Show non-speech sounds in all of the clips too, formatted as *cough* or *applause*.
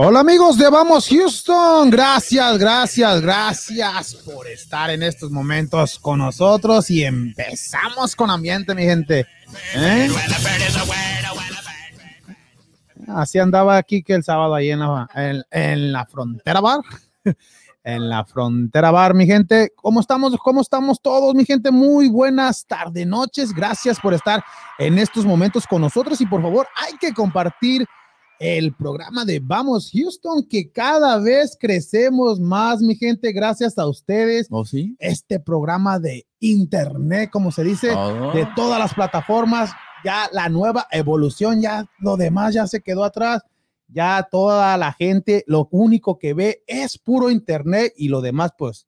Hola amigos de Vamos Houston, gracias, gracias, gracias por estar en estos momentos con nosotros y empezamos con ambiente, mi gente. ¿Eh? Así andaba aquí que el sábado ahí en la, en, en la frontera bar. *laughs* En la frontera bar, mi gente. ¿Cómo estamos? ¿Cómo estamos todos, mi gente? Muy buenas tardes, noches. Gracias por estar en estos momentos con nosotros y por favor, hay que compartir el programa de Vamos Houston, que cada vez crecemos más, mi gente, gracias a ustedes. ¿Oh, sí? Este programa de internet, como se dice, Oh. de todas las plataformas, ya la nueva evolución, ya lo demás ya se quedó atrás. Ya toda la gente, lo único que ve es puro internet y lo demás, pues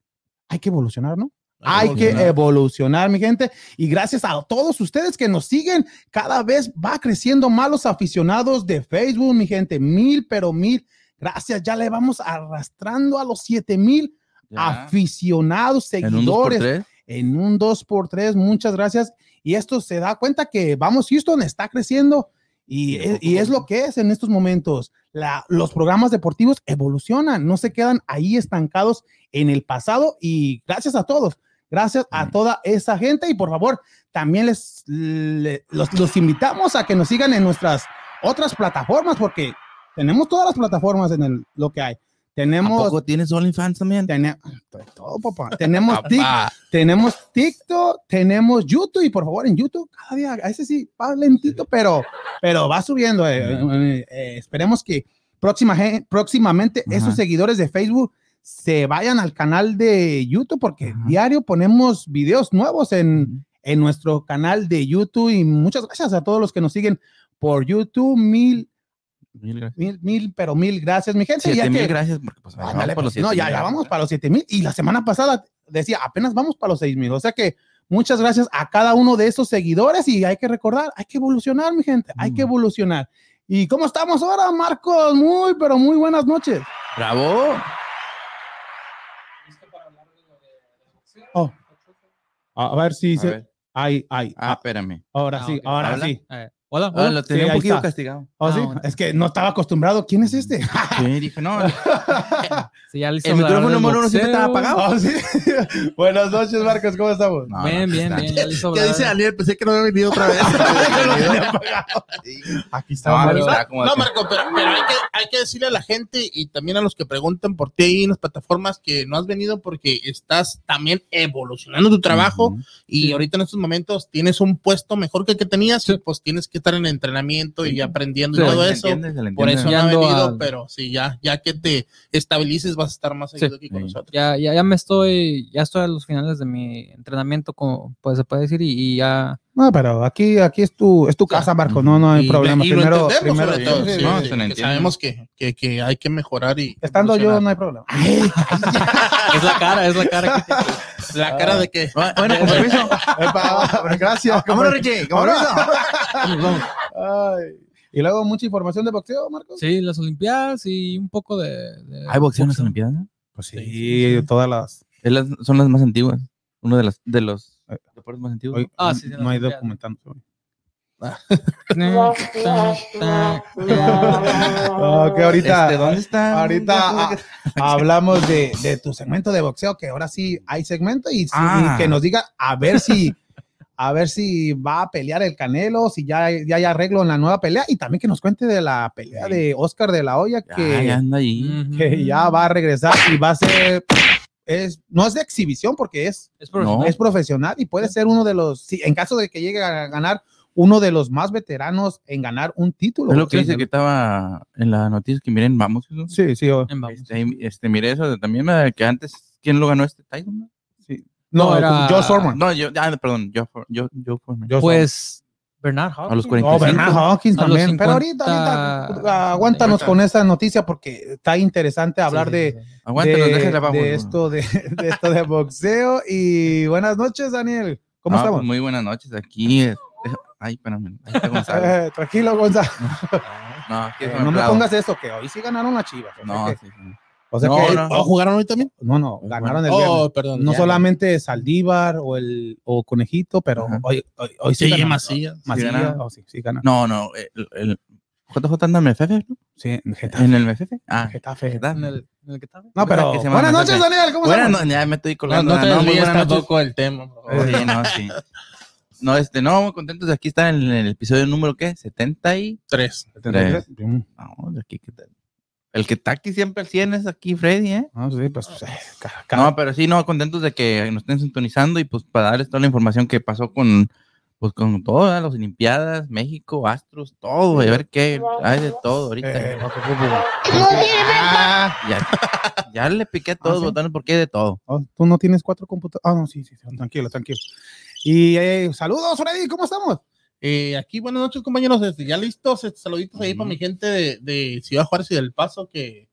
hay que evolucionar, ¿no? Hay que evolucionar. mi gente. Y gracias a todos ustedes que nos siguen, cada vez va creciendo más los aficionados de Facebook, mi gente. Mil, pero mil. Gracias. Ya le vamos arrastrando a los siete mil Ya. aficionados, En un dos por seguidores tres. en un 2x3. Muchas gracias. Y esto se da cuenta que vamos, Houston está creciendo y, es, y es lo que es en estos momentos. La- los programas deportivos evolucionan, no se quedan ahí estancados en el pasado y gracias a todos. Gracias a toda esa gente y por favor, también les le- los, los invitamos a que nos sigan en nuestras otras plataformas porque tenemos todas las plataformas en el, lo que hay. ¿A Tenemos poco tienes OnlyFans también? Tene- todo, papá. Tenemos, *laughs* Papá. tenemos TikTok, tenemos YouTube y por favor en YouTube cada día, a ese sí va lentito, pero, pero va subiendo. eh, eh, eh, esperemos que próxima, próximamente Ajá. esos seguidores de Facebook se vayan al canal de YouTube porque Ajá. diario ponemos videos nuevos en, en nuestro canal de YouTube y muchas gracias a todos los que nos siguen por YouTube. Mil, Mil mil, mil, pero mil gracias, mi gente. ya Siete mil que- gracias. Porque, pues, vamos Ándale, por los pues, no, siete ya, mil. ya vamos para los 7 mil. Y la semana pasada decía, apenas vamos para los 6 mil. O sea que muchas gracias a cada uno de esos seguidores y hay que recordar, hay que evolucionar, mi gente, hay que Mm. evolucionar. ¿Y cómo estamos ahora, Marcos? Muy, pero muy buenas noches. Bravo. Oh. A, ver si A se... ver. Ay, ay, Ah, ah, espérame. ahora Ah, sí, ahora Habla. sí. Hola, Ah, hola. lo tenía Sí, un poquito castigado. Oh, Ah, sí, bueno. es que no estaba acostumbrado. ¿Quién es este? *laughs* Sí, dije, no. *laughs* Sí, ya listo El micrófono número uno siempre estaba apagado. Oh, sí. *laughs* Buenas noches, Marcos, ¿cómo estamos? No, Bien, no, bien, está. bien. Ya listo ¿Qué para dice Daniel? Pensé que no había venido otra vez. Aquí está. No, Marco, pero, pero hay, que, hay que decirle a la gente y también a los que preguntan por ti ahí en las plataformas que no has venido porque estás también evolucionando tu trabajo y Sí. ahorita en estos momentos tienes un puesto mejor que el que tenías Sí. y pues tienes que estar en entrenamiento y aprendiendo Sí. y todo eso. Por eso no ando venido, pero sí, ya, ya que te estabilices vas a estar más seguido aquí con Sí. nosotros. Ya, ya, ya me estoy, ya estoy a los finales de mi entrenamiento, como pues se puede decir, y, y ya. No, pero aquí, aquí es tu, es tu casa, Marcos. No, no hay Y- problema. y primero, primero, sobre todo, sí, no, sí, que sabemos que, que, que hay que mejorar y Estando yo, no hay problema. *laughs* Es la cara, es la cara. que tiene. *laughs* la cara de que Bueno, con permiso. *laughs* Gracias. Vámonos, Richie. con Vámonos. permiso. Ay. Y luego mucha información de boxeo, Marcos. Sí, las Olimpiadas y un poco de. de ¿Hay boxeo en las Olimpiadas? Pues sí, Sí, sí, sí. todas las. Es las- son las más antiguas. Uno de, las, de los Eh. deportes más antiguos. Hoy, Ah, sí, no hay documentando. hoy. *laughs* Ahorita, Este, ¿Dónde está? ahorita ah, hablamos de, de tu segmento de boxeo, que ahora sí hay segmento y, Ah. que nos diga a ver si. A ver si va a pelear el Canelo, si ya, ya hay arreglo en la nueva pelea y también que nos cuente de la pelea Sí. de Oscar de la Hoya, Ya, que, ya anda ahí. Ujú. que ya va a regresar y va a ser, es, no es de exhibición porque es, Es profesional. No. es profesional y puede ser uno de los, sí, en caso de que llegue a ganar, uno de los más veteranos en ganar un título. Es lo que Sí, dice que estaba en las noticias que miren, vamos. eso. Sí, sí. o- En vamos. Este, este, miré eso también que antes, ¿quién lo ganó este Tyson? no? No, No, era- Joe Foreman. No, yo, ah, perdón, yo, yo, yo, Foreman. Joe Pues Bernard a los Hopkins. No, 45. Bernard Hawkins también. Pero ahorita, 50, ahorita, aguántanos 50. con esa noticia porque está interesante hablar Sí, sí, de. Aguántanos, de, vamos. de esto de, de esto de boxeo. Y buenas noches, Daniel. ¿Cómo No, estamos? pues, muy buenas noches aquí. Ay, espérame. Ahí está Gonzalo. Eh, *laughs* tranquilo, Gonzalo. *laughs* No, aquí Eh, no me pongas eso, que hoy sí ganaron las chivas. No, que, sí, sí. o sea No, que- no. ¿Oh, jugaron hoy también? no, no, ganaron el viernes. Oh, perdón. No ya. solamente Saldívar o el o Conejito, pero Ajá. hoy, hoy, hoy sí, Sí, ganaron. Macías. Macías, ganaron. oh, sí, sí ganaron. No, no. El, el- JJ anda en el MFF, ¿no? Sí, en Getafe. En el MFF. Ah, Getafe. Getafe. En el, en el estaba. No, pero buenas noches, Getafe. Daniel. ¿Cómo estás? no, ya me estoy No, colgando. no te muy desvíes buenas noches. tampoco del tema. Sí, no, sí. *laughs* No, este, no, muy contentos de aquí estar en el episodio número, ¿qué? 70 y... Tres. Mm. No, de aquí, ¿qué tal? El que está aquí siempre al 100 es aquí Freddy, ¿eh? No, sí, pues. eh, ca- ca- No, pero sí, no, contentos de que nos estén sintonizando y pues para darles toda la información que pasó con, pues con todo, ¿eh? las Olimpiadas, México, Astros, todo, y a ver qué hay de todo ahorita. eh, ah, Ya, ya le piqué a todos ¿sí? los botones porque hay de todo. oh, Tú no tienes cuatro computadoras. Ah, no, sí, sí, sí, tranquilo, tranquilo. Y eh, saludos, Freddy, ¿cómo estamos? Eh, aquí, buenas noches, compañeros. Este, ya listos. este, saluditos ahí para mi gente de, de Ciudad Juárez y del Paso, que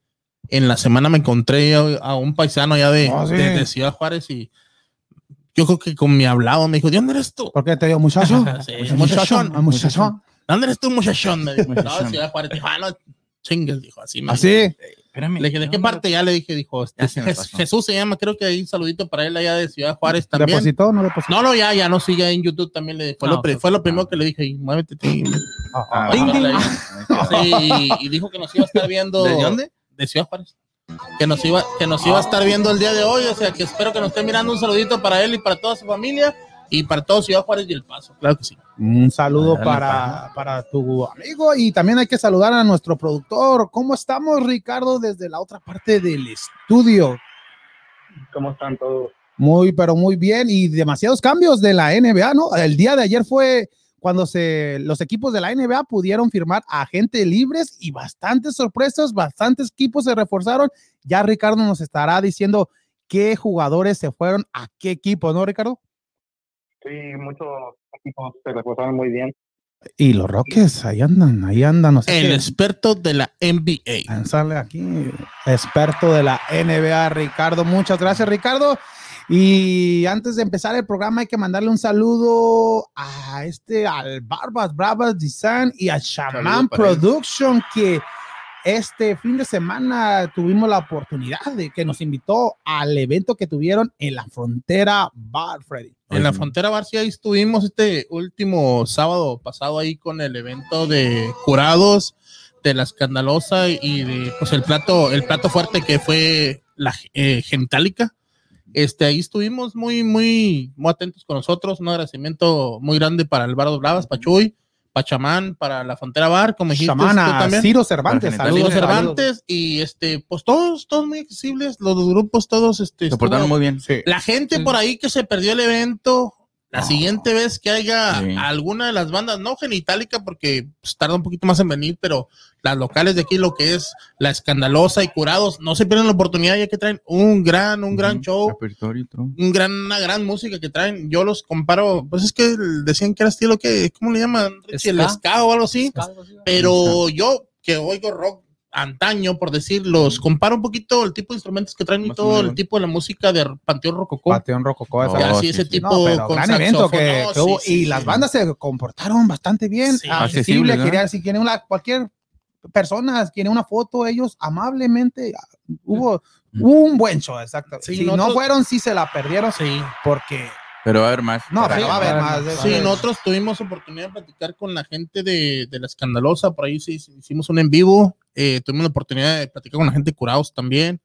en la semana me encontré a, a un paisano ya de, Ah, sí. de- de Ciudad Juárez y yo creo que con mi hablado me dijo, ¿de dónde eres tú? ¿Por qué te digo muchacho? *laughs* Sí, muchachón. muchachón. Ah, muchachón. ¿De dónde eres tú, muchachón? Me dijo, no. Ciudad Juárez. Dijo, ah, no, chingues, dijo, así me Así. Espérame. Le dije, ¿de qué parte? Ya le dije, dijo, este, se. Jesús se llama, creo que ahí un saludito para él allá de Ciudad Juárez también. ¿Depositó o no depositó? No, no, ya, ya no sigue en YouTube también. Le, fue, No, lo, pues, fue lo primero que le dije, y muévete. Ah, Ah, ah, ah. y dijo que nos iba a estar viendo. ¿De dónde? De Ciudad Juárez. Que nos iba, que nos iba a estar viendo el día de hoy. O sea, que espero que nos esté mirando. Un saludito para él y para toda su familia. Y para todo Ciudad Juárez y El Paso. Claro que sí. Un saludo para, para tu amigo y también hay que saludar a nuestro productor. ¿Cómo estamos, Ricardo, desde la otra parte del estudio? ¿Cómo están todos? Muy, pero muy bien y demasiados cambios de la NBA, ¿no? El día de ayer fue cuando se, los equipos de la NBA pudieron firmar a agentes libres y bastantes sorpresas, bastantes equipos se reforzaron. Ya Ricardo nos estará diciendo qué jugadores se fueron a qué equipo, ¿no, Ricardo? Sí, muchos equipos se reforzaron muy bien. Y los Rockets, ahí andan, ahí andan. No sé El qué- experto de la NBA. Lanzarle aquí, experto de la NBA, Ricardo. Muchas gracias, Ricardo. Y antes de empezar el programa, hay que mandarle un saludo a este, al Barbas Bravas Design y a Shaman. Production, que este fin de semana tuvimos la oportunidad de que nos invitó al evento que tuvieron en la frontera Bar, Freddy. En la frontera Bar, sí, ahí estuvimos este último sábado pasado ahí con el evento de jurados de la escandalosa y de pues el plato, el plato fuerte que fue la eh, gentálica. Este, ahí estuvimos muy, muy, muy atentos con nosotros. Un agradecimiento muy grande para Álvaro Bravas, Pachuy, Pachamán, para la Frontera Bar, como dijiste tú Chamana, también. Ciro Cervantes, Saludos saludos, Cervantes y este, pues todos, todos muy accesibles, los grupos todos, este, Se portaron muy bien. Sí. la gente Sí. por ahí que se perdió el evento, la siguiente vez que haya Sí. alguna de las bandas, no genitálica porque pues, tarda un poquito más en venir, pero las locales de aquí, lo que es la escandalosa y curados, no se pierdan la oportunidad ya que traen un gran, un gran show, un gran, una gran música que traen. Yo los comparo, pues es que decían que era estilo que, ¿cómo le llaman? Richie? El Ska. o algo así. Pero yo que oigo rock antaño, por decir, los comparo un poquito el tipo de instrumentos que traen y todo el tipo de la música de Panteón Rococó. Panteón Rococó, esa- Oh, Ya, sí, ese sí. tipo No, pero con gran evento que, que no, hubo sí, y sí, las sí. bandas se comportaron bastante bien, Sí. accesible, Accesible, ¿no? quería, si quieren una, cualquier persona quiere una foto, ellos amablemente, ah, hubo, hubo un buen show, exacto. Sí, si no nosotros- fueron, sí se la perdieron, Sí, porque, Pero va a haber más. no, pero va a haber más. más. sí, nosotros tuvimos oportunidad de platicar con la gente de, de la escandalosa, por ahí sí sí, hicimos un en vivo, eh, tuvimos la oportunidad de platicar con la gente de curados también,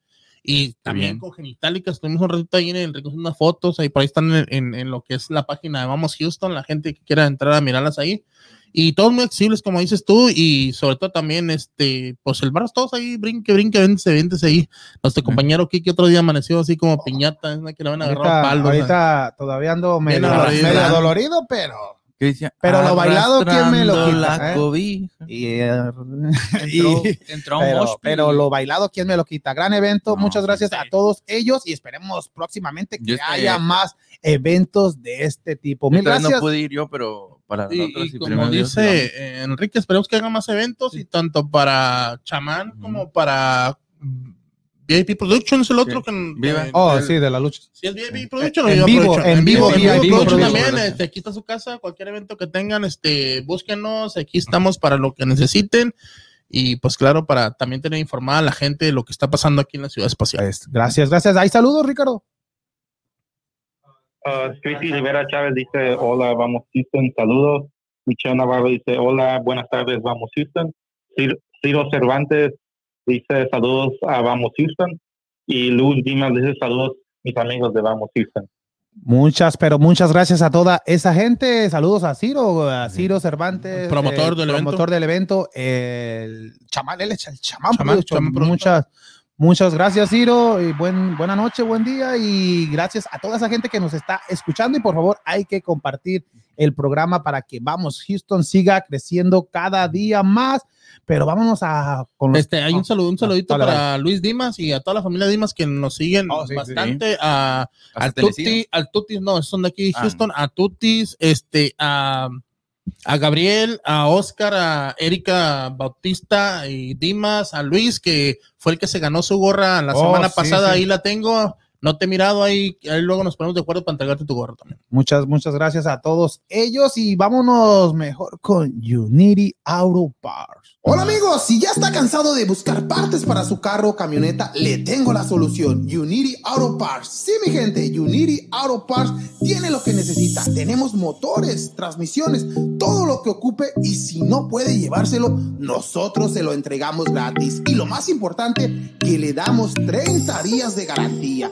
y también bien. con genitálicas, tuvimos un ratito ahí en el recogiendo unas fotos, ahí por ahí están en, en- en lo que es la página de Vamos Houston, la gente que quiera entrar a mirarlas ahí, y todos muy accesibles, como dices tú, y sobre todo también, este, pues el bar, todos ahí, brinque, brinque, véntese, véntese ahí. Nuestro Ujú. compañero Kiki otro día amaneció así como piñata, es una que le van a agarrar ahorita, palos. ahorita todavía ando medio, medio dolorido, pero... Pero lo bailado, ¿quién me lo quita, La eh? cobija. Y, *laughs* Entró, y- entró a un pero, lo bailado, ¿quién me lo quita? Gran evento. No, Muchas gracias sí. a todos ellos y esperemos próximamente que haya más eventos de este tipo. Mil gracias. no pude ir yo, pero para Y, nosotros y sí, como dice eh, Enrique, esperemos que hagan más eventos y tanto para Chamán como para VIP Productions, el otro Sí. que Viva. Oh, el- sí, de la lucha. Sí, es VIP Production En vivo, Production? en vivo, en VIP vivo Production Production. también. este, aquí está su casa, cualquier evento que tengan, este, búsquenos, aquí estamos para lo que necesiten. Y pues claro, para también tener informada a la gente de lo que está pasando aquí en la ciudad espacial. Gracias, gracias. Hay saludos, Ricardo. Uh, Cristi Rivera Chávez dice, hola, vamos Houston, saludos. Michelle Navarro dice, hola, buenas tardes, vamos Houston. Ciro Cervantes dice saludos a Vamos Houston. Y Luz Dimas dice saludos mis amigos de Vamos Houston. Muchas, pero muchas gracias a toda esa gente. Saludos a Ciro, a Ciro Cervantes, Promotor el del evento. promotor del evento, el chamán, él es el chamán, Chamán, pues, chamán muchas, muchas gracias, Ciro, y buen, buena noche, buen día, y gracias a toda esa gente que nos está escuchando. Y por favor, hay que compartir el programa para que vamos, Houston siga creciendo cada día más. Pero vámonos a con los- Este, hay un saludo, un saludito Dale, para Luis Dimas y a toda la familia Dimas que nos siguen Oh, sí, bastante. A, al Tuti, al Tutis, no, son de aquí, Ah. Houston, a Tutis, este, a, a Gabriel, a Oscar, a Erika Bautista y Dimas, a Luis, que fue el que se ganó su gorra la Oh, semana sí, pasada, sí. ahí la tengo. No te he mirado ahí, ahí luego nos ponemos de acuerdo para entregarte tu gorra también. Muchas, muchas gracias a todos ellos y vámonos mejor con Unity Auto Parts. Hola amigos, si ya está cansado de buscar partes para su carro o camioneta, le tengo la solución. Unity Auto Parts. Sí, mi gente, Unity Auto Parts tiene lo que necesita. Tenemos motores, transmisiones, todo lo que ocupe y si no puede llevárselo, nosotros se lo entregamos gratis. Y lo más importante, que le damos 30 días de garantía.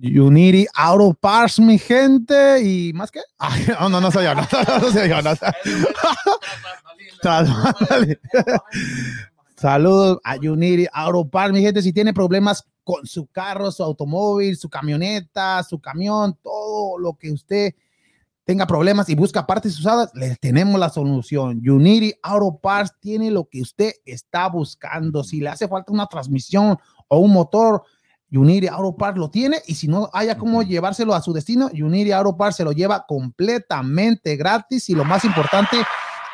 Unity Auto Parts, mi gente. ¿Y más que? *laughs* Ay, no, no, no soy yo. No, no soy yo. No, *laughs* Sal- Saludos a Unity Auto Parts, mi gente. Si tiene problemas con su carro, su automóvil, su camioneta, su camión, todo lo que usted tenga problemas y busca partes usadas, le tenemos la solución. Unity Auto Parts tiene lo que usted está buscando. Si le hace falta una transmisión o un motor, Unity Auto Parts lo tiene y si no haya cómo llevárselo a su destino, Unity Auto Parts se lo lleva completamente gratis y lo más importante,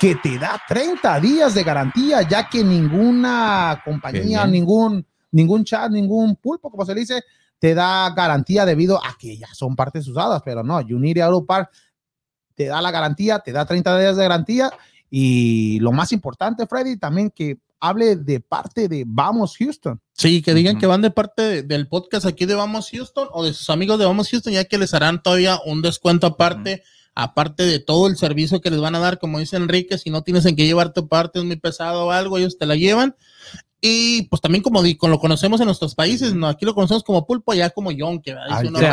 que te da 30 días de garantía, ya que ninguna compañía, bien. ningún, ningún chat, ningún pulpo, como se dice, te da garantía debido a que ya son partes usadas, pero no, Unity Auto Parts te da la garantía, te da 30 días de garantía y lo más importante, Freddy, también que hable de parte de Vamos Houston. Sí, que digan que van de parte de- del podcast aquí de Vamos Houston o de sus amigos de Vamos Houston, ya que les harán todavía un descuento aparte, aparte de todo el servicio que les van a dar, como dice Enrique, si no tienes en qué llevar tu parte, es muy pesado o algo, ellos te la llevan. Y pues también como di- con lo conocemos en nuestros países, ¿no? aquí lo conocemos como pulpo, allá como yonke, Ay, que-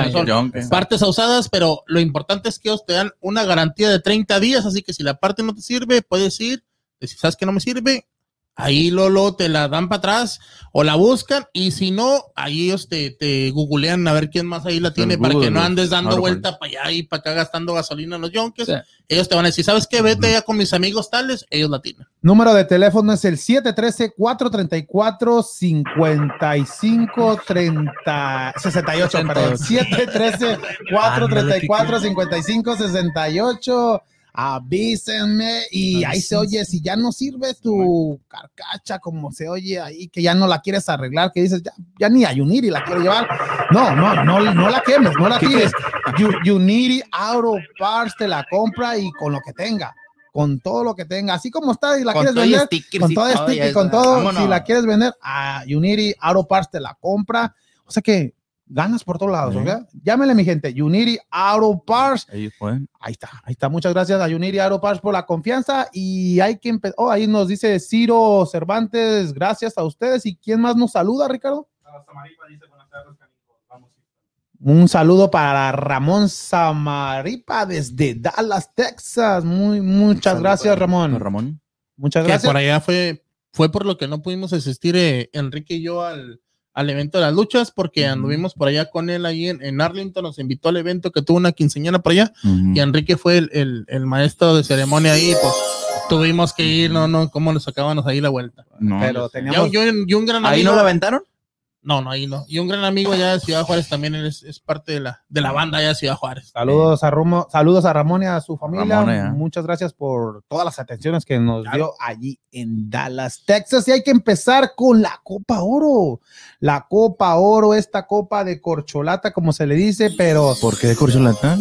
partes usadas, pero lo importante es que ellos te dan una garantía de 30 días, así que si la parte no te sirve, puedes ir, si sabes que no me sirve, ahí Lolo te la dan para atrás o la buscan y si no, ahí ellos te, te googlean a ver quién más ahí la tiene para que no andes dando ahora, vuelta para allá y para acá gastando gasolina en los yonkes. Sí. Ellos te van a decir, ¿sabes qué? Vete allá con mis amigos tales, ellos la tienen. Número de teléfono es el 713-434-5530 68, perdón. 713-434-5568. Avísenme y ahí se oye, si ya no sirve tu carcacha como se oye ahí, que ya no la quieres arreglar, que dices, ya, ya ni a Unity la quiero llevar. No, no, no, no la quemes, no la tires. U- Unity Auto Parts te la compra y con lo que tenga, con todo lo que tenga, así como está y la Con quieres vender, con todo sticker, con todo, si la quieres vender a Unity Auto Parts te la compra, o sea que ganas por todos lados, Sí. ¿ok? Llámele mi gente, Unity Auto Parts, pueden. ahí está, ahí está, muchas gracias a Unity Auto Parts por la confianza y hay que empezar, oh, ahí nos dice Ciro Cervantes, gracias a ustedes y ¿quién más nos saluda, Ricardo? Un saludo para Ramón Samaripa desde Dallas, Texas. Muy, muchas gracias, Ramón. Ramón. Muchas Que gracias. por allá fue, fue por lo que no pudimos asistir eh, Enrique y yo al, al evento de las luchas, porque anduvimos por allá con él ahí en, en Arlington, nos invitó al evento que tuvo una quinceañera por allá, y Enrique fue el, el- el maestro de ceremonia ahí, pues tuvimos que ir, no, no, cómo nos sacábamos ahí la vuelta. No, Pero yo teníamos- Y un, y un gran ¿Ahí amigo, no la aventaron? No, no, ahí no. Y un gran amigo allá de Ciudad Juárez también es, es parte de la, de la banda allá de Ciudad Juárez. Saludos a Rumo, saludos a Ramón y a su familia. Ramón, ya. Muchas gracias por todas las atenciones que nos dio allí en Dallas, Texas. Y hay que empezar con la Copa Oro. La Copa Oro, esta copa de corcholata, como se le dice, pero, ¿Por qué de corcholata?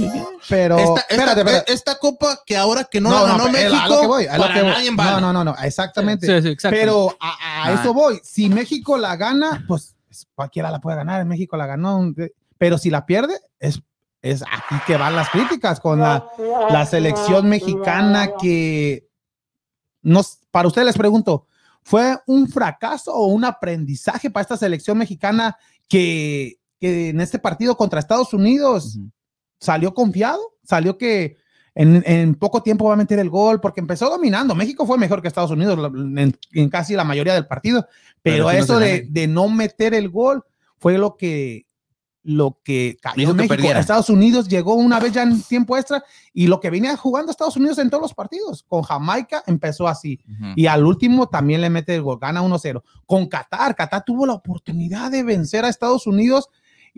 pero, esta, esta- espérate, espérate. esta copa que ahora que no, la ganó pero México, a lo que voy, a lo para que voy. nadie vale. No, no, no, no, exactamente. Sí, sí, exacto. Pero a, a Ah. eso voy. Si México la gana, pues pues, cualquiera la puede ganar. En México la ganó. Pero si la pierde, es, es aquí que van las críticas con la, la selección mexicana que nos, para ustedes les pregunto, ¿fue un fracaso o un aprendizaje para esta selección mexicana que, que en este partido contra Estados Unidos salió confiado? Salió que en, en poco tiempo va a meter el gol porque empezó dominando. México fue mejor que Estados Unidos en, en casi la mayoría del partido, pero, Pero no eso se de, de no meter el gol fue lo que lo que cayó que México. perdiera. Estados Unidos llegó una vez ya en tiempo extra y lo que venía jugando Estados Unidos en todos los partidos. Con Jamaica empezó así Ujú. y al último también le mete el gol, gana 1-0. Con Qatar, Qatar tuvo la oportunidad de vencer a Estados Unidos,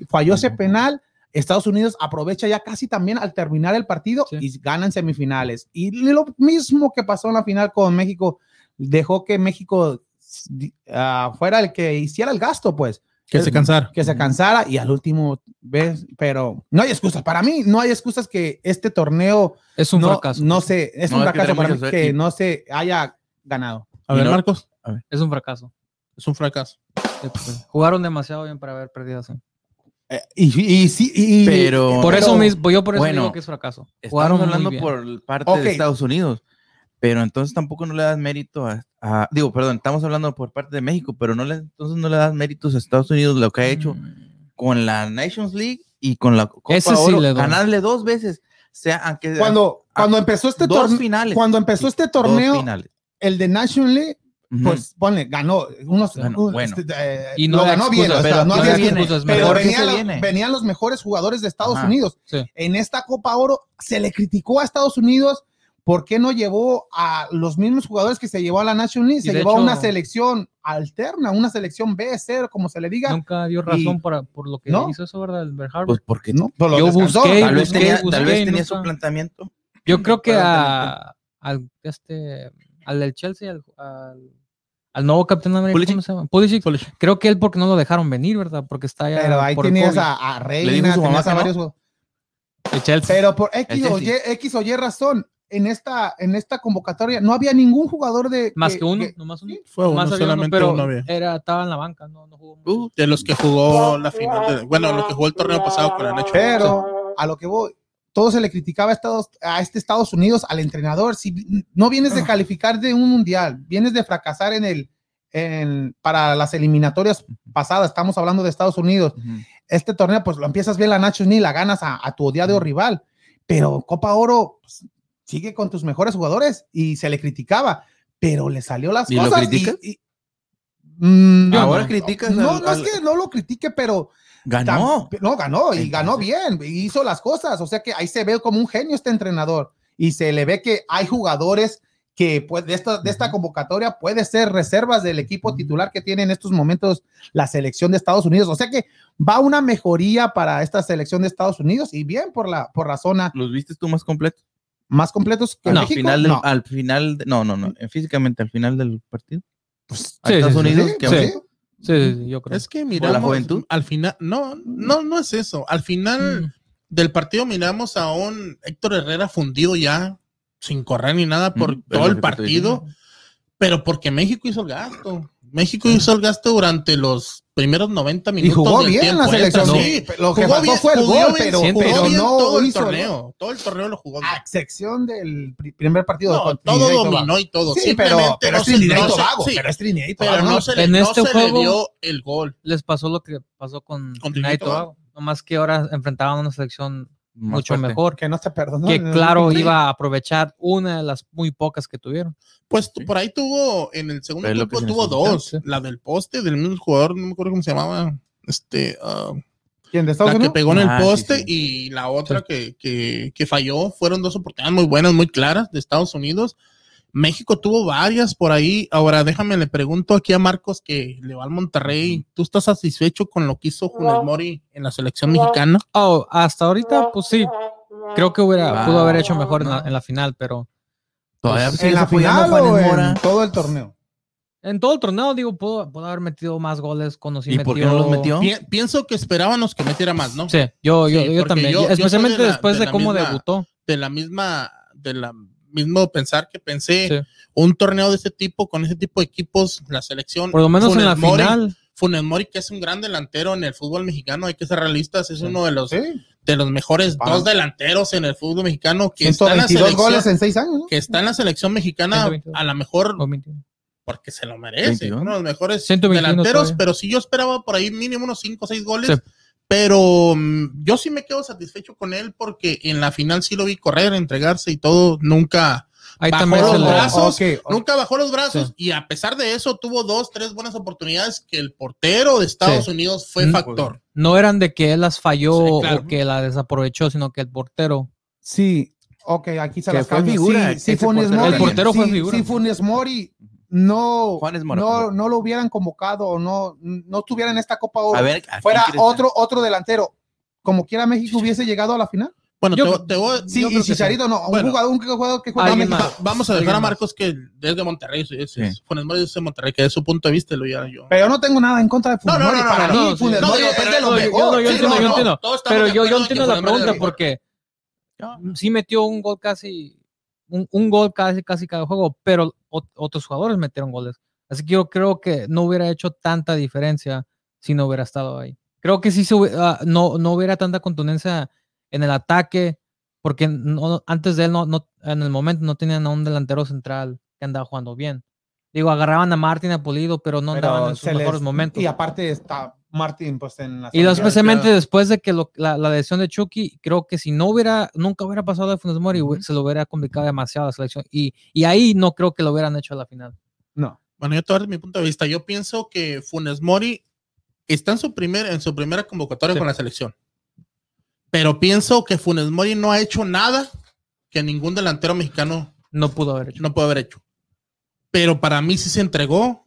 falló ese Ujú. penal. Estados Unidos aprovecha ya casi también al terminar el partido Sí. y ganan semifinales. Y lo mismo que pasó en la final con México, dejó que México ah, fuera el que hiciera el gasto, pues Que se cansara. que se cansara y al último ves, pero no hay excusas. Para mí no hay excusas que este torneo es un no, fracaso. no se, es No, un fracaso para mí que no se haya ganado. A ver, no- Marcos, Es un fracaso. es un fracaso. Pues, Jugaron demasiado bien para haber perdido así. Eh, y, y sí, y- Pero- Por pero- eso mismo, yo por eso bueno, digo que es fracaso. Estamos Jugaron muy hablando por parte Ok. de Estados Unidos, pero entonces tampoco no le das mérito a, a- digo, perdón, estamos hablando por parte de México, pero no le, entonces no le das méritos a Estados Unidos lo que ha hecho Mm. con la Nations League y con la Copa Ese sí Oro, le doy. ganarle dos veces, sea aunque cuando, cuando empezó este torneo, finales, cuando empezó este torneo, el de National League. Pues ponle, ganó unos, Bueno, un- bueno. este, eh, Y no lo ganó bien, o sea, no ¿qué había viene? excusas, Pero ¿por venía se la- viene? venían los mejores jugadores de Estados Ajá. Unidos. Sí. En esta Copa Oro se le criticó a Estados Unidos por qué no llevó a los mismos jugadores que se llevó a la National League, Y se llevó a una selección alterna, una selección B, C, como se le diga. Nunca dio razón para, por lo que ¿No? hizo eso, ¿verdad? El. Pues porque no, pero lo Yo busqué, tal vez busqué, tenía, tal busqué vez y tenía su planteamiento. Yo creo que a, al, este, al del Chelsea, al, al, al nuevo capitán de América, Pulisic. ¿cómo se llama? Pulisic. Creo que él porque no lo dejaron venir, ¿verdad? Porque está allá Pero ahí por el tenías COVID. a, a dijo Reina, su mamá tenías a que no. varios. El Chelsea. Pero por X El o, y. X o Y razón, en esta, en esta convocatoria no había ningún jugador de. más que uno, nomás uno. Fue uno, había uno, solamente pero uno había. Era, estaba en la banca, no, no jugó. mucho. Uh, De los que jugó la final, de- bueno, lo que jugó el torneo pasado con la Nacho. Pero a lo que voy, todo se le criticaba a, Estados, a este Estados Unidos, al entrenador. Si no vienes de calificar de un mundial, vienes de fracasar en el. En, para las eliminatorias pasadas, estamos hablando de Estados Unidos. Este torneo, pues lo empiezas bien la Nations League, la ganas a, a tu odiado rival. Pero Copa Oro pues, sigue con tus mejores jugadores y se le criticaba, pero le salió las ¿Y lo cosas. y- y- Mm, Ahora no, criticas No, al- no es que no lo critique, pero ganó. No, ganó y ganó bien, hizo las cosas. O sea que ahí se ve como un genio este entrenador y se le ve que hay jugadores que pues, de, esta, de esta convocatoria puede ser reservas del equipo titular que tiene en estos momentos la selección de Estados Unidos. O sea que va una mejoría para esta selección de Estados Unidos y bien por la, por la zona ¿Los viste tú más completos? más completos que al México. final del, no. al final de- no no no físicamente al final del partido Pues, Sí, Estados sí, Unidos sí, que sí. Sí, yo creo. Es que miramos juventud? al final, no, no, no es eso. Al final Mm. del partido miramos a un Héctor Herrera fundido ya, sin correr ni nada por Mm, todo el partido, pero porque México hizo el gasto. México hizo el gasto durante los primeros 90 y minutos. jugó del bien tiempo la selección. extra, No, sí. Lo que Jugó bien, fue el jugó gol, bien, pero, jugó pero bien no todo el hizo el torneo. Todo el torneo lo jugó bien. A excepción del pri- primer partido. No, todo y dominó y todo. Sí, pero, Simplemente pero no es se- Trinidad y no se- Tobago, sí, pero es Trinidad y pero Tobago, no ¿no? se le, En no este se le juego- dio el gol. Les pasó lo que pasó con, Con Trinidad y y Tobago. Nomás que ahora enfrentaban una selección mucho fuerte. mejor. que no te perdonó. que claro iba a aprovechar una de las muy pocas que tuvieron. Pues por ahí tuvo, en el segundo tiempo se tuvo dos. sí. La del poste del mismo jugador, no me acuerdo cómo se llamaba. Este, ah, ¿Quién de Estados la que pegó en el Ah, poste sí. y la otra que, que, que falló. Fueron dos oportunidades muy buenas, muy claras de Estados Unidos. México tuvo varias por ahí. Ahora déjame, le pregunto aquí a Marcos que le va al Monterrey. ¿Tú estás satisfecho con lo que hizo Funes Mori en la selección mexicana? Oh, hasta ahorita, pues sí. Creo que hubiera, pudo haber hecho mejor en la, en la final, pero Todavía ¿En sigues la final o en Mora. todo el torneo? en todo el torneo, digo, pudo, pudo haber metido más goles cuando sí ¿Y metió. por qué no los metió? Pi- pienso que esperábamos que metiera más, ¿no? Sí, yo, yo, Sí, yo también. yo- yo soy especialmente de la- después de cómo misma- debutó. De la misma, de la mismo pensar que pensé. Sí. Un torneo de ese tipo, con ese tipo de equipos, la selección. Por lo menos en la Mori- final. Funes Mori, que es un gran delantero en el fútbol mexicano, hay que ser realistas, es Sí. uno de los, Sí. de los mejores dos delanteros en el fútbol mexicano que está en la 122 selección. goles en seis años, ¿no? que está en la selección mexicana, 122. a lo mejor o 21. porque se lo merece, 21. uno de los mejores 121 delanteros, todavía. pero sí yo esperaba por ahí mínimo unos 5 o 6 goles, Sí. Pero mm, yo sí me quedo satisfecho con él porque en la final sí lo vi correr, entregarse y todo, nunca, Ahí Bajó también los le- brazos. Nunca bajó los brazos Sí. y a pesar de eso tuvo dos, tres buenas oportunidades que el portero de Estados Sí. Unidos fue Mm. factor. No eran de que él las falló Sí, claro. o que la desaprovechó, sino que el portero. Sí, ok, aquí se las fue figura, Sí, Funes portero. Mori. El portero fue sí, figura. Sí, Funes Mori no, no, no lo hubieran convocado o no, no estuviera en esta Copa Oro. A ver, ¿a quién fuera otro, otro delantero. Como quiera México hubiese llegado a la final. Bueno, Yo- te, te voy, Sí, Yo y Chicharito no. Bueno. un jugador, un jugador que juega más. Va- vamos a dejar a. Marcos que desde Monterrey, Sí. es- Funes Mori es de Monterrey, que es su punto de vista, lo ya yo. Pero yo no tengo nada en contra de Funes No, no, Mori. no, no, Para no, mí. Funes Mori es pero de lo yo- mejor. entiendo, yo entiendo. Pero de yo, entiendo la Mori pregunta porque sí metió un gol casi, un, un gol casi, casi cada juego, pero ot- otros jugadores metieron goles. Así que yo creo que no hubiera hecho tanta diferencia si no hubiera estado ahí. Creo que sí se ah, no, no hubiera tanta contundencia en el ataque, porque no- antes de él, no, no, en el momento, no tenían a un delantero central que andaba jugando bien. Digo, agarraban a Martín Apolido, pero no Pero andaban en sus les- mejores momentos. Y aparte está Martín, pues en la Y especialmente después de que lo- la, la lesión de Chucky, creo que si no hubiera, nunca hubiera pasado de Funes Mori, se lo hubiera complicado demasiado la selección. Y, y ahí no creo que lo hubieran hecho a la final. No. Bueno, yo te voy mi punto de vista. Yo pienso que Funes Mori está en su, primer, en su primera convocatoria Sí. con la selección. Pero pienso que Funes Mori no ha hecho nada que ningún delantero mexicano No pudo haber hecho. no puede haber hecho. Pero para mí sí se entregó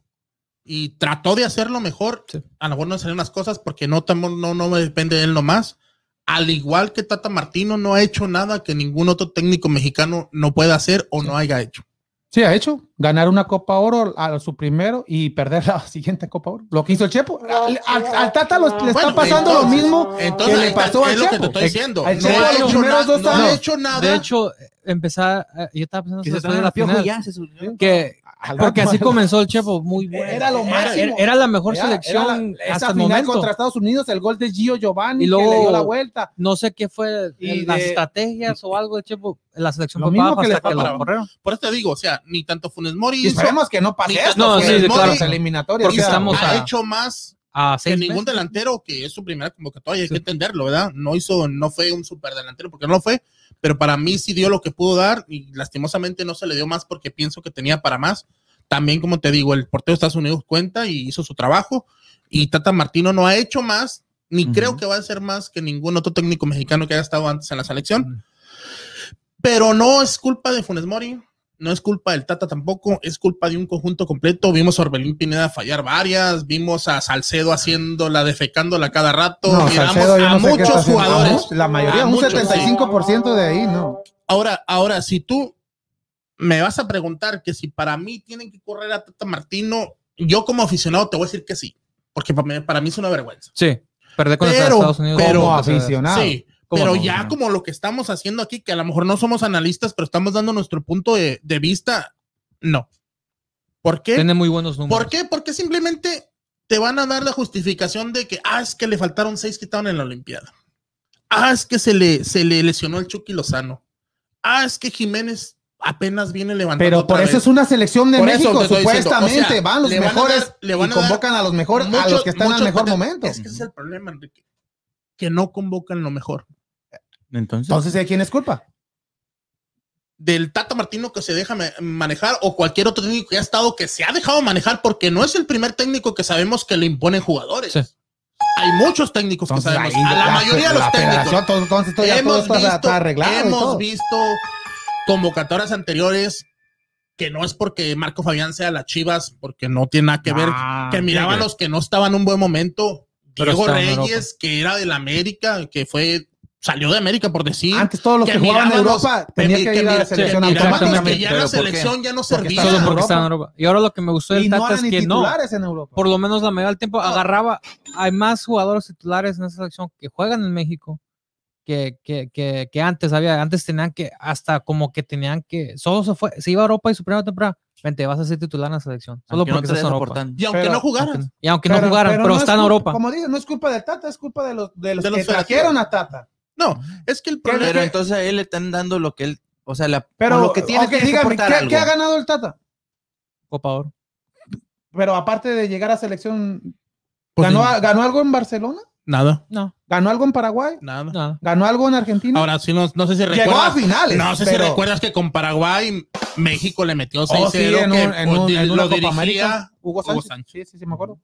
y trató de hacerlo mejor. Sí. A lo mejor no salieron las cosas porque no, no, no me depende de él nomás. Al igual que Tata Martino no ha hecho nada que ningún otro técnico mexicano no pueda hacer o no haya hecho. Sí, ha hecho. Ganar una Copa Oro a su primero y perder la *laughs* siguiente Copa Oro. Lo que hizo el Chepo. Al, al- al Tata lo- le está Bueno, pasando lo entonces- mismo Entonces, que le pasó está- al es lo que te Chepo. estoy diciendo. al No Chepo ha los hecho, primeros na- dos no ha años. hecho nada. De hecho, empezar, eh, yo estaba pensando Que se de la final, ya, se subió. que, porque así comenzó el Chepo, muy bueno. Era lo máximo. Era, era la mejor Era- selección era la- hasta el momento. contra Estados Unidos, el gol de Gio Giovanni Y que luego- le dio la vuelta. No sé qué fue Y las de- estrategias o algo, el Chepo, la selección Lo fue mismo que le hasta que está lo corrieron. Por eso te digo, o sea, ni tanto Funes Mori Y esperemos que no pase esto. No, sí, claro. Mori, eliminatorias, Porque estamos ha a- hecho más A que ningún meses. delantero que es su primera convocatoria, hay Sí. que entenderlo, ¿verdad? No hizo, no fue un super delantero porque no lo fue, pero para mí sí dio lo que pudo dar y lastimosamente no se le dio más porque pienso que tenía para más. También, como te digo, el portero de Estados Unidos cuenta y hizo su trabajo y Tata Martino no ha hecho más, ni creo que va a hacer más que ningún otro técnico mexicano que haya estado antes en la selección. Pero no es culpa de Funes Mori, no es culpa del Tata tampoco, es culpa de un conjunto completo. Vimos a Orbelín Pineda fallar varias, vimos a Salcedo haciéndola, defecándola cada rato, No, miramos Salcedo, yo a muchos haciendo. jugadores. La mayoría, un muchos, 75% de ahí, ¿no? Ahora, ahora, si tú me vas a preguntar que si para mí tienen que correr a Tata Martino, yo como aficionado te voy a decir que sí, porque para mí, para mí es una vergüenza. Sí, perder contra Pero- Estados Unidos. pero- Como aficionado. Sí, ¿Cómo pero no? ya No. como lo que estamos haciendo aquí, que a lo mejor no somos analistas, pero estamos dando nuestro punto de, de vista, no. ¿Por qué? Tiene muy buenos números. ¿Por qué? Porque simplemente te van a dar la justificación de que, ah, es que le faltaron seis que estaban en la Olimpiada. Ah, es que se le, se le lesionó el Chucky Lozano. Ah, es que Jiménez apenas viene levantando. Pero por otra eso vez. es una selección de Por México, supuestamente. o sea, van los le van a mejores dar- le van y a dar convocan a los mejores, a los que están muchos- al mejor momento. Es que ese es el problema, Enrique. Que no convocan lo mejor. Entonces, Entonces, ¿de quién es culpa? Del Tata Martino que se deja ma- manejar o cualquier otro técnico que ha estado que se ha dejado manejar porque no es el primer técnico que sabemos que le imponen jugadores. Sí. Hay muchos técnicos Entonces, que sabemos. ahí a la, mayoría de los la técnicos. todo- entonces, todo, todo hemos está, visto, está arreglado. hemos todo. visto convocatorias anteriores que no es porque Marco Fabián sea las Chivas, porque no tiene nada que ver, Ah, que miraba a que- los que no estaban en un buen momento. Pero Diego Reyes, que era del América, que fue, salió de América por decir. Antes todos los que, que jugaban en Europa tenían que que ir a la selección que que ya ¿Pero la selección ya no servía. estaban Solo porque Europa. estaba en Europa. Y ahora lo que me gustó del Y no Tata es que no. titulares en Europa. Por lo menos la mayoría del tiempo agarraba. Hay más jugadores titulares en esa selección que juegan en México que, que, que, que antes había. Antes tenían que, hasta como que tenían que. Solo se fue, se iba a Europa y su primera temporada. Vente, vas a ser titular en la selección. Solo Aunque no porque te estás en Europa. Y aunque Pero- no jugaran. Aunque- Y aunque no jugaran, pero, no es está en Europa. Como digo, no es culpa del Tata, es culpa de los, de los De los que trajeron a Tata. No, es que el problema Pero entonces a él le están dando lo que él, o sea, la, Pero, lo que tiene, ok, tiene que dígame, ¿qué, algo. qué ha ganado el Tata? Copa Oro. Pero aparte de llegar a selección, Pues ¿ganó, ¿ganó algo en Barcelona? nada, No, ¿Ganó algo en Paraguay? nada. nada. ¿Ganó algo en Argentina? Ahora sí, no, no sé si Llegó a recuerdas. finales. No sé pero- si recuerdas que con Paraguay México le metió 6-0. Oh, sí, en, un, en, un- en lo una Copa dirigía América. Hugo Hugo Sánchez. Sánchez. Sí, sí, sí, me acuerdo.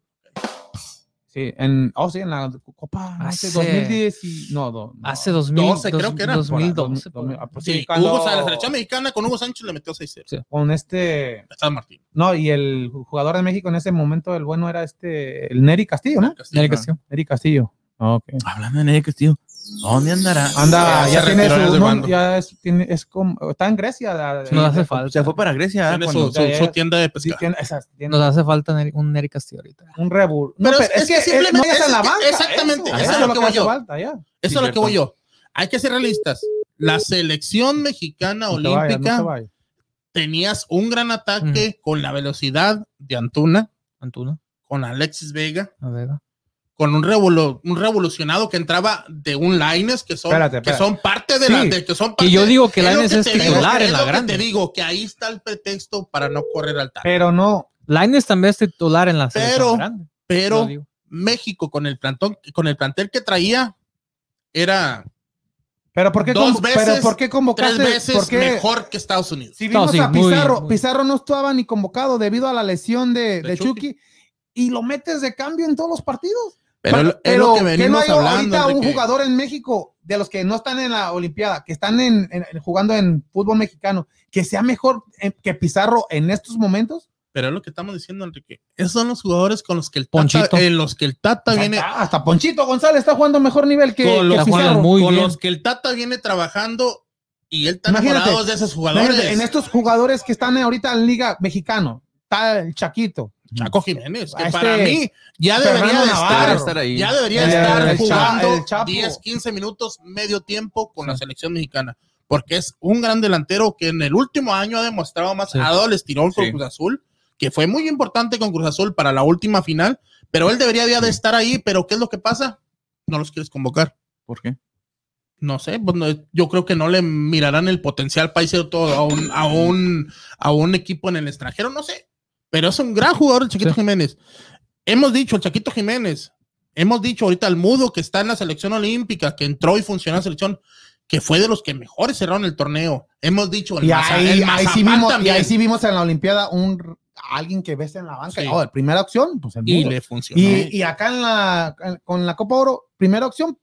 Sí, en, oh, sí, en la Copa, sé, Hace- 2010 y, no, do- no. Hace 2000, 12 creo que era. 2012. Dos mil- ah, pues Sí, sí, cuando- Hugo, la selección mexicana con Hugo Sánchez le metió 6-0. con este, Estaba Martín. no, y el jugador de México en ese momento, el bueno era este, el Neri Castillo, ¿no? Neri Castillo. Neri Castillo. Ah, ok. Hablando de Neri Castillo, ¿dónde andará? Anda, Ya ya tiene su, no, ya es, tiene, es como, está en Grecia. la- Nos hace falta. Se fue para Grecia. Tiene su, su- ya- su tienda de sí, tiene, tiene Nos hace falta un Neri Castillo ahorita. un rebur. No, Pero pero es- que simplemente- no es en la banca. exactamente, eso, eso eso es lo que voy yo. falta, ya. Eso Sí, es lo que voy yo. Hay que ser realistas. La selección mexicana No te vayas, olímpica no te vayas. tenías un gran ataque con la velocidad de Antuna, Antuna. con Alexis Vega, A ver. Con un, revolu- un revolucionado que entraba de un Lines que son, Espérate, que espérate. son parte de la de- que son Que parte- yo digo que es lo Lainez es digo, titular en la que grande. Te digo que ahí está el pretexto para no correr al TAC. Pero no, Lainez también es titular en la selección Pero- grande. Pero. México con el plantón, con el plantel que traía era pero ¿por qué, Dos veces, pero ¿por qué convocaste? tres veces ¿Por qué? mejor que Estados Unidos. Si No, vimos sí, a Pizarro, bien, Pizarro no estaba ni convocado debido a la lesión de, De de Chucky. Chucky y lo metes de cambio en todos los partidos. Pero lo- es lo que ¿qué no venimos hay hablando. ahorita de un que- jugador en México de los que no están en la Olimpiada, que están en, jugando en fútbol mexicano, que sea mejor eh, que Pizarro en estos momentos? Pero es lo que estamos diciendo, Enrique. Esos son los jugadores con los que el Tata, Ponchito. en los que el Tata viene, hasta, hasta Ponchito González está jugando mejor nivel que, Con los- Pizarro. muy con bien. los que el Tata viene trabajando y él está Imagínate, enamorado de esos jugadores. En estos jugadores que están ahorita en Liga Mexicano, está el Chaquito, Chaco Jiménez, que este para mí ya debería de estar, estar ahí. ya debería El- estar el jugando el Chapo. 10, 15 minutos, medio tiempo con la selección mexicana. Porque es un gran delantero que en el último año ha demostrado más, Sí. ha dado el estirón con Sí. Cruz Azul, que fue muy importante con Cruz Azul para la última final, pero él debería ya de estar ahí, pero ¿qué es lo que pasa? No los quieres convocar. ¿Por qué? No sé, pues no, yo creo que no le mirarán el potencial para irse todo a un, a un, a un equipo en el extranjero, no sé. Pero es un gran jugador el Chiquito Sí. Jiménez. Hemos dicho, el Chiquito Jiménez, hemos dicho ahorita al Mudo que está en la selección olímpica, que entró y funcionó en la selección, que fue de los que mejores cerraron el torneo. Hemos dicho, el Y Maza- ahí, el ahí sí vimos, y también. ahí sí vimos en la Olimpiada un alguien que ves en la banca. Sí. Oh, primera opción, pues el y le funcionó. Y, y acá en la, con la Copa Oro, primera opción,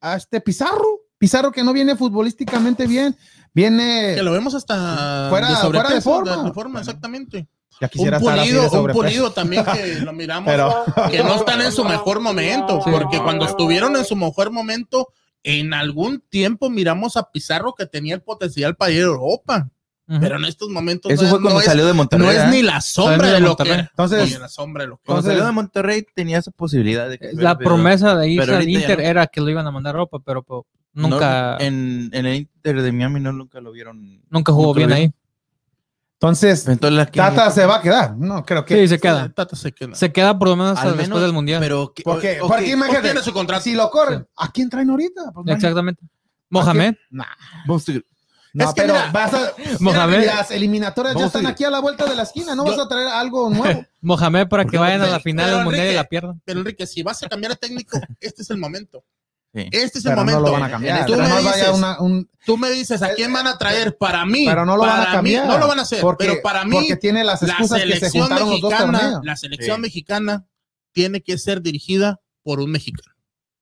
a este Pizarro. Pizarro que no viene futbolísticamente bien, viene. que lo vemos hasta Fuera- de fuera de forma. de forma, exactamente. Ya Un quisiera estar así de pulido, un pulido también que *laughs* lo miramos Pero, que no están en su mejor momento, Sí. porque cuando estuvieron en su mejor momento, en algún tiempo miramos a Pizarro que tenía el potencial para ir a Europa, pero en estos momentos Eso no, fue es- cuando no es, salió de Monterrey. no es ¿verdad? ni la sombra de de lo que Entonces- ni la sombra de lo que Cuando Entonces- salió de Monterrey tenía esa posibilidad de que La pero- promesa de irse al Inter no. era que lo iban a mandar a Europa, pero, pero no, nunca, en, en el Inter de Miami no nunca lo vieron. nunca jugó nunca bien ahí. Entonces, Entonces, la- Tata se va a quedar. No, creo que. Sí, se queda. Tata se queda. Se queda por lo menos hasta después del Mundial. Pero, que- Porque, imagínate, tiene su contrato. si lo corren, ¿a quién traen ahorita? Pues Exactamente. Mohamed. Nah, no, Es que pero mira, vas a. Mohamed. mira, las eliminatorias ya están aquí a la vuelta de la esquina. No Yo- vas a traer algo nuevo. *laughs* Mohamed para que vayan a la final del Mundial y Enrique, la pierdan. Pero Enrique, si vas a cambiar de técnico, este es el momento. Sí. Este es el Pero momento. no lo van a cambiar. Tú me, dices, una- un- tú me dices a quién van a traer para mí. pero no lo van a cambiar. Mí, no lo van a hacer, porque, pero para mí Porque tiene las la excusas que se los dos mexicana, la selección Sí. mexicana tiene que ser dirigida por un mexicano.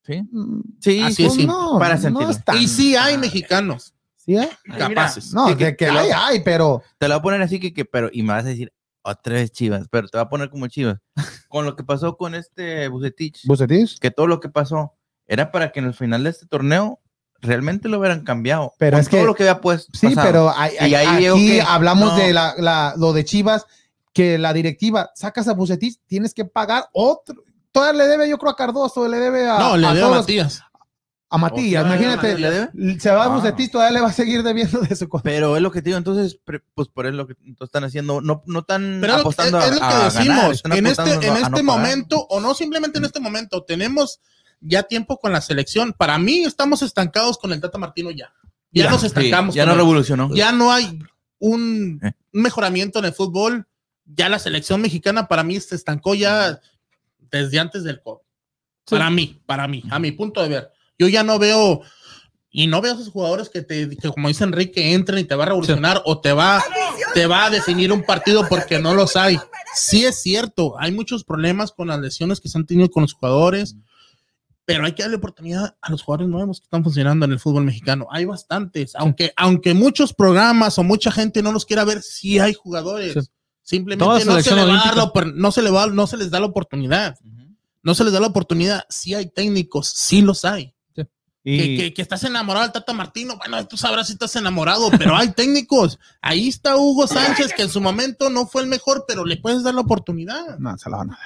Sí. Mm, Sí, Así es pues simple. no, para no sentirlo. es tan- Y sí hay mexicanos. ¿Sí hay? capaces. No, Sí, que- de que que lo- hay, hay, pero Te lo voy a poner así que, que, pero, y me vas a decir otra vez Chivas, pero te voy a poner como Chivas. Con lo que pasó con este Bucetich, Bucetis. que todo lo que pasó era para que en el final de este torneo realmente lo hubieran cambiado. Pero Con es que- todo lo que había pues Sí, pasado. pero hay- Y ahí aquí que hablamos no. de la, la- lo de Chivas, que la directiva sacas a Bucetis, tienes que pagar otro. Todavía le debe, yo creo, a Cardoso, le debe a, No, le a debo a Matías. a Matías. ¿O sea, imagínate, ¿le debe? se va a Ah. Bucetis, todavía le va a seguir debiendo de su cosa. Pero es lo que te digo, entonces, pues por eso lo que están haciendo, no, no tan Pero es lo- apostando es, a, es lo que a decimos. en este, en no este pagar. momento, o no simplemente en este momento, tenemos ya tiempo con la selección. Para mí, estamos estancados con el Tata Martino ya. Ya, Ya, nos sí, estancamos. ya no revolucionó. ya no hay un, Eh. un mejoramiento en el fútbol. Ya la selección mexicana para mí se estancó ya desde antes del COVID. Para mí, para mí, a mi punto de ver. Yo ya no veo, y no veo a esos jugadores que te, que como dice Enrique, entren y te va a revolucionar o te va, te va a definir un partido porque no los hay. Sí es cierto, hay muchos problemas con las lesiones que se han tenido con los jugadores, pero hay que darle oportunidad a los jugadores nuevos que están funcionando en el fútbol mexicano. Hay bastantes, aunque, aunque muchos programas o mucha gente no los quiera ver, sí hay jugadores. Sí. Simplemente no se, le va a dar no, se le va, no se les da la oportunidad. No se les da la oportunidad. Sí hay técnicos, sí los hay. Y, Que, que- que estás enamorado del Tata Martino, bueno, tú sabrás si estás enamorado, pero hay técnicos. Ahí está Hugo Sánchez, que en su momento no fue el mejor, pero le puedes dar la oportunidad. no, se la van a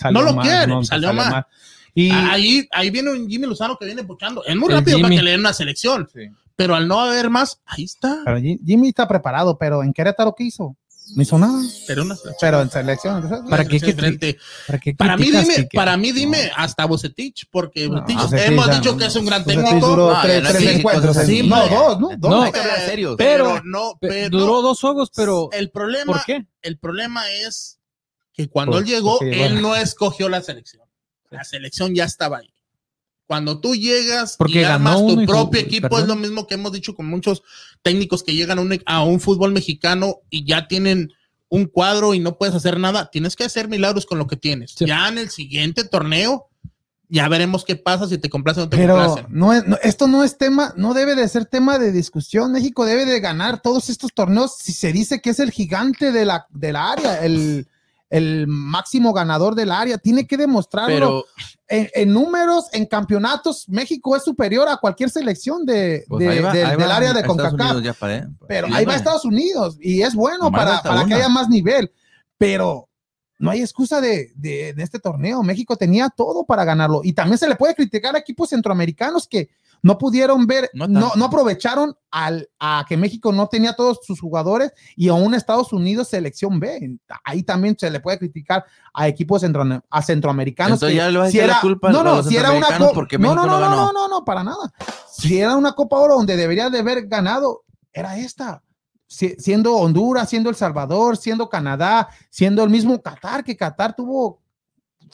dar. No lo mal, quiere, salió mal. Y Ahí, ahí viene un Jimmy Lozano que viene puchando. Es muy rápido para Jimmy. que le den una selección, Sí. pero al no haber más, ahí está. pero Ji- Jimmy está preparado, pero en Querétaro, ¿qué hizo? No hizo nada. Pero una selección. Pero en selección. ¿Para qué diferente. ¿Para, qué Para mí, dime, Quique? para mí, dime hasta Bucetich, porque No, Bucetich Bucetich hemos ya- dicho que es un gran técnico. duró No, tres, no, tres sí, encuentros. sí, no, dos, ¿no? Dos. No, Hay que hablar serios. pero, Pero- no, Pe- pero Duró dos juegos, pero el problema, ¿por qué? el problema es que cuando Pues, él llegó, sí, él bueno. no escogió la selección. La selección ya estaba ahí. Cuando tú llegas Porque y ganó armas tu propio jugó- equipo, ¿verdad? es lo mismo que hemos dicho con muchos técnicos que llegan a un, a un fútbol mexicano y ya tienen un cuadro y no puedes hacer nada. Tienes que hacer milagros con lo que tienes. Sí. Ya en el siguiente torneo, ya veremos qué pasa si te complace o no te Pero complace. no es, no, esto no es tema, no debe de ser tema de discusión. México debe de ganar todos estos torneos si se dice que es el gigante de la, del área, el, el máximo ganador del área. Tiene que demostrarlo Pero en, en números, en campeonatos. México es superior a cualquier selección de, pues, de- ahí va- del- ahí del va área de CONCACAF. Para- Pero ahí va. Estados Unidos y es bueno para, para que haya más nivel. Pero no hay excusa de, de- de este torneo. México tenía todo para ganarlo. Y también se le puede criticar a equipos centroamericanos que no pudieron ver, No no, aprovecharon al, a que México no tenía todos sus jugadores y aún Estados Unidos selección B. Ahí también se le puede criticar a equipos centro- a centroamericanos. Entonces que ya le vas a si echar la era- culpa no, no, los si era una porque no, México no, no no, no, no, no, para nada. Si era una Copa Oro donde debería de haber ganado, era esta. Si- siendo Honduras, siendo El Salvador, siendo Canadá, siendo el mismo Qatar, que Qatar tuvo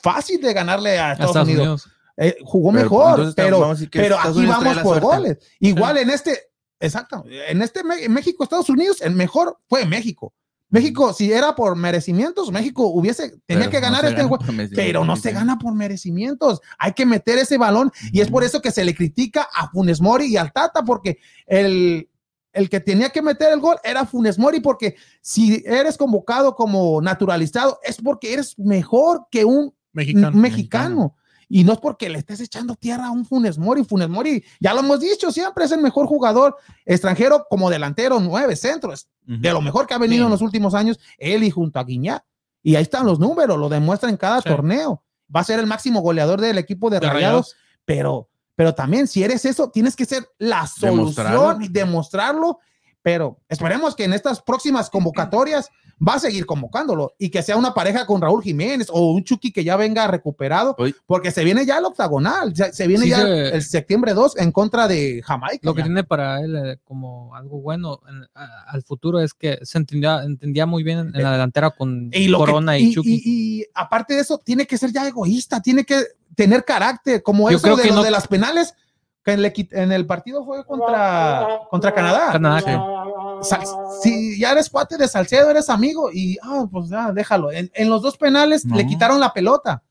fácil de ganarle a A Estados, Estados Unidos. Unidos. Eh, jugó Pero, mejor, pero, vamos pero aquí vamos por goles. Igual en este, exacto, en este México, Estados Unidos, el mejor fue México. México, si era por merecimientos, México hubiese, tenía Pero que ganar este juego pero no se gana por merecimientos. Hay que meter ese balón y es por eso que se le critica a Funes Mori y al Tata, porque el, el que tenía que meter el gol era Funes Mori, porque si eres convocado como naturalizado es porque eres mejor que un Mexicano. mexicano. mexicano. Y no es porque le estés echando tierra a un Funes Mori. Funes Mori, ya lo hemos dicho, siempre es el mejor jugador extranjero como delantero, nueve centros de lo mejor que ha venido Sí. en los últimos años, él y junto a Guiñá. Y ahí están los números, lo demuestra en cada Sí. torneo. Va a ser el máximo goleador del equipo de, De Rayados, Rayados. pero, pero también si eres eso, tienes que ser la solución Demostrarlo. y demostrarlo. Pero esperemos que en estas próximas convocatorias va a seguir convocándolo y que sea una pareja con Raúl Jiménez o un Chucky que ya venga recuperado, Oye. porque se viene ya el octagonal, se, se viene Sí, ya se- el septiembre 2 en contra de Jamaica. Lo que ya. tiene para él eh, como algo bueno en- a- al futuro es que se entendía, entendía muy bien en, la delantera con Y lo que- Corona y, y, Chucky. y- y aparte de eso, tiene que ser ya egoísta, tiene que tener carácter, como Yo eso creo de que lo no- de las penales, que en, le quit- en el partido fue contra, contra Canadá. Canadá, sí. Sal- si ya eres cuate de Salcedo, eres amigo, y ah, pues ya, déjalo. En, en los dos penales No. le quitaron la pelota.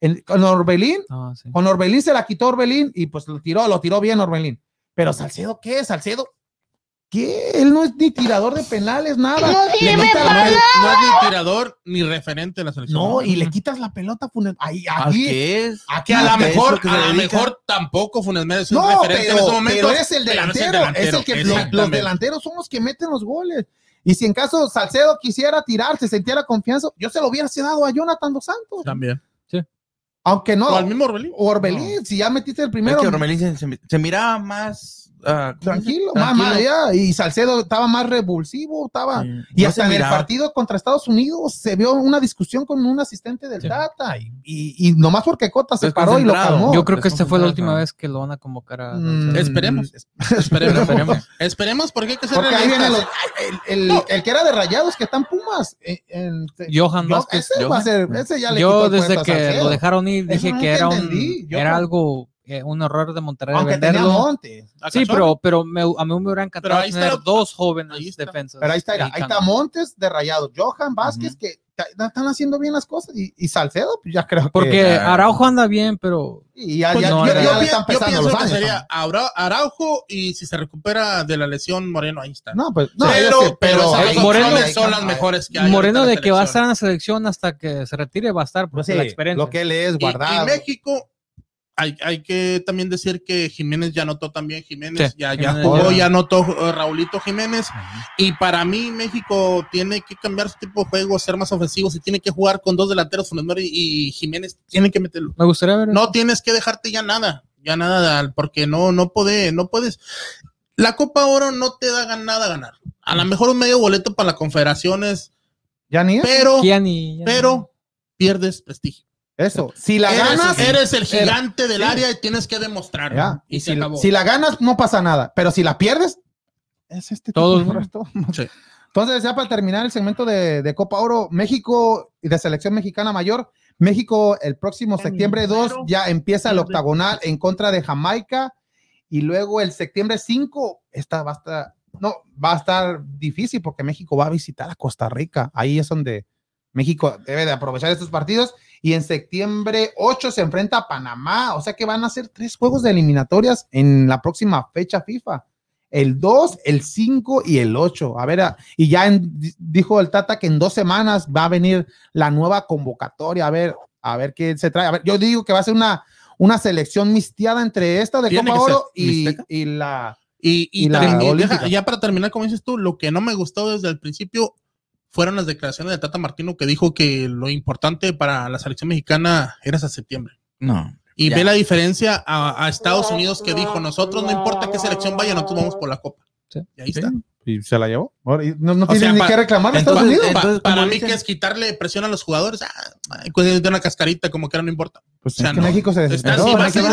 En- con Orbelín, Ah, sí. con Orbelín se la quitó Orbelín y pues lo tiró, lo tiró bien Orbelín. Pero Salcedo, ¿qué? Salcedo ¿Qué? Él no es ni tirador de penales, nada. No Le sirve para No es ni tirador ni referente de la selección. No, y le quitas la pelota. Funes- Ahí, ¿A aquí, qué es? aquí Que a lo ¿A qué es mejor, que a lo mejor tampoco Funes Mori es un No, referente pero, en estos momentos. pero es el pero no delantero, es el que los- los, delanteros son los que meten los goles. Y si en caso Salcedo quisiera tirar, se sintiera confianza, yo se lo hubiera dado a Jonathan dos Santos. También. Aunque no, O al mismo Orbelín. o Orbelín, si ya metiste el Es primero, que Romelín se, se- se miraba más ah, ¿cómo se tranquilo, más allá. Y Salcedo estaba más revulsivo, estaba. Sí. Y No hasta en el partido contra Estados Unidos se vio una discusión con un asistente del Tata. Y, y, y nomás porque Cota se paró y lo calmó. Yo creo que esta fue la última vez que lo van a convocar a. Mm, Esperemos. *laughs* Esperemos. Esperemos. Esperemos porque hay que ser Porque ahí viene los- el, el- el que era de rayados que están Pumas. eh, en- Johan yo- Vázquez. ese va a ser, ese ya le Yo desde que Salcedo. lo dejaron ir dije que era un era algo eh, un error de Monterrey Aunque tenía venderlo. Montes. Sí, pero pero me, a mí me hubiera encantado Pero ahí tener está- dos jóvenes defensas. Pero ahí está, mira, ahí está. Montes de rayados. Johan Vázquez que están haciendo bien las cosas. Y, y Salcedo, pues ya creo que. Porque. Araujo anda bien, pero y ya, Pues ya- no, ya yo, están yo pienso los que sería Ara- Araujo y si se recupera de la lesión Moreno, ahí está. No, pues. No, pero, es que- pero, esas dos Moreno- son las mejores que hay. Moreno de que va a estar en la selección hasta que se retire va a estar Pues porque sí, la experiencia. lo que él es Y- guardado. Y, México, hay, hay que también decir que Jiménez ya anotó también. Jiménez Sí, ya, ya Jiménez jugó, ya- ya anotó eh, Raulito Jiménez. Y para mí, México tiene que cambiar su tipo de juego, ser más ofensivo. Si tiene que jugar con dos delanteros, Mori y Jiménez, tienen que meterlo. Me gustaría ver. No tienes que dejarte ya nada, ya nada, porque no, no puede, no puedes. La Copa Oro no te da nada a ganar. A lo mejor un medio boleto para la Confederaciones, Ya ni es. pero, ya- pero pierdes prestigio. Eso. *laughs* Si la eres, ganas. eres el gigante del Sí. área y tienes que demostrarlo. Ya. Y, se si, acabó. si la ganas, no pasa nada. Pero si la pierdes, es este tipo Todos, de ¿no? resto. Sí. Entonces, ya para terminar el segmento de, de Copa Oro, México y de selección mexicana mayor, México el próximo septiembre 2 ya empieza el octagonal en contra de Jamaica y luego el septiembre 5, esta va a estar, no, va a estar difícil porque México va a visitar a Costa Rica. Ahí es donde México debe de aprovechar estos partidos y en septiembre 8 se enfrenta a Panamá, o sea que van a ser tres juegos de eliminatorias en la próxima fecha FIFA el 2, el 5 y el 8. A ver, a- y ya en- dijo el Tata que en dos semanas va a venir la nueva convocatoria. A ver, a ver qué se trae. A ver, yo digo que va a ser una, una selección mistiada entre esta de Copa Oro y, la. Y, y Y la deja- ya para terminar, como dices tú, lo que no me gustó desde el principio fueron las declaraciones de Tata Martino que dijo que lo importante para la selección mexicana era hasta septiembre. No. Y Ya. ve la diferencia a, a Estados Unidos que dijo, nosotros no importa qué selección vaya, nosotros vamos por la copa. Sí. Y ahí está. Y se la llevó. No, no tiene sea, ni que reclamar a Estados entonces, Unidos. Entonces, para mí dicen- que es quitarle presión a los jugadores, ah, de una cascarita como que ahora no importa. Pues o sea, es que no. México se desesperó. Está- si vas a ir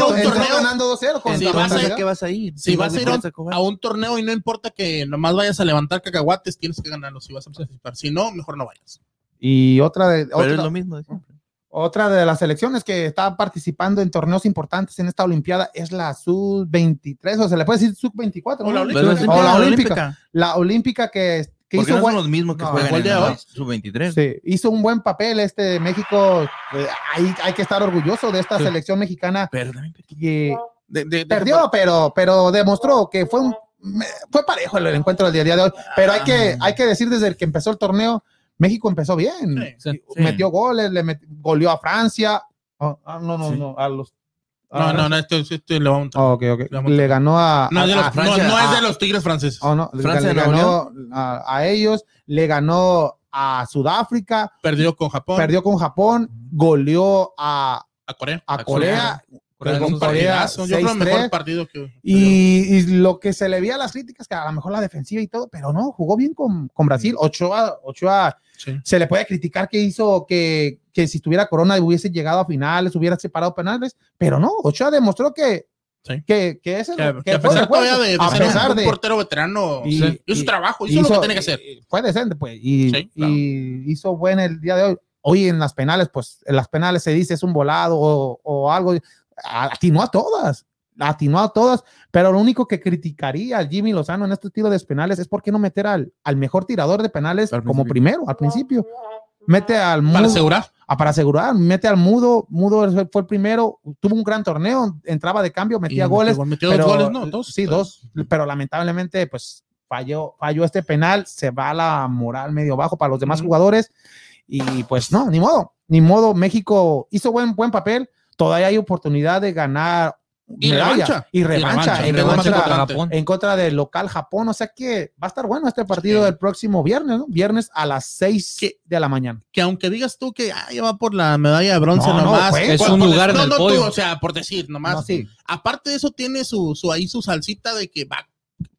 a- un torneo- ganando 2-0 contra si vas a ir- Costa ¿a Rica. qué vas a ir? Si vas a ir a un, torneo y no importa que nomás vayas a levantar cacahuates, tienes que ganarlo si vas a participar. Si no, mejor no vayas. Y otra de. Pero es otra- lo mismo. siempre. Otra de las selecciones que está participando en torneos importantes en esta Olimpiada es la Sub-23, o se le puede decir Sub-24. O la ¿no? O la olímpica. La Olímpica que, que hizo, no buen, son los mismos que No, juegan en de hoy. sub-23. sí, hizo un buen papel este México. eh, ahí hay que estar orgulloso de esta Sí. selección mexicana que De- de- de- perdió, pero, pero demostró que fue un fue parejo el encuentro del día, día de hoy. Pero hay que, hay que decir desde el que empezó el torneo, México empezó bien. Sí. Metió goles, le met- goleó a Francia. Ah, no, no, Sí. no, a los. No, a- no, no, este, este le vamos a... Ah, ok, ok. Le a- ganó a. No, es de a- los, a no, Francia, no es a- de los Tigres franceses. oh, no, le- Francia, le ganó a, a ellos, le ganó a Sudáfrica, Perdió con Japón. perdió con Japón, goleó a, a Corea. a A Corea, Corea con un partidazo. Yo creo mejor 6-3. partido que. y, y lo que se le veía a las críticas, que a lo mejor la defensiva y todo, pero no, jugó bien con, con Brasil. Ochoa, Ochoa Sí. se le puede criticar que hizo que, que si estuviera Corona hubiese llegado a finales, hubiera separado penales, pero no, Ochoa demostró que, Sí. que, que ese Que, que a pesar todavía de, de a ser un- pesar un, de portero veterano, Y- hizo y- su trabajo, hizo, lo que tenía que hacer. Fue decente, pues, y, Sí, claro. y hizo buen el día de hoy. Hoy en las penales, pues, en las penales se dice es un volado o, o algo. Atinó a todas, atinó a todas, pero lo único que criticaría al Jimmy Lozano en este tiro de penales es por qué no meter al, al mejor tirador de penales Al como primero, al principio. Mete al Para muy, asegurar. ah, para asegurar, mete al Mudo, Mudo fue el primero, tuvo un gran torneo, entraba de cambio, metía Y goles, Metió pero- dos goles, ¿no? Dos. sí, dos, pero lamentablemente, pues falló, falló este penal, se va la moral medio bajo para los demás jugadores. Y pues no, ni modo, ni modo, México hizo buen, buen papel, todavía hay oportunidad de ganar Y medalla, revancha. y revancha, Y en, revancha contra, contra importante. Japón. en contra del local Japón, o sea que va a estar bueno este partido Sí. el próximo viernes, ¿no? Viernes a las 6 Que- de la mañana. que aunque digas tú que ah, ya va por la medalla de bronce No, no, nomás. pues, es por- un por lugar el no, no, tú, o sea, por decir nomás. No, sí, Aparte de eso, tiene su, su ahí su salsita de que va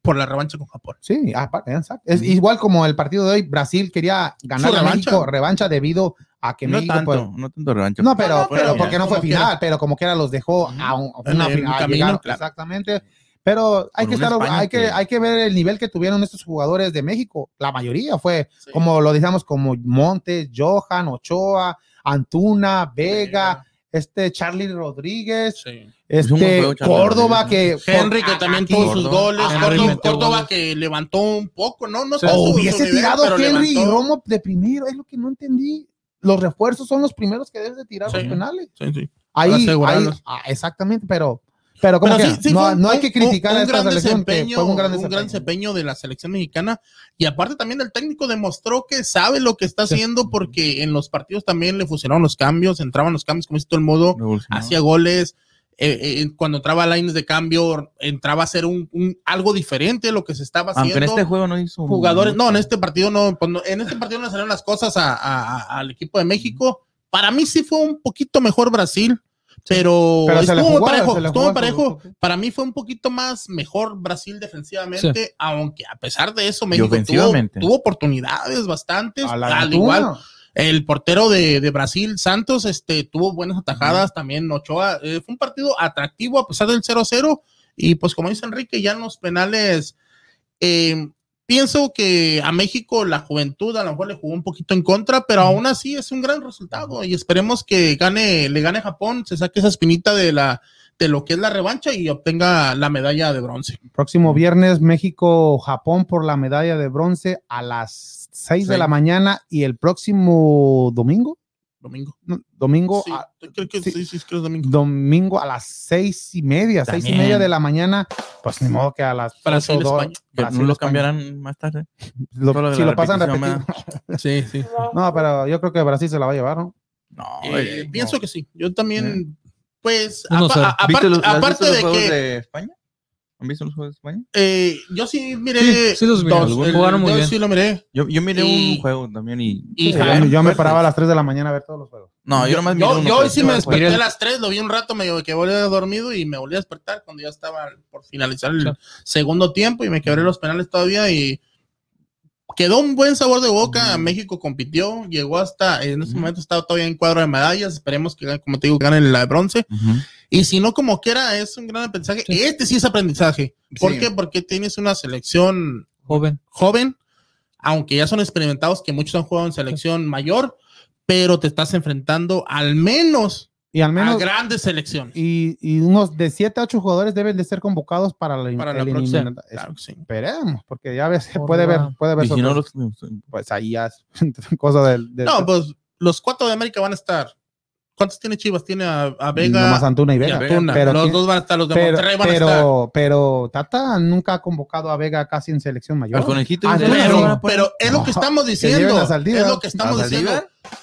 por la revancha con Japón. sí, aparte, exacto. es igual como el partido de hoy, Brasil quería ganar a revancha. México revancha debido a que No México tanto, pues, no tanto revancha. No, pero, No, no, pero pero porque no fue final, quiera. pero como quiera los dejó a, un- a una el final, a camino, llegar, claro. exactamente. Pero hay que estar, España hay que, que- hay que ver el nivel que tuvieron estos jugadores de México. La mayoría fue, Sí. como lo decíamos, como Montes, Johan, Ochoa, Antuna, Vega, este Charlie Rodríguez, Sí. Este Charlie Córdoba Rodríguez, que Henry, que también aquí- tuvo sus Córdoba. goles. Henry Córdoba, que levantó un poco, ¿no? No sé o hubiese nivel, tirado Henry y. Romo de primero, es lo que no entendí. Los refuerzos son los primeros que debes de tirar Sí. los penales. Sí, sí. Ahí, ahí ah, exactamente, pero, pero como Pero que sí, sí no, un- no hay que criticar un, a un esta gran selección, que desempeño, fue un gran un gran desempeño. de la selección mexicana y aparte también el técnico demostró que sabe lo que está Sí. haciendo porque en los partidos también le funcionaron los cambios, entraban los cambios como dice todo el modo, hacía goles, eh, eh, cuando entraba a lines de cambio entraba a hacer un, un- algo diferente de lo que se estaba Aunque haciendo. en este juego no hizo. jugadores, no, en este partido no, pues no, en este partido no salieron las cosas a- a- a- al equipo de México. Para mí sí fue un poquito mejor Brasil, pero, estuvo muy parejo, estuvo muy. Para mí fue un poquito más mejor Brasil defensivamente, aunque a pesar de eso México tuvo, tuvo oportunidades bastantes, al igual el portero de, de Brasil, Santos, este, tuvo buenas atajadas también. Ochoa, eh, fue un partido atractivo a pesar del 0-0. Y pues, como dice Enrique, ya en los penales, eh, pienso que a México la juventud a lo mejor le jugó un poquito en contra, pero aún así es un gran resultado. Y esperemos que gane, le gane Japón, se saque esa espinita de la de lo que es la revancha y obtenga la medalla de bronce. Próximo viernes, México, Japón por la medalla de bronce a las 6 de Seis. la mañana y el próximo domingo, Domingo. no, domingo, Sí, a, creo que sí. sí, sí, creo domingo. domingo a las seis y media, seis y También. media de la mañana, pues ni modo que a las ocho, do- España. Que no lo cambiarán más tarde. Lo- de si lo pasan repetido. Sí, sí. *laughs* No, pero yo creo que Brasil se la va a llevar, ¿no? No, Eh, eh, pienso no. que sí. Yo también, pues, apa- a- ¿Viste aparte, aparte de que de España? ¿Han visto los juegos de España? eh, yo sí miré Sí, sí los miré. dos. El- Jugaron muy yo bien. sí lo miré. Yo, yo miré Y- un juego también y. Y Sí, Javier yo, yo me paraba a las 3 de la mañana a ver todos los juegos. No, yo nomás miré Yo, uno, yo hoy pero sí me desperté a las 3, lo vi un rato, medio que volví a dormido y me volví a despertar cuando ya estaba por finalizar el Sí. segundo tiempo y me quebré los penales todavía y quedó un buen sabor de boca. México compitió, llegó hasta, en este momento está todavía en cuadro de medallas. Esperemos que, como te digo, gane la de bronce. Y si no, como quiera, es un gran aprendizaje. Sí. Este sí es aprendizaje. ¿Por Sí. qué? Porque tienes una selección Joven. joven, aunque ya son experimentados, que muchos han jugado en selección mayor, pero te estás enfrentando al menos, Y al a menos, grandes selecciones. y, y unos de 7 a 8 jugadores deben de ser convocados para la, para la el próxima. Claro que sí. Esperemos, porque ya ves, Por puede ver, la- puede ver Y si no, los- pues ahí ya es *laughs* cosa del, No, pues los cuatro de América van a estar. ¿Cuántos tiene Chivas? Tiene a, a Vega nomás Antuna y y Vega. a Antuna. Pero los dos van a estar, los de pero, Monterrey van a estar. pero, pero Tata nunca ha convocado a Vega casi en selección mayor. Al conejito Ah, y- Antuna Pero, sí. pero es lo que estamos diciendo. a. Es lo que estamos ¿A diciendo.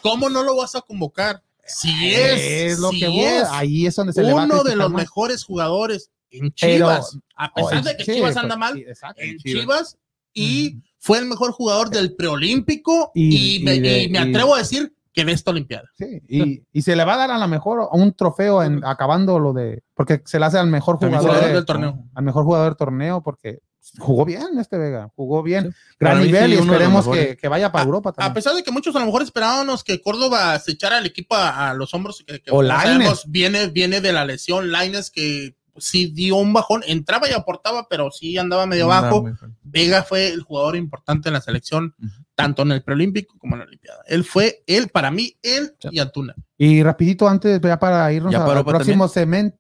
¿Cómo no lo vas a convocar? Si es, es lo que voy, es ahí es donde se le va a uno de los mejores jugadores en Pero- Chivas. a pesar Oh, de que sí, Chivas pues, anda mal, sí, exacto. en Chivas. Chivas y fue el mejor jugador del preolímpico y, Y- me, y de- y me y- atrevo a decir que de esta Olimpiada. Sí, y, y se le va a dar a la mejor un trofeo en acabando lo de porque se le hace al mejor jugador, jugador de- del torneo. al mejor jugador del torneo porque jugó bien este Vega, jugó bien, gran nivel sí, y esperemos que, que vaya para Europa A pesar de que muchos a lo mejor esperábamos que Córdoba se echara el equipo a, a los hombros, que, que O sabemos, viene, viene de la lesión Laines que sí dio un bajón, entraba y aportaba, pero sí andaba medio bajo. Vega fue el jugador importante en la selección. Tanto en el preolímpico como en la Olimpiada. Él fue, él, para mí, él Sí. y Antuna. Y rapidito antes ya para irnos Ya al próximo segmento,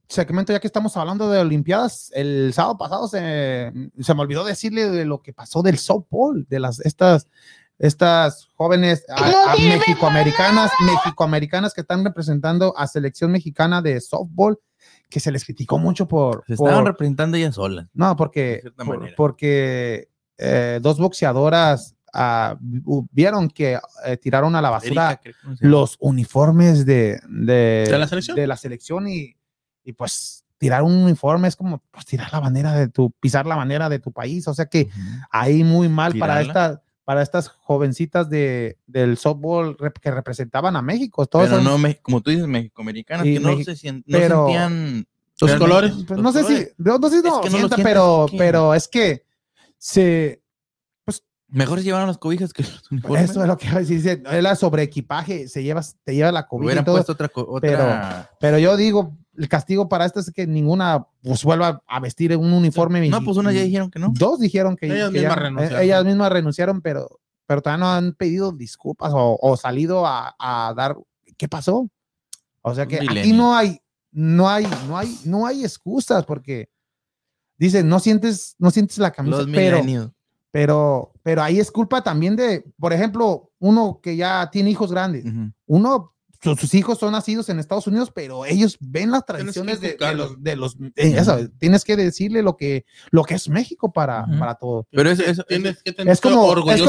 ya que estamos hablando de Olimpiadas, el sábado pasado se, se me olvidó decirle de lo que pasó del softball, de las estas estas jóvenes a- a mexicoamericanas, mexicoamericanas que están representando a selección mexicana de softball, que se les criticó mucho por, Se por- estaban representando ellas solas. no, porque, por- porque eh, dos boxeadoras ah, vi- vieron que eh, tiraron a la basura Erika, los uniformes de, de, ¿De la selección? de la selección y, y, pues tirar un uniforme es como pues, tirar la bandera de tu, pisar la bandera de tu país. O sea que Ujú. ahí muy mal para Tirarla. esta, para estas jovencitas de, del softball rep- que representaban a México. Todos Pero son- no, me- como tú dices, mexicoamericanas, Y que no, Mexi- se no pero- sentían Los colores. pues, los no sé si, no, no sé si Es no que no lo sienta, sientes, pero, pero es que se, Mejor se llevaron las cobijas que los uniformes. eso es lo que dice, es la sobreequipaje, se lleva, te lleva la cobija y Hubieran todo, puesto otra, otra- pero yo digo, el castigo para esto es que ninguna pues vuelva a vestir un uniforme. No, y- pues unas ya dijeron que no. Dos dijeron que, Ellas que mismas ya- renunciaron. eh, ellas mismas renunciaron, pero, pero todavía no han pedido disculpas o, o salido a, a dar qué pasó. O sea que aquí no hay, no hay, no hay, no hay excusas porque dicen no sientes, no sientes la camisa, Los pero, milenios. Pero, pero ahí es culpa también de, por ejemplo, uno que ya tiene hijos grandes, uno su- sus hijos son nacidos en Estados Unidos, pero ellos ven las tradiciones de, de los, de los eh, eso, tienes que decirle lo que, lo que es México para, para todo. Pero eso, eso, Tienes que tener Es como, es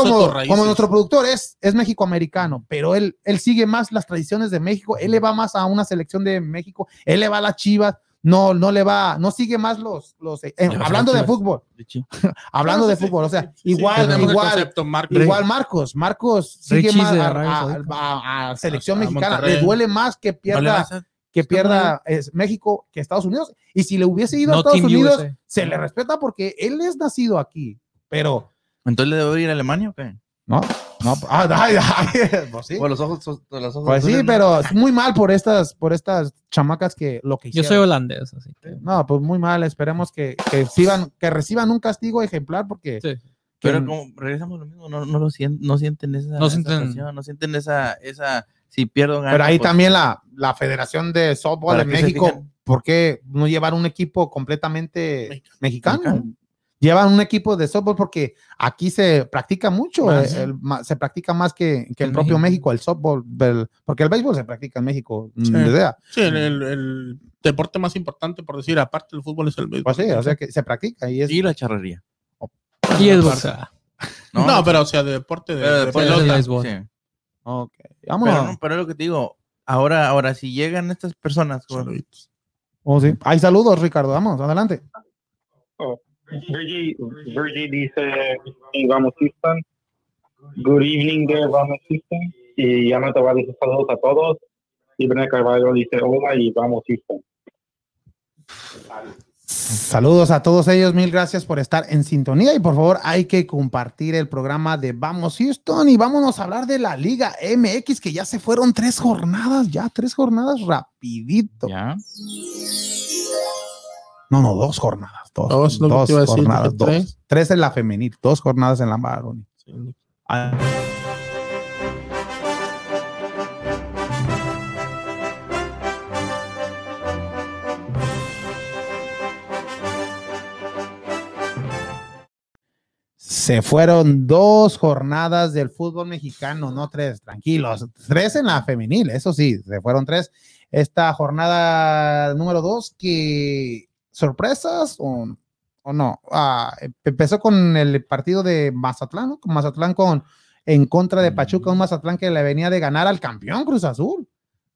como nuestro productor es, es mexicoamericano, pero él, él sigue más las tradiciones de México, él le va más a una selección de México, él le va a las chivas, no, no le va, no sigue más los, los eh, hablando de fútbol, *laughs* hablando de fútbol, o sea, sí, igual, igual, concepto, Marco. Igual Marcos, Marcos sigue más a, Rayos a- ahorita. a- a selección A- a mexicana. Monterrey. Le duele más que pierda, que pierda es, México que Estados Unidos. Y si le hubiese ido a Estados Unidos, USA. se le respeta porque él es nacido aquí. Pero, Entonces le debo ir a Alemania o qué? no, no, ah, ay, ay, *laughs* pues sí. Los ojos, o los ojos Pues sí, pero es muy mal por estas, por estas chamacas que lo que Yo soy holandés, así que. No, pues muy mal. Esperemos que, que, reciban, que reciban un castigo ejemplar porque Sí. Pero como regresamos a lo mismo, no, no lo sienten, no sienten esa, No esa sienten- no sienten esa, esa, si pierdo. Pero ahí pues, también la, la Federación de Softball ¿Para de México? ¿por qué no llevar un equipo completamente mexicano? Mexicano. Llevan un equipo de softball porque aquí se practica mucho, Más. eh, el- se practica más que, En propio México. México, el softball, porque el béisbol se practica en México, Sí. sea. Sí, el, el- el deporte más importante, por decir, aparte del fútbol, es el béisbol. Pues sí, o sea que se practica y es Y la charrería. Y el boxeo. No, pero o sea, de deporte de, pero de béisbol. sí. Ok, Pero, vámonos. no, pero es lo que te digo, ahora, ahora, si llegan estas personas, Saluditos. Oh, sí. Hay saludos, Ricardo, vamos, adelante. Virgie, Virgie dice, "Y vamos Houston. Good evening there, vamos Houston. Y Ana Tobar dice saludos a todos. Y Brenda Carvalho dice hola y vamos Houston. Saludos a todos ellos, mil gracias por estar en sintonía y por favor hay que compartir el programa de Vamos Houston y vámonos a hablar de la Liga MX que ya se fueron tres jornadas, ya tres jornadas rapidito. ya. No, no, dos jornadas, dos, Dos, que decir, jornadas, dos. tres. Tres en la femenil, dos jornadas en la varonil. Sí. Ah, Se fueron dos jornadas del fútbol mexicano, no tres, tranquilos. Tres en la femenil, eso sí, se fueron tres. Esta jornada número dos, que sorpresas o, o no. Ah, empezó con el partido de Mazatlán, ¿no? Con Mazatlán con en contra de Pachuca, un Mazatlán que le venía de ganar al campeón Cruz Azul,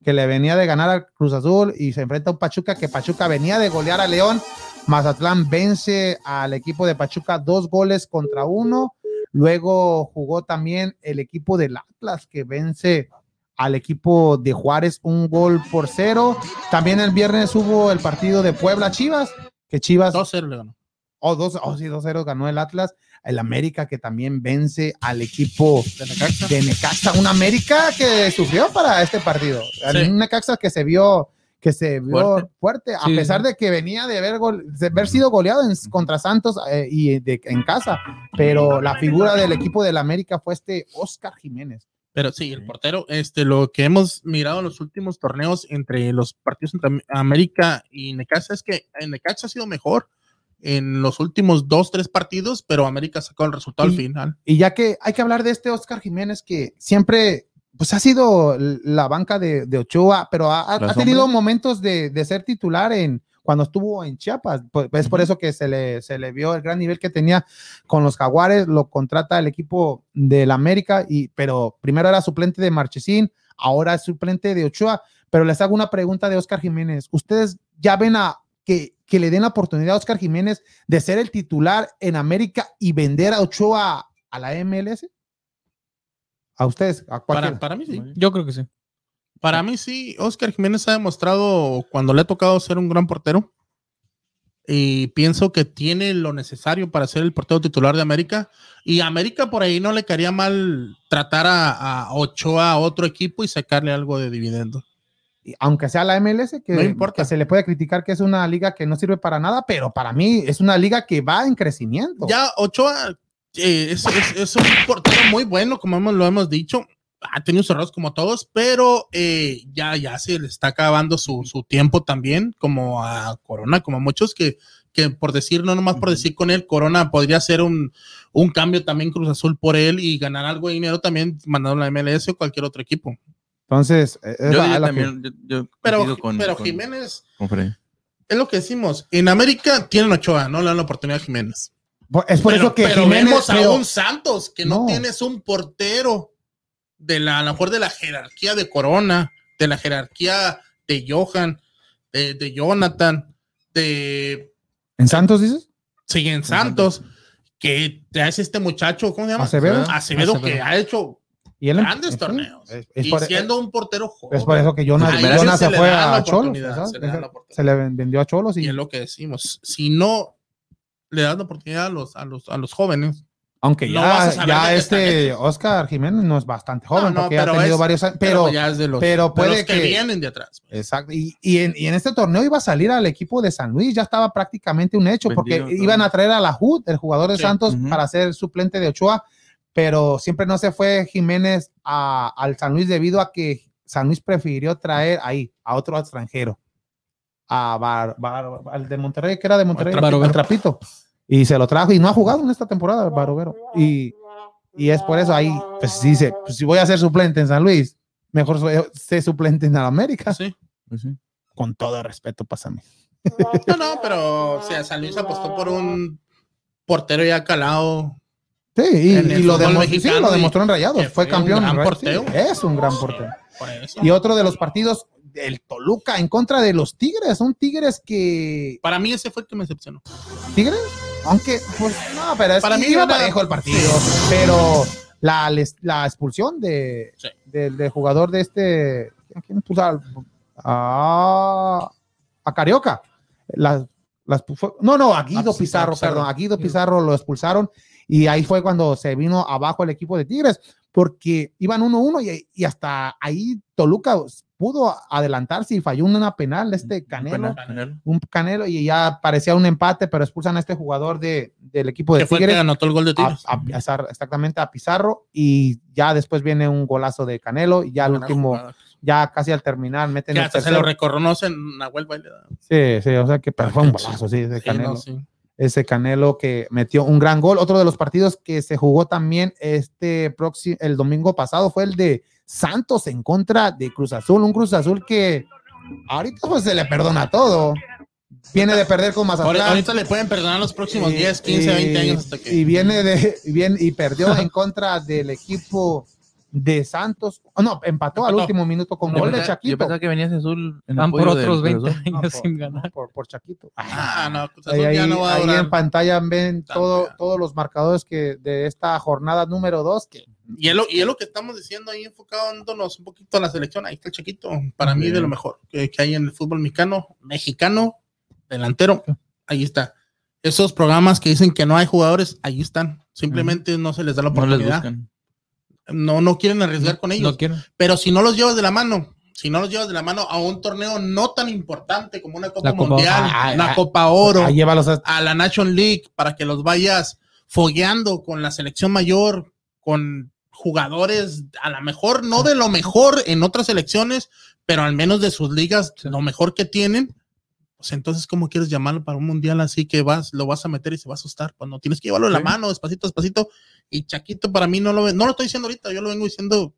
que le venía de ganar al Cruz Azul y se enfrenta a un Pachuca que Pachuca venía de golear a León. Mazatlán vence al equipo de Pachuca dos goles contra uno. Luego jugó también el equipo del Atlas que vence al equipo de Juárez un gol por cero. También el viernes hubo el partido de Puebla Chivas, que Chivas 2-0 le ganó. Oh, dos, oh, sí, 2-0 ganó el Atlas. El América que también vence al equipo De Necaxa. de Necaxa. Un América que sufrió para este partido. Sí. Un Necaxa que se vio que se vio fuerte, Fuerte. a Sí. pesar de que venía de haber, gol- de haber sido goleado en- contra Santos eh, y de- en casa, pero la figura del equipo del América fue este Oscar Jiménez. Pero sí, el portero, este, lo que hemos mirado en los últimos torneos entre los partidos entre Am- América y Necaxa es que en Necaxa ha sido mejor en los últimos dos, tres partidos, pero América sacó el resultado al final. Y ya que hay que hablar de este Oscar Jiménez que siempre pues ha sido la banca de, de Ochoa, pero ha, tenido momentos de, de ser titular en cuando estuvo en Chiapas. Pues, es por eso que se le, se le vio el gran nivel que tenía con los Jaguares, lo contrata el equipo del América, y, pero primero era suplente de Marchesín, ahora es suplente de Ochoa. Pero les hago una pregunta de Oscar Jiménez. ¿Ustedes ya ven a que, que le den la oportunidad a Oscar Jiménez de ser el titular en América y vender a Ochoa a la MLS? A ustedes, a. Para, para mí sí. Yo creo que sí. Para mí sí, Oscar Jiménez ha demostrado cuando le ha tocado ser un gran portero. Y pienso que tiene lo necesario para ser el portero titular de América. Y a América por ahí no le caería mal tratar a, a Ochoa a otro equipo y sacarle algo de dividendo. Y aunque sea la MLS, que, No importa. que se le puede criticar que es una liga que no sirve para nada, pero para mí es una liga que va en crecimiento. Ya Ochoa eh, es, es- es un portero muy bueno, como hemos- lo hemos dicho. Ha tenido sus errores como todos, pero eh, ya, ya se le está acabando su, su tiempo también, como a Corona, como a muchos que, que por decir, no nomás por decir con él, Corona podría ser un, un cambio también Cruz Azul por él y ganar algo de dinero también mandando a la MLS o cualquier otro equipo. Entonces, eh, es Yo la- la que- también, yo, yo Pero, con, pero con- Jiménez, con es lo que decimos, en América tienen Ochoa, no le dan la oportunidad a Jiménez. por- es por pero, eso que pero Jiménez, vemos a pero- un Santos que no, No. tienes un portero de la, a lo mejor de la jerarquía de Corona, de la jerarquía de Johan, de, de Jonathan, de ¿En Santos dices? Siguen Santos, que te hace este muchacho, ¿cómo se llama? Acevedo. Acevedo, que ha hecho Y él grandes sí, torneos. Es, es y por, siendo un portero joven. es por eso que Jonas, Ahí Jonas se fue a Cholos. se le da la oportunidad. Se le vendió a Cholos y y es lo que decimos. Si no le das la oportunidad a los, a los, a los jóvenes, aunque no ya, de este. Oscar Jiménez no es bastante joven No, no, porque ya ha tenido es- varios años, pero, pero, ya es de los, pero de puede los que, que- vienen de atrás. pues. Exacto. Y, y en, y en este torneo iba a salir al equipo de San Luis, ya estaba prácticamente un hecho, porque iban a traer a la HUD, el jugador de Sí. Santos, para ser suplente de Ochoa, pero siempre no se fue Jiménez a- al San Luis debido a que San Luis prefirió traer ahí a otro extranjero, a Bar- Bar- al de Monterrey, que era de Monterrey, al Trapito. Y se lo trajo y no ha jugado en esta temporada, Barovero. Y, y es por eso ahí, pues dice, pues si voy a ser suplente en San Luis, mejor soy, ser suplente en América Sí. Pues sí. con todo respeto, pásame. *laughs* No, no, pero o sea, San Luis apostó por un portero ya calado. Sí, y, lo, fútbol demo- sí, lo demostró en Rayados. Fue fue un campeón. gran en sí, es un gran portero. Por eso. Y otro de los partidos, el Toluca en contra de los Tigres. Son Tigres que. Para mí ese fue el que me decepcionó. ¿Tigres? Aunque, pues, no, pero es Para que mí iba parejo el partido. Pero la, la expulsión de, Sí. del, del jugador de este. ¿A quién puso? A, a Carioca. La- la no, no, a Guido sí, Pizarro, Pizarro. perdón. A Guido Pizarro lo expulsaron. Y ahí fue cuando se vino abajo el equipo de Tigres, porque iban 1-1 y, y hasta ahí Toluca pudo adelantarse y falló una penal este Canelo un canelo y ya parecía un empate, pero expulsan a este jugador de, del equipo de Que fue el que Tigres, anotó el gol de a- Tigres. a Pizarro, exactamente a Pizarro, y ya después viene un golazo de Canelo, y ya al último, ya casi al terminar, meten Que el hasta se lo reconocen Nahuel Baileda. Sí, sí, o sea que pero fue un golazo, sí, Sí, Canelo. no, sí. Ese Canelo que metió un gran gol. Otro de los partidos que se jugó también este próximo, el domingo pasado fue el de Santos en contra de Cruz Azul. Un Cruz Azul que ahorita pues se le perdona todo. Viene de perder con Mazatlán. Ahorita le pueden perdonar los próximos Y- 10, 15, 20 y- años hasta que. Y viene de y bien y perdió en contra del equipo de Santos. Oh, no, empató, al último minuto con Yo gol de pensaba- Yo Chaquito. pensaba que venías azul en Van por otros Cruz 20 Azul. No, años por- sin ganar. por, por Chaquito. Ah, no, Cruz Ahí, ya ahí- no va a ahí en pantalla ven todo, todos los marcadores que de esta jornada número 2 que Y es, lo, y es lo que estamos diciendo ahí, enfocándonos un poquito a la selección. Ahí está el Chiquito, para mí de lo mejor que, que hay en el fútbol mexicano, mexicano, delantero, ahí está. Esos programas que dicen que no hay jugadores, ahí están. Simplemente no se les da la No les oportunidad. buscan. No, no quieren arriesgar con ellos. No. Pero si no los llevas de la mano, si no los llevas de la mano a un torneo no tan importante como una Copa La Copa- Mundial, Ah, una ah, Copa Oro, llévalos a- a la Nation League, para que los vayas fogueando con la selección mayor, con jugadores, a lo mejor no de lo mejor en otras selecciones, pero al menos de sus ligas, lo mejor que tienen, Pues entonces, ¿cómo quieres llamarlo para un mundial así que vas, lo vas a meter y se va a asustar? Cuando tienes que llevarlo en la mano, despacito, despacito. Y Chaquito para mí no lo no lo estoy diciendo ahorita, yo lo vengo diciendo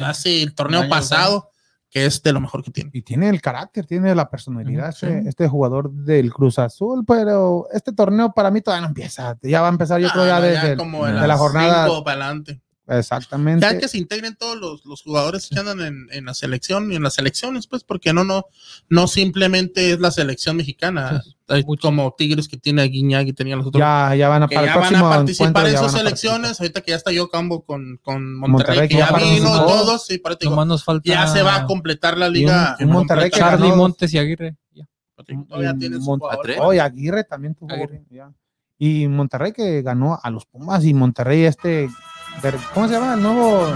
hace el torneo pasado, que es de lo mejor que tiene. Y tiene el carácter, tiene la personalidad, este, sí. este jugador del Cruz Azul, pero este torneo para mí todavía no empieza. Ya va a empezar, yo creo, Ah, ya no, desde el- de las la jornada. cinco para adelante. Exactamente. Ya que se integren todos los, los jugadores que andan en, en la selección y en las selecciones, pues, porque no, no, no simplemente es la selección mexicana. Hay como Tigres que tiene a Guiñac y tenía los otros. Ya, ya van a para ya van participar en sus selecciones. Ahorita que ya está yo cambo con, con Monterrey, Monterrey, que que ya ya vino y participó. todos, sí, parece, Nomás nos falta ya se va a completar la Y un- liga. un Monterrey. Charlie Montes y Aguirre. Ya. Todavía jugador. tres. Oye, Aguirre también tuvo. Aguirre. ya. Y Monterrey que ganó a los Pumas y Monterrey este, Ver- ¿cómo se llama? El nuevo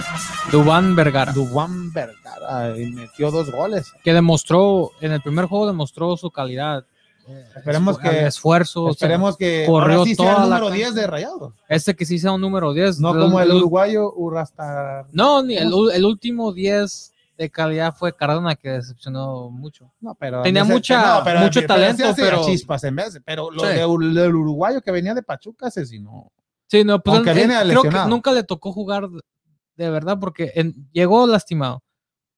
Dubán Vergara. Dubán Vergara y metió dos goles. que demostró, en el primer juego demostró su calidad. Esperemos Esfu- que- el esfuerzo. o sea, Esperemos que corrió sí sea el número cancha. 10 de Rayados. este que sí sea un número 10. No como el uruguayo Urrasta. No, ni el, último 10 de calidad fue Cardona, que decepcionó mucho. No, pero Tenía ese- mucha- mucho talento, pero- chispas en vez, pero lo Sí. de ur- del uruguayo que venía de Pachuca asesinó. Sí, no, pues Aunque él- viene él creo que nunca le tocó jugar de verdad porque en- llegó lastimado.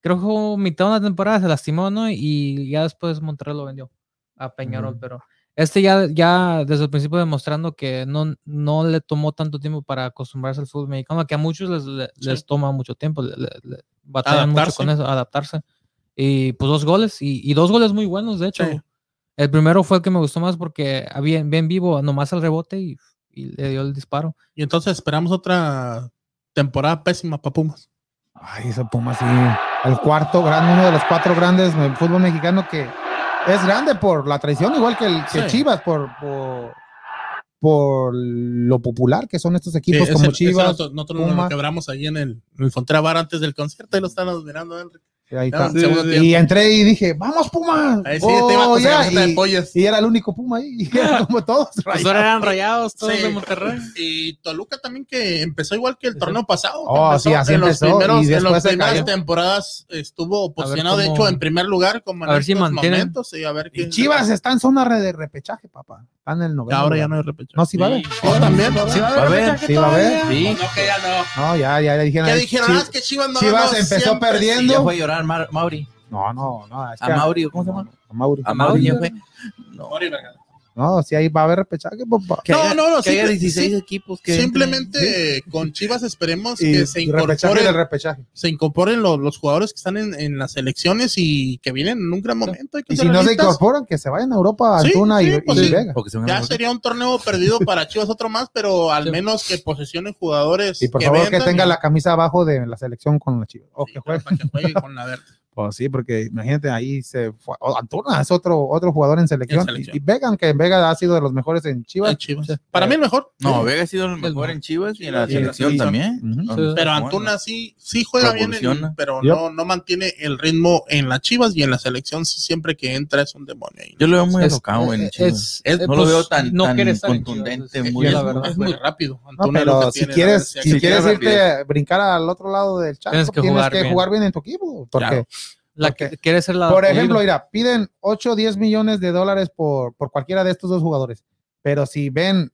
Creo que mitad de una temporada, se lastimó, ¿no? Y ya después Monterrey lo vendió a Peñarol, pero este ya, ya desde el principio demostrando que no, no le tomó tanto tiempo para acostumbrarse al fútbol mexicano, que a muchos les, le- Sí. les toma mucho tiempo, le- le- batallan mucho con eso, adaptarse. Y pues dos goles, y, y dos goles muy buenos, de hecho. Sí. El primero fue el que me gustó más porque había bien vivo, nomás al rebote y, y le dio el disparo. Y entonces esperamos otra temporada pésima para Pumas. Ay, ese Puma sí. El cuarto gran, uno de los cuatro grandes del fútbol mexicano que es grande por la traición, igual que el que Sí. Chivas, por, por, por lo popular que son estos equipos como Chivas. nosotros, nosotros nos lo quebramos ahí en el, en el Frontera Bar antes del concierto y lo estábamos mirando, Henry. Y ahí Ah, está. segundo y tiempo. entré y dije, vamos Pumas. Ahí sí, te iba Oh, con su ya, camiseta de y, pollas. y era el único Puma ahí, y era *laughs* como todos. Pues rayados. ahora eran rayados todos Sí. de Monterrey. Y Toluca también que empezó igual que el torneo pasado. Oh, empezó sí, así en los empezó, primeros- y en las primeras cayó. temporadas estuvo posicionado, de cómo- hecho, en primer lugar, como en a ver si momentos, y a ver Y Chivas está en zona de repechaje, papá. Está en el Y noveno. ahora ya no hay repechaje. No, sí va a haber. Sí. Sí va a haber. también. Sí va a haber. Sí va a haber. Sí. No, que ya no. No, ya, ya le dijeron. ¿Qué dijeron? sí. Ah, es que Chivas no Chivas empezó perdiendo. A Mauri. No, no, no. es A Mauri, ¿cómo se llama? A Mauri. A Mauri ya fue. No, Mori, verga. No, sí, ahí va a haber repechaje, papá. que No, haya, no, no, que haya simple- 16 sim- equipos que Simplemente *laughs* con Chivas esperemos Y que se incorporen, repechaje. se incorporen los, los jugadores que están en, en las selecciones y que vienen en un gran momento. hay que Y si no se incorporan, que se vayan a Europa, Sí, Antuna y, sí, pues y sí. Vega. Se a Ya sería un torneo perdido para Chivas otro más, pero al Sí. menos que posesionen jugadores. Y por favor, que tenga y- la camisa abajo de la selección con la Chivas. O Sí, que juegue. para que juegue con la verde. Pues sí, porque imagínate, ahí se fue. Antuna es otro, otro jugador en selección. En selección. Y, y Vega, que Vega ha sido de los mejores en Chivas. En Chivas. Para mí el mejor. No, Vega ha sido el mejor en Chivas y en la Sí, selección sí. también. Pero. Antuna sí, sí juega bien, en- pero Yep. no, no mantiene el ritmo en las Chivas y en la selección sí, siempre que entra es un demonio. ahí. Yo lo veo muy alocado en es- Chivas. es- no pues, lo veo tan, no tan contundente. Muy es verdad. es muy rápido. No, Antuna lo pero si quieres, si quieres irte, brincar al otro lado del charco, Tienes que jugar bien. en tu equipo. Porque. La Porque- que quiere ser la. por ejemplo, mira, piden 8 o 10 millones de dólares por, por cualquiera de estos dos jugadores. Pero si ven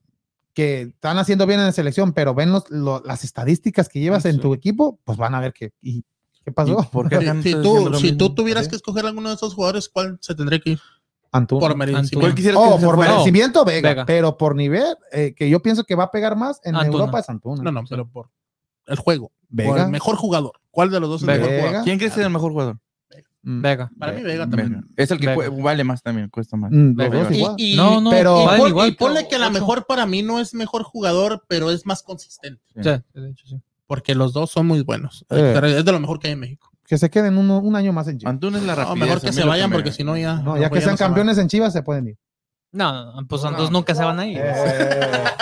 que están haciendo bien en la selección, pero ven los- lo- las estadísticas que llevas en Sí. tu equipo, pues van a ver que, ¿y qué pasó? ¿Y por qué *laughs* Si- tú, si mismo? tú tuvieras Sí. que escoger alguno de esos jugadores, ¿cuál se tendría que ir? Antuna. Por merecimiento. ¿Cuál quisieras Oh, por merecimiento Vega, Vega. pero por nivel eh, que yo pienso que va a pegar más en Antuna. Europa es Antuna. No, no, pero por el juego. Por Vega. el mejor jugador. ¿Cuál de los dos es Vega. el mejor jugador? ¿Quién crees que es el mejor jugador? Mm, Vega. Para mí Vega también. Vega. Es el que vale más también, cuesta más. Mm, Vega. Y-. Y, No, no, pero- y pon- igual, y ponle pero que la ocho. mejor para mí no es mejor jugador, pero es más consistente. Sí, de hecho, sí. Porque los dos son muy buenos. Eh. Es de lo mejor que hay en México. Que se queden uno- un año más en Chivas. Antuna es la No, rapidez. mejor a que se lo vayan me- porque si no ya. No, ya que no sean campeones en Chivas se pueden ir. No, pues entonces no. nunca se van a ir. Eh, *laughs*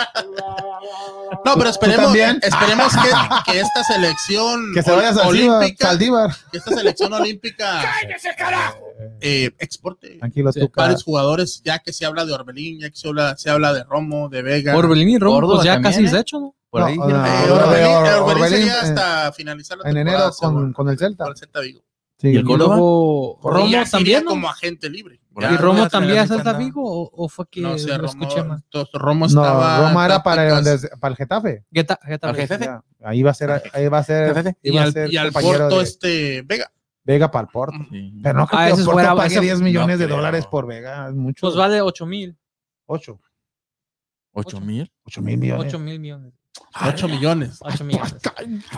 No, pero esperemos, esperemos que, *laughs* que esta selección que se vaya a ol- Saldívar. olímpica, Saldívar. que esta selección olímpica eh, exporte Tranquilo, Sí, tú, cara. varios jugadores, ya que se habla de Orbelín, ya que se habla, se habla de Romo, de Vega. Orbelín y Romo, Córdoba pues ya también, casi ¿eh? es hecho, ¿no? Por ahí. No, Eh, no, Orbelín, Or- Orbelín Orbelín, sería eh, hasta finalizar la en temporada, enero con, seguro, con el Celta. con el Celta Vigo. Sí, ¿Y el Córdoba? luego Romo ya también, ¿no? como agente libre. Ya, ¿Y no Romo también a Celta. Vigo o, o fue que No sé, lo Romo, escuché más? entonces, Romo No, estaba. Roma era para, donde- para el Getafe. Geta- Getafe. Al. Ya, ahí va a ser, ahí va a ser. Y al, ser y al Porto, de este Vega. Vega para el Porto. Sí. Pero no creo Ah, que el Porto fuera- pague ese- 10 millones de creo. dólares por Vega. Es mucho. Pues vale 8 mil. 8. ¿Ocho mil? 8 mil millones. 8 mil millones. 8 millones. 8 millones.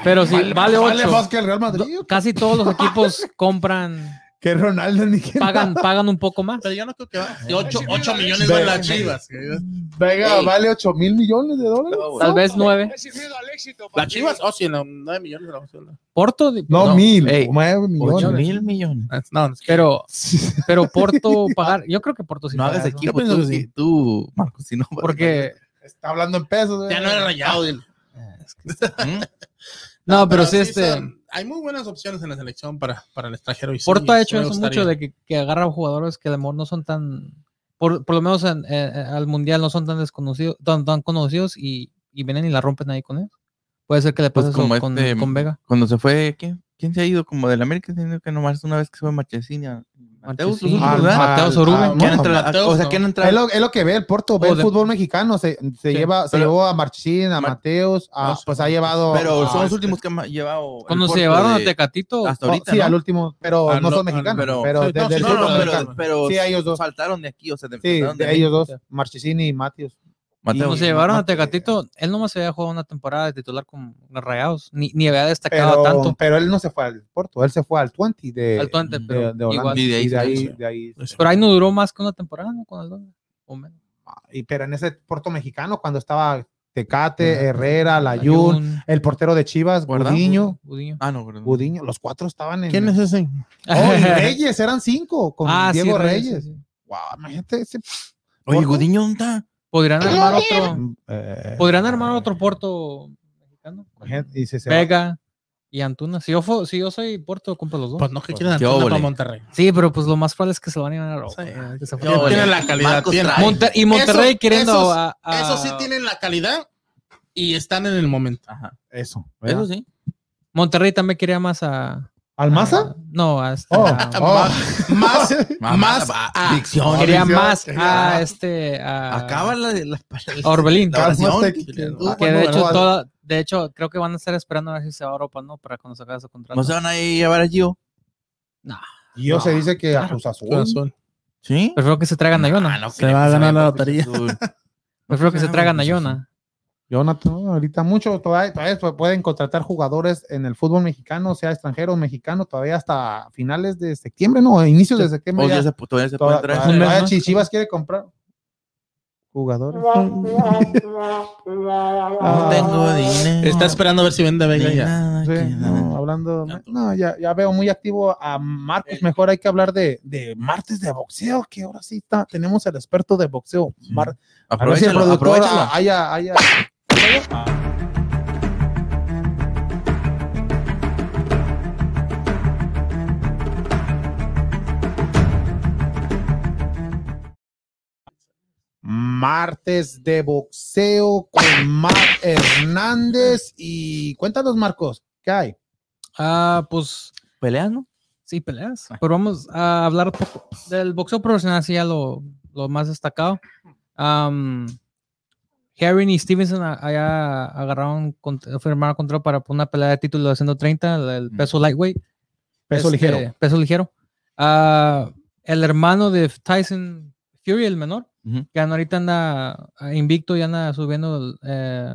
Pero sí, vale 8. más que el Real Madrid. Casi todos los equipos *laughs* compran, Que Ronaldo ni que pagan, pagan un poco más. Pero yo no creo que va. 8, millones Ve- van las chivas. Vega vale 8 mil millones de dólares. Tal vez 9. Las chivas, oh, sí, no, 9 millones. la. Porto, No, No, mil. ey, 9 ¿Ocho millones. mil millones? Ah, No, es que- pero, pero Porto *laughs* pagar, yo creo que Porto sí No hagas equipo tú, tú, Marcos, si no. Porque, Está hablando en pesos. ya no era rayado. dile. *laughs* ¿Mm? no, pero sí, este, son- hay muy buenas opciones en la selección para, para el extranjero. Y sí, Porto ha hecho eso gustaría. mucho de que, que agarra jugadores que a lo mejor no son tan, por, por lo menos en- eh, eh, al mundial no son tan desconocidos, tan, tan conocidos y, y vienen y la rompen ahí con él. Puede ser que le pase Pues eso como con, este, con Vega. Cuando se fue, ¿quién, quién se ha ido? Como del América, entiendo que nomás una vez que se fue Marchesini. a- Mateus, ¿verdad? Ah, Mateo ah, ¿Quién no, entra- Mateus, o sea, no. ¿quién entra? Es lo, es lo que ve el Porto, ve O el de- fútbol mexicano. Se, se Sí, lleva, se llevó a Marchín, a Mateos, a- No, pues ha llevado. Pero a- son los últimos que ha llevado. Cuando se llevaron a Tecatito, hasta oh, ahorita. sí, ¿no? al último, pero no no- son mexicanos. pero- pero Sí, de- no, del sí, No, fútbol no, pero, mexicano. pero Sí, ellos dos. faltaron de aquí, o sea, de, Sí, ellos dos. Marchesini y Matios. Cuando se llevaron a Tecatito, él nomás se había jugado una temporada de titular con los Rayados, ni, ni había destacado Pero, tanto. pero él no se fue al Porto, él se fue al 20 de, Al 20, de- pero de Holanda. igual. Y de ahí Y de se ahí, hizo. de ahí- Pero ahí no duró más que una temporada, ¿no? Con el Londres, o menos. y pero en ese Porto mexicano, cuando estaba Tecate, Herrera, Layun, Ayun, el portero de Chivas. Gudiño, Gudiño. Ah, no, perdón. Gudiño, los cuatro estaban en. ¿Quién es ese? Oh, y *laughs* Reyes, eran cinco, con Ah, sí, Diego Reyes, Reyes. sí, sí. Wow, imagínate ese. Oye. Gudiño, ¿dónde está? Podrían armar otro, eh, podrían armar otro Porto mexicano. imagínate, y se- se va- Vega y Antuna. Si yo, fu- si yo soy Porto, compro los dos. Pues no, que quieren ¿Qué Antuna para Monterrey. Sí, pero pues lo más probable es que se lo van a ir a Europa. Sí. óvole. Tienen la calidad. Tienen-. Monter- y Monterrey queriendo esos- a, a- Eso sí tienen la calidad y están en el momento. Ajá. Eso. Eso sí. Monterrey también quería más a. ¿Almaza? a- no, a este- Oh, a- oh. Más, *laughs* más va, a- dicción. quería más a este. A, Acaba la de la, a *laughs* Orbelín. la. Cálmate, que- de hecho, no, toda, de hecho, creo que van a estar esperando a ver si se va a Europa, ¿no? Para cuando se acabe su contrato. No se van a ir a llevar a Gio. Y yo se dice que a Cruz Azul. Cruz Azul. ¿Sí? Prefiero que se traigan a Yona. Ah, no, Se va a ganar la lotería. Prefiero que se Ah, traigan a Yona. Jonathan, no, ahorita mucho, todavía, todavía pu- pueden contratar jugadores en el fútbol mexicano, sea extranjero o mexicano, todavía hasta finales de septiembre, no, inicios de septiembre. O ya. ya se, todavía se Toda- puede traer. todavía- Chivas quiere comprar jugadores. *laughs* No tengo dinero. Está esperando a ver si vende Vega ya. nada Sí, que no, hablando, ya, ya veo muy activo a Marcos. Mejor hay que hablar de, de martes de boxeo, que ahora sí está, tenemos el experto de boxeo. Sí. Mar- a ver si el Aprovechalo, productor aprovechalo. ah, haya, Martes de boxeo con Mar Hernández. Y cuéntanos, Marcos, ¿qué hay? Ah, pues ¿Peleas, no? sí, peleas. Pero vamos a hablar un poco del boxeo profesional, así ya lo, lo más destacado. Am, Harry y Stevenson allá agarraron, firmaron contrato para una pelea de título de 130, el, Mm. peso lightweight. Peso Este, ligero. Peso ligero. Ah, el hermano de Tyson Fury, el menor, que ahorita anda invicto y anda subiendo eh,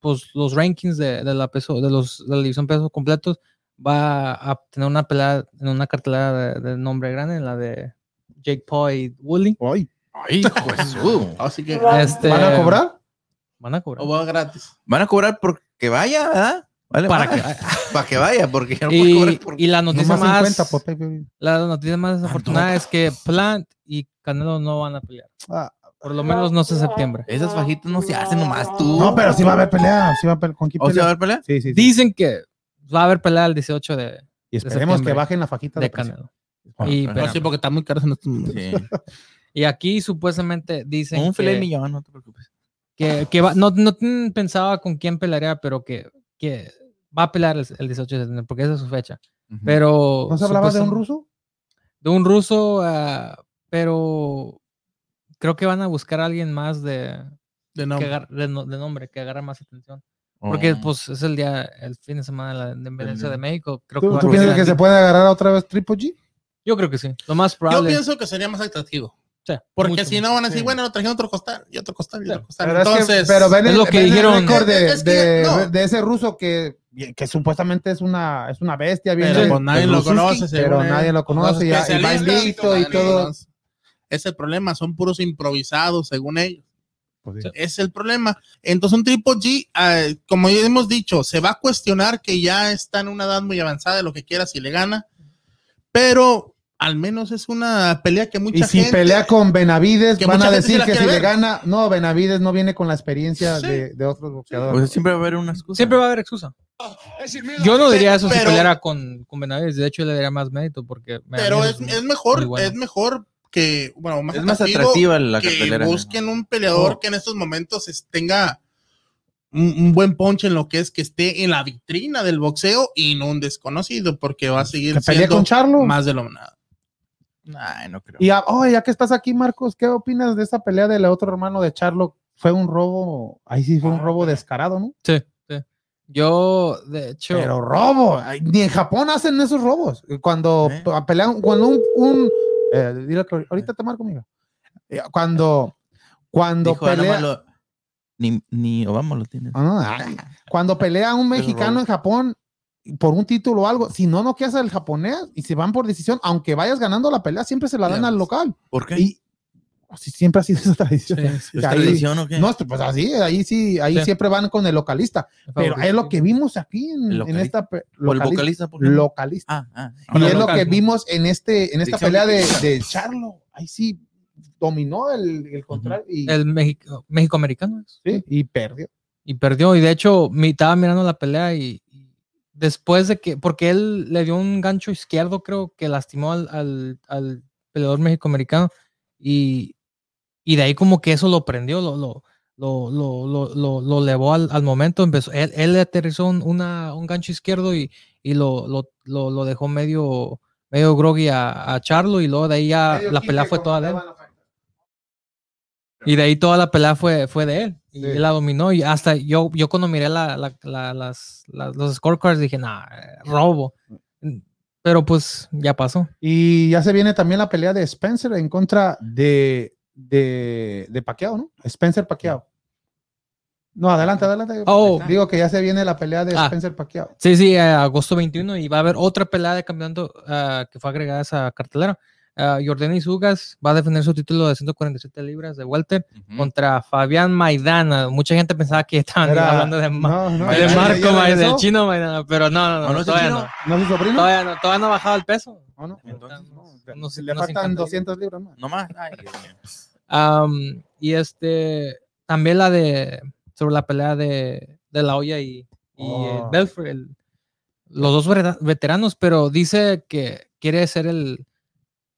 pues, los rankings de, de la peso, de los de la división peso completos. Va a tener una pelea en una cartelera de, de nombre grande, en la de Jake Paul y Woodley. Ay, Ay, uh. *laughs* Así que Este, ¿Van a cobrar? Van a cobrar. o va gratis. Van a cobrar porque vaya, ¿verdad? Vale, Para para, que- para que vaya, porque no puede cobrar y, por- y la noticia más 50 por pay-per-view. la noticia más desafortunada no. es que Plant y Canelo no van a pelear. Ah, Por lo menos no sé septiembre. Esas fajitas no se hacen nomás tú. no, pero sí va a haber pelea. Sí va a haber, ¿Con quién ¿O se va a pelea? haber pelea? Sí, sí, sí. Dicen que va a haber pelea el 18 de, Y esperemos que bajen la fajita de. Canelo. Ah, Y, pero pero- sí, porque está muy caro en estos momentos. Sí. Y aquí supuestamente dicen Un filet que, millón, no te preocupes. que, que va- no, no pensaba con quién pelearía, pero que, que va a pelear el, el 18 de septiembre porque esa es su fecha. Ujú. Pero. ¿No se hablaba de un ruso? De un ruso, ah, pero creo que van a buscar a alguien más de, De que nombre. agar- de, no- de nombre, que agarre más atención. Porque Oh. pues es el día, el fin de semana de la independencia de México. Creo que ¿Tú, piensas que alguien. se puede agarrar otra vez Triple G? Yo creo que sí. Lo más Yo probable. pienso que sería más atractivo. Sí, Porque mucho. si no van a decir, Sí. bueno, lo trajeron otro costal y otro costal y otro costal. Pero, es que- Entonces, pero ven es lo que dijeron. de, Es que de- no. de ese ruso que, que supuestamente es una, es una bestia. Bien pero pues nadie lo Rususki, conoce. Pero nadie lo conoce. Y va especialistas, invicto y nadie lo todo. conoce. Es el problema, son puros improvisados, según ellos. Pues sí. Es el problema. Entonces, un Triple G, eh, como ya hemos dicho, se va a cuestionar que ya está en una edad muy avanzada de lo que quiera si le gana, pero al menos es una pelea que mucha Y si gente. pelea con Benavides, que van a gente decir que si le gana, no, Benavides no viene con la experiencia Sí. de, de otros boxeadores. Pues siempre va a haber una excusa. Siempre va a haber excusa. Yo no diría eso si peleara con, con Benavides. De hecho, le daría más mérito porque. pero es, es mejor, bueno. es mejor que, bueno, más Es más atractiva la que cartelera. busquen un peleador Oh. que en estos momentos tenga un, un buen ponche en lo que es que esté en la vitrina del boxeo y no un desconocido, porque va a seguir siendo con Charlo. más de lo nada. Ay, no creo. Y ya, oh, ya que estás aquí, Marcos, ¿qué opinas de esa pelea del otro hermano de Charlo? Fue un robo, ahí sí fue un Ah, robo descarado, ¿no? Sí, sí. Yo, de hecho. Pero robo, ni en Japón hacen esos robos. Cuando ¿Eh? pelean, cuando un, un eh, dile que ahorita te marco, amigo. Eh, Cuando, cuando Dijo, ah, pelea, nomás lo- ni, ni Obama lo tiene. Ah, cuando pelea un mexicano en Japón por un título o algo, si no noqueas al japonés y se van por decisión, aunque vayas ganando la pelea, siempre se la dan al local. ¿Por qué? Y siempre ha sido *laughs* esa tradición. Sí, sí. ¿Es ahí- tradición o qué? No, pues así, ahí sí, ahí Sí. siempre van con el localista. Pero es lo que vimos aquí en, El en localista. esta ¿O el localista- vocalista? ¿por no? localista. Ah, ah. Y Hola, es lo local, que ¿no? vimos en este, en esta Dicción pelea de, de Charlo. Ahí sí dominó el, el contrario y, El México, México americano. sí, y perdió. Y perdió. Y de hecho, mi, estaba mirando la pelea y después de que. Porque él le dio un gancho izquierdo, creo que lastimó al, al, al peleador México-americano. Y, y de ahí, como que eso lo prendió, lo, lo, lo, lo, lo, lo, lo elevó al, al momento. Empezó, él, él le aterrizó un, una, un gancho izquierdo y, y lo, lo, lo, lo dejó medio, medio groggy a, a Charlo. Y luego de ahí ya la pelea fue toda de él. Y de ahí toda la pelea fue, fue de él. Y Sí. la dominó. Y hasta yo, yo cuando miré la, la- la- las, los scorecards dije, nah, robo. Pero pues ya pasó. Y ya se viene también la pelea de Spencer en contra de, de, de Pacquiao, ¿no? Spencer Pacquiao. No, adelante, adelante. Oh. Digo que ya se viene la pelea de Ah. Spencer Pacquiao. Sí, sí, eh, agosto 21 y va a haber otra pelea de campeonato ah, que fue agregada a esa cartelera. Uh, Jordanis Ugas va a defender su título de 147 libras de welter Ujú. contra Fabián Maidana. Mucha gente pensaba que estaban Era- hablando de, Ma- no, no, de ya- ya Marco Maidana, del chino Maidana, pero no, no, no, ¿O no todavía, chino? no, ¿No es su sobrino? todavía no, todavía no ha bajado el peso. ¿O no? Entonces, no. Unos- Le unos faltan 50 200 libras más. No más. Ay, Dios mío. Am, y este, también la de, sobre la pelea de, de la olla y, y Oh. eh, Belfort, el- los dos veteranos, pero dice que quiere ser el,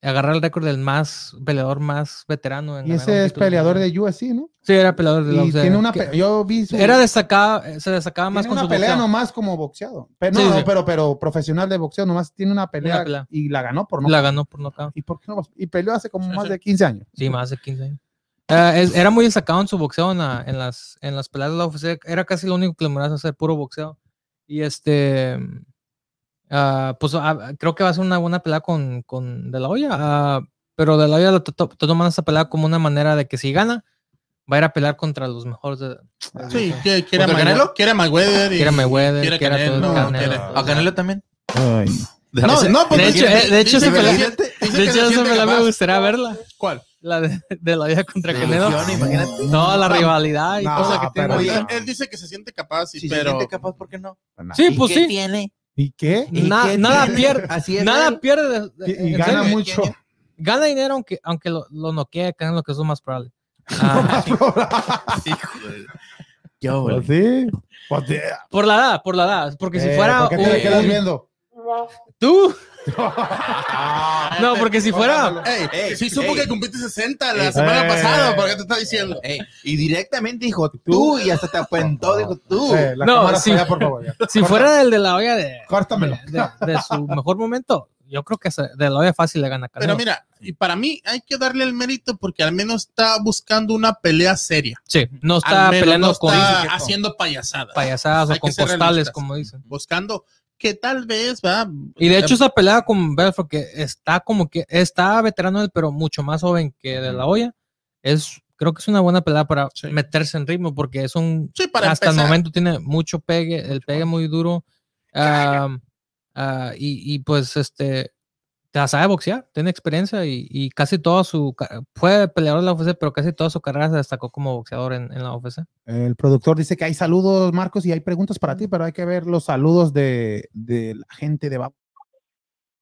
agarrar el récord del más, peleador más veterano. En Y ese es peleador de UFC, ¿no? Sí, era peleador de Y UFC, tiene una yo vi su, Era destacada, eh, se destacaba más tiene con una su pelea boxeo. nomás como boxeado. Pero, Sí, no, sí. pero, pero profesional de boxeo, nomás tiene una pelea, pelea. y la ganó por no. La ganó por nocaut. ¿Y por qué no? Y peleó hace como Sí, más sí. de 15 años. Sí, más de 15 años. Es- era muy destacado en su boxeo en, la- en las, en las peleas de la UFC. Era casi lo único que le hacer, puro boxeo. Y este. Ah, pues ah, creo que va a ser una buena pelea con, con De La Hoya. ah, pero De La Hoya lo to- to- toman esta pelea como una manera de que si gana, va a ir a pelear contra los mejores. de- Sí, quiere, quiere, a ¿Contra Maywe- Canelo? quiere a Mayweather. y- Quiere a Mayweather, quiere todo Canelo, Canelo. quiere- ¿A Canelo también? No, no, porque De hecho, dice- eh, de hecho, esa pelea- se De que hecho, se esa siente pelea me capaz. gustaría verla. ¿Cuál? La de, de La Hoya contra De Canelo. imagínate. No, la rivalidad y No, cosas que tiene. Él, dice que se siente capaz, sí, Si se pero siente capaz, ¿por qué no? Sí, ¿Y pues qué sí. tiene? ¿Y qué? ¿Y Na- qué nada tiene? pierde. Así es Nada él. pierde. de- de- Y, y gana serio. mucho. Gana dinero aunque, aunque lo, lo noquee, que es lo que es lo más probable. *laughs* Ah, Hijo de- Qué óvole. Pues sí. Pues sí. por la edad, por la edad. Porque si Eh, fuera ¿por qué te un- quedas viendo? tú, *laughs* No, porque si fuera. Ey, Ey, sí supo ey. que cumpliste 60 la semana pasada, ¿por qué te está diciendo? Y directamente dijo tú y hasta te apuntó, dijo tú. La No, allá, por favor. ya. Si fuera el de la olla de, Córtamelo. de, de su mejor momento, yo creo que de la olla fácil le gana Pero mira, y para mí hay que darle el mérito porque al menos está buscando una pelea seria. sí, no está peleando no con haciendo payasadas. payasadas Hay o con costales, como dicen. Buscando que tal vez, ¿verdad? Y de hecho esa pelea con Belfort, que está como que está veterano él, pero mucho más joven que de la olla, es creo que es una buena pelea para Sí. meterse en ritmo porque es un Sí, para hasta el momento tiene mucho pegue, el pegue muy duro ah, y, y, pues este te sabe boxear, tiene experiencia y, y casi toda su fue peleador de la UFC, pero casi toda su carrera se destacó como boxeador en, en la UFC. El productor dice que hay saludos, Marcos, y hay preguntas para ti, pero hay que ver los saludos de, de la gente de Bab-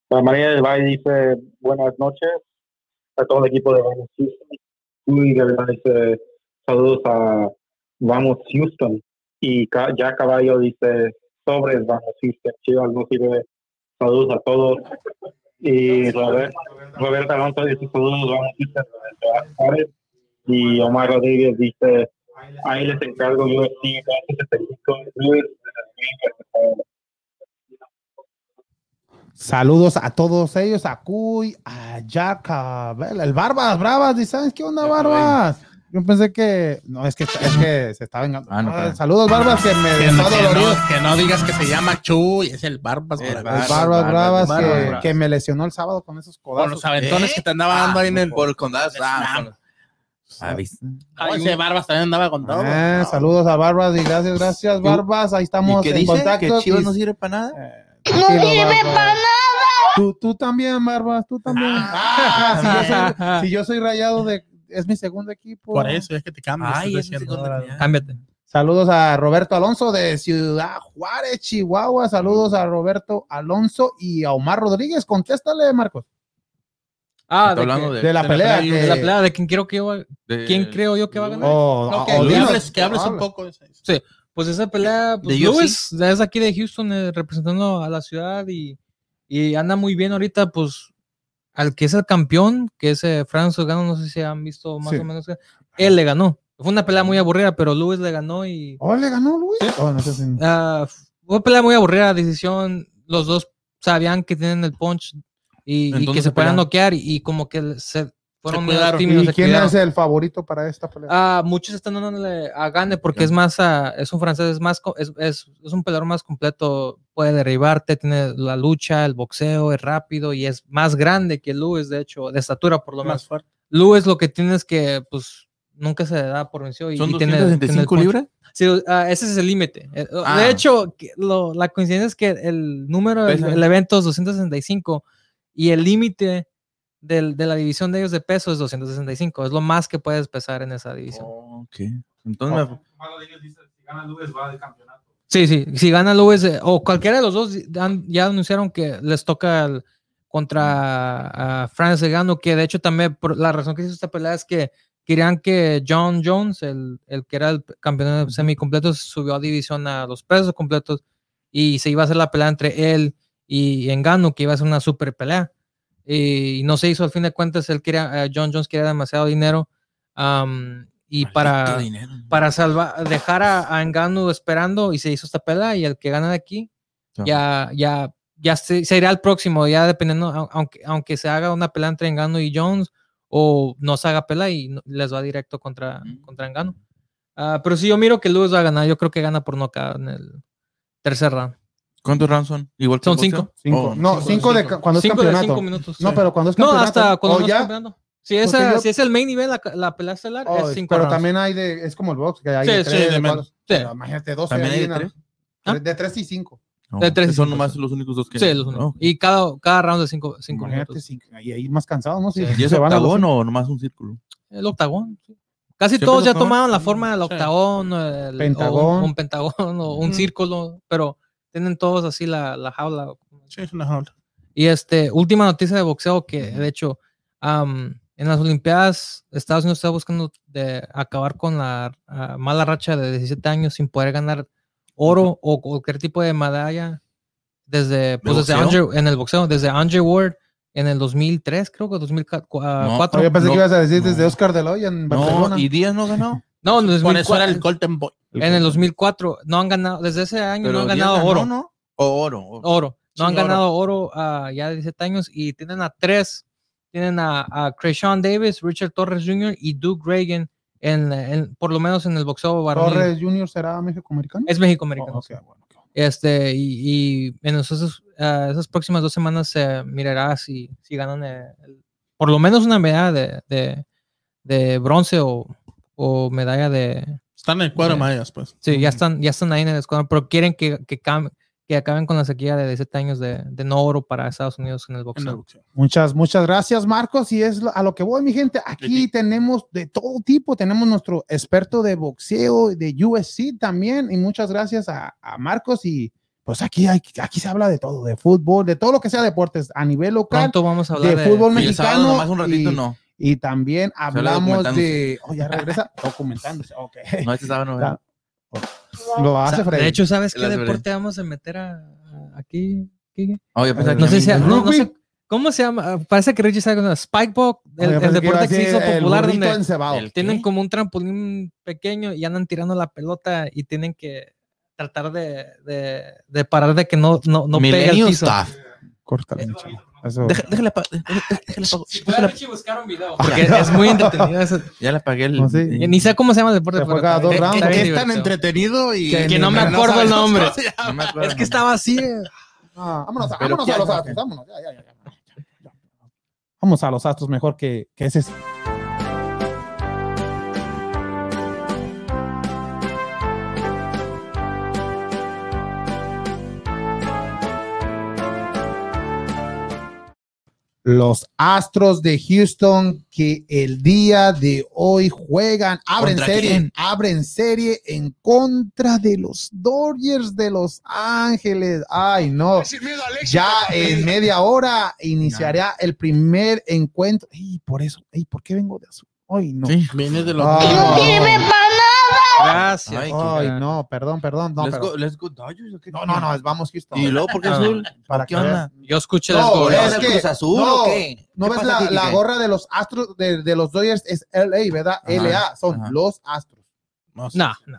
La María del Valle dice buenas noches a todo el equipo de Vamos Houston. Uy, de verdad dice saludos a Vamos Houston. Y ya Caballo dice sobres Vamos Houston. Chivas no sirve. Saludos a todos. Y Robert, Roberto Alonso dice saludos Vamos. Y Omar Rodríguez dice ahí les encargo UFC 275 Luis, Saludos a todos ellos, a Cuy, a Jack, a Bel- el Barbas, Bravas, dice, ¿sabes qué onda, Barbas? Yo pensé que, no, es que, es que se está vengando. Ah, no, Ah, saludos, Barbas, que me Que está no, que no- que no digas que se llama Chuy, es el Barbas. El por El. Barbas, Barbas, Barbas, Bravas, Barbas, que, me lesionó el sábado con esos Con los codazos. aventones ¿Eh? que te andaba dando ahí en el. por. Ah, Slam. con- Ah, ¿viste? Oh, ese Barbas también andaba con todo. Eh, No. saludos a Barbas y gracias, gracias, Barbas. Ahí ¿Y estamos qué en dice? contacto. ¿Que Chivas y- no sirve para nada? Eh, tranquilo, Barbas. Tú, tú también, Barbas, tú también. *laughs* Ah, si, yo soy, si yo soy rayado de, es mi segundo equipo. Por eso es que te cambias. Ay, Cámbiate. Saludos a Roberto Alonso de Ciudad Juárez, Chihuahua. Saludos a Roberto Alonso y a Omar Rodríguez. Contéstale, Marcos. Ah, de, hablando que- de, De la de la pelea. pelea, que- de la pelea de quién creo que va- de- quién creo yo que va a ganar. Oh, No, que, oh, hables, que hables un Habla. poco de eso. Pues esa pelea, pues. Lewis es aquí de Houston eh, representando a la ciudad y, y anda muy bien ahorita, pues al que es el campeón, que es eh, Francis Gano, no sé si han visto más Sí. o menos, que- él le ganó. Fue una pelea muy aburrida, pero Lewis le ganó y Oh, le ganó Luis. Oh, no sé si- ah, fue una pelea muy aburrida, decisión, los dos sabían que tienen el punch y, que se pelearon. noquear y, y como que se fueron medio cuidaron. tímidos, ¿Y quién cuidaron. es el favorito para esta pelea? Ah, muchos están dándole a Gane porque es más, ah, es un francés, es más, es, es, es un peleador más completo, puede derribarte, tiene la lucha, el boxeo, es rápido y es más grande que Lewis, de hecho, de estatura por lo Más menos. fuerte. Lewis lo que tiene es que, pues, nunca se da por vencido y, ¿Son y tiene, tiene el 265 punch. libras? Sí, ah, ese es el límite. Eh, Ah. De hecho, lo- la coincidencia es que el número del evento es 265 y el límite del- de la división de ellos de peso es 265. Es lo más que puedes pesar en esa división. Ok. Entonces, me- Sí, sí, si gana Lewis eh, o cualquiera de los dos han- ya anunciaron que les toca el- contra a Francis Gano, que de hecho también por la razón que hizo esta pelea es que querían que John Jones, el, el que era el campeón de semicompletos, subió a división a los pesos completos y se iba a hacer la pelea entre él y Engano, que iba a ser una super pelea. Y no se hizo al fin de cuentas, él quería, eh, John Jones quería demasiado dinero y Maldito para dinero. para salvar, dejar a, a Ngannou esperando y se hizo esta pelea y el que gana de aquí ya, ya, ya se, se irá al próximo, ya dependiendo, au- aunque, aunque se haga una pelea entre Ngannou y Jones o no se haga pelea y les va directo contra, Mm. contra Ngannou. Ah, pero si yo miro que Lewis va a ganar, yo creo que gana por nocaut en el tercer round. ¿Cuántos rounds son? Igual que Son cinco. Cinco. Oh, no, cinco, cinco, de cinco. cuando es Cinco de campeonato. cinco minutos. No, pero cuando es No, campeonato. hasta cuando o no ya. Si, esa, yo- si es el main event, la, la pelea estelar, oh, es cinco pero rounds. también hay de, es como el box, que hay Sí, de sí, tres, de de menos. cuatro. Sí. Pero Imagínate, 12 ¿También hay de tres? ¿Ah? De 3 y 5. No, De tres y son cinco, nomás los únicos dos que. Sí, los únicos. no. Y cada, cada round de cinco, cinco Imagínate, minutos. cinco, y ahí más cansados, ¿no? Si ¿Y es octagón cinco. o nomás un círculo? El octagón. sí. Casi Siempre todos ya tomaron la forma del Sí. octagón, el- Pentagón. o un pentagón o un círculo, pero tienen todos así la, la jaula. Sí, es una jaula. Y este, última noticia de boxeo que de hecho am, en las Olimpiadas Estados Unidos está buscando de acabar con la ah, mala racha de 17 años sin poder ganar oro o cualquier tipo de medalla desde, pues ¿De desde boxeo? Andre- en el boxeo, desde Andre Ward en el 2003, creo que 2004. Oye, pensé no, que ibas a decir no. desde Oscar de Loya en Barcelona. No, y Díaz no ganó. No, en el Por eso era 2004, el Golden Boy. En el 2004 no han ganado, desde ese año no han ganado ganó, oro. ¿no? O oro. oro. oro. No Sí, han ganado oro ya de 17 años y tienen a tres. Tienen a, a Krayshawn Davis, Richard Torres Jr. y Duke Reagan, en, en- por lo menos en el boxeo varonil. Torres Junior será México-americano. Es México-americano. Oh, bueno. Este, y, y en esos, ah, esas próximas dos semanas se mirará si, si ganan el- por lo menos una medalla de, de, de bronce o, o medalla de... Están en el cuadro Sí. mayas, pues. Sí, ya están, ya están ahí en el escuadrón, pero quieren que, que, que acaben con la sequía de 17 años de, de no oro para Estados Unidos en el En el boxeo. Muchas, muchas gracias, Marcos. Y es a lo que voy, mi gente. Aquí Sí. tenemos de todo tipo. Tenemos nuestro experto de boxeo, de USC también. Y muchas gracias a, a Marcos. Y pues aquí, hay, aquí se habla de todo, de fútbol, de todo lo que sea deportes a nivel local. Pronto vamos a hablar de de, fútbol Y el sábado mexicano nomás un ratito y- no. Y también hablamos documentándose. de. Oh, ya regresa *laughs* documentándose. Ok. No, este sábado no. Ya. Lo hace Sa- Freddy. De hecho, ¿sabes qué deporte vamos a meter a, a- aquí? aquí? Oh, yo pensaba Eh, que No sé si a mí- no- no ¿Rugby? sé- ¿Cómo se llama? Parece que Richie sabe con Spikeball, el, Oye, el a deporte que se hizo el popular donde encebado. el- tienen ¿Qué? como un trampolín pequeño y andan tirando la pelota y tienen que tratar de, de, de parar de que no, no, no pegue Millennium piso. Chavo. Eso. Deja- Déjale pa- déjale- déjale- buscar un video. Porque *laughs* es muy entretenido. eso. Ya le pagué el. No, sí. el- Ni sé cómo se llama el deporte. Se pero juega dos rounds. Es tan entretenido y Que Que no me acuerdo el nombre. *laughs* No me acuerdo Es que estaba así. eh. Ah, vámonos, a- Pero vámonos ¿qué a los astros, vámonos. Ya, ya, ya, ya, ya, ya. Vamos a los astros mejor que, que ese. Los Astros de Houston que el día de hoy juegan, abren ¿Contra serie, quién? abren serie en contra de los Dodgers de Los Ángeles. Ay, no. Ya en media hora iniciará el primer encuentro. Y por eso, ey, ¿por qué vengo de azul? Ay, no. Sí. Viene de los. Ah. Gracias. Ay, no, perdón, perdón. No, Let's pero- go, let's go Dodgers, no, no, no, vamos Houston. Y luego, ¿por qué Ah. azul? Para ¿Qué onda? Yo escuché No, las es que- Cruz Azul no, o qué? ¿No ¿Qué ves la, aquí, la qué? gorra de los Astros de, de los Dodgers? Es LA, ¿verdad? Ajá, LA, son ajá. los Astros. No. No, no.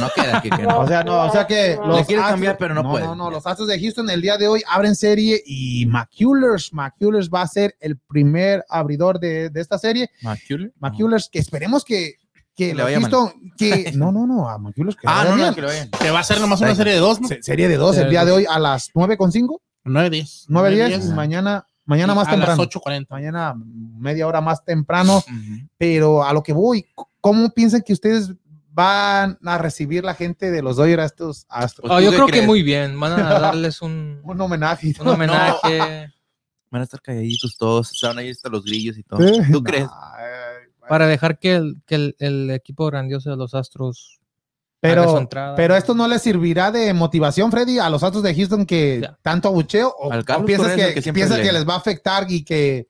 No, queda aquí. que no. O sea, no, o sea que los quiere Astros- cambiar, pero no no, puede. No, no, los Astros de Houston el día de hoy abren serie y McCullers, McCullers va a ser el primer abridor de, de esta serie. ¿McCuller? McCullers, que esperemos que, que le vaya mal. Houston, que *laughs* no, no, no, a que Ah, no, no, que lo vayan. Que va a ser nomás una serie de dos, ¿no? Se- Serie de dos el día de hoy a las 9.5, 9 10. 9.10 y mañana, mañana más a temprano. las 8.40. Mañana media hora más temprano, pero a lo que voy, ¿cómo piensan que ustedes van a recibir la gente de los Dodgers a estos Astros? Pues, Oh, ¿tú yo creo que muy bien. Van a *laughs* darles un, Un homenaje. un homenaje Van a estar calladitos todos. Estaban ahí hasta los grillos y todo. ¿Tú crees? Para dejar que el, que el, el equipo grandioso de los Astros haga su Pero, entrada. pero esto no les servirá de motivación, Freddy, a los Astros de Houston que Ya. tanto abucheo o, o piensas, que, piensas le- que les va a afectar y que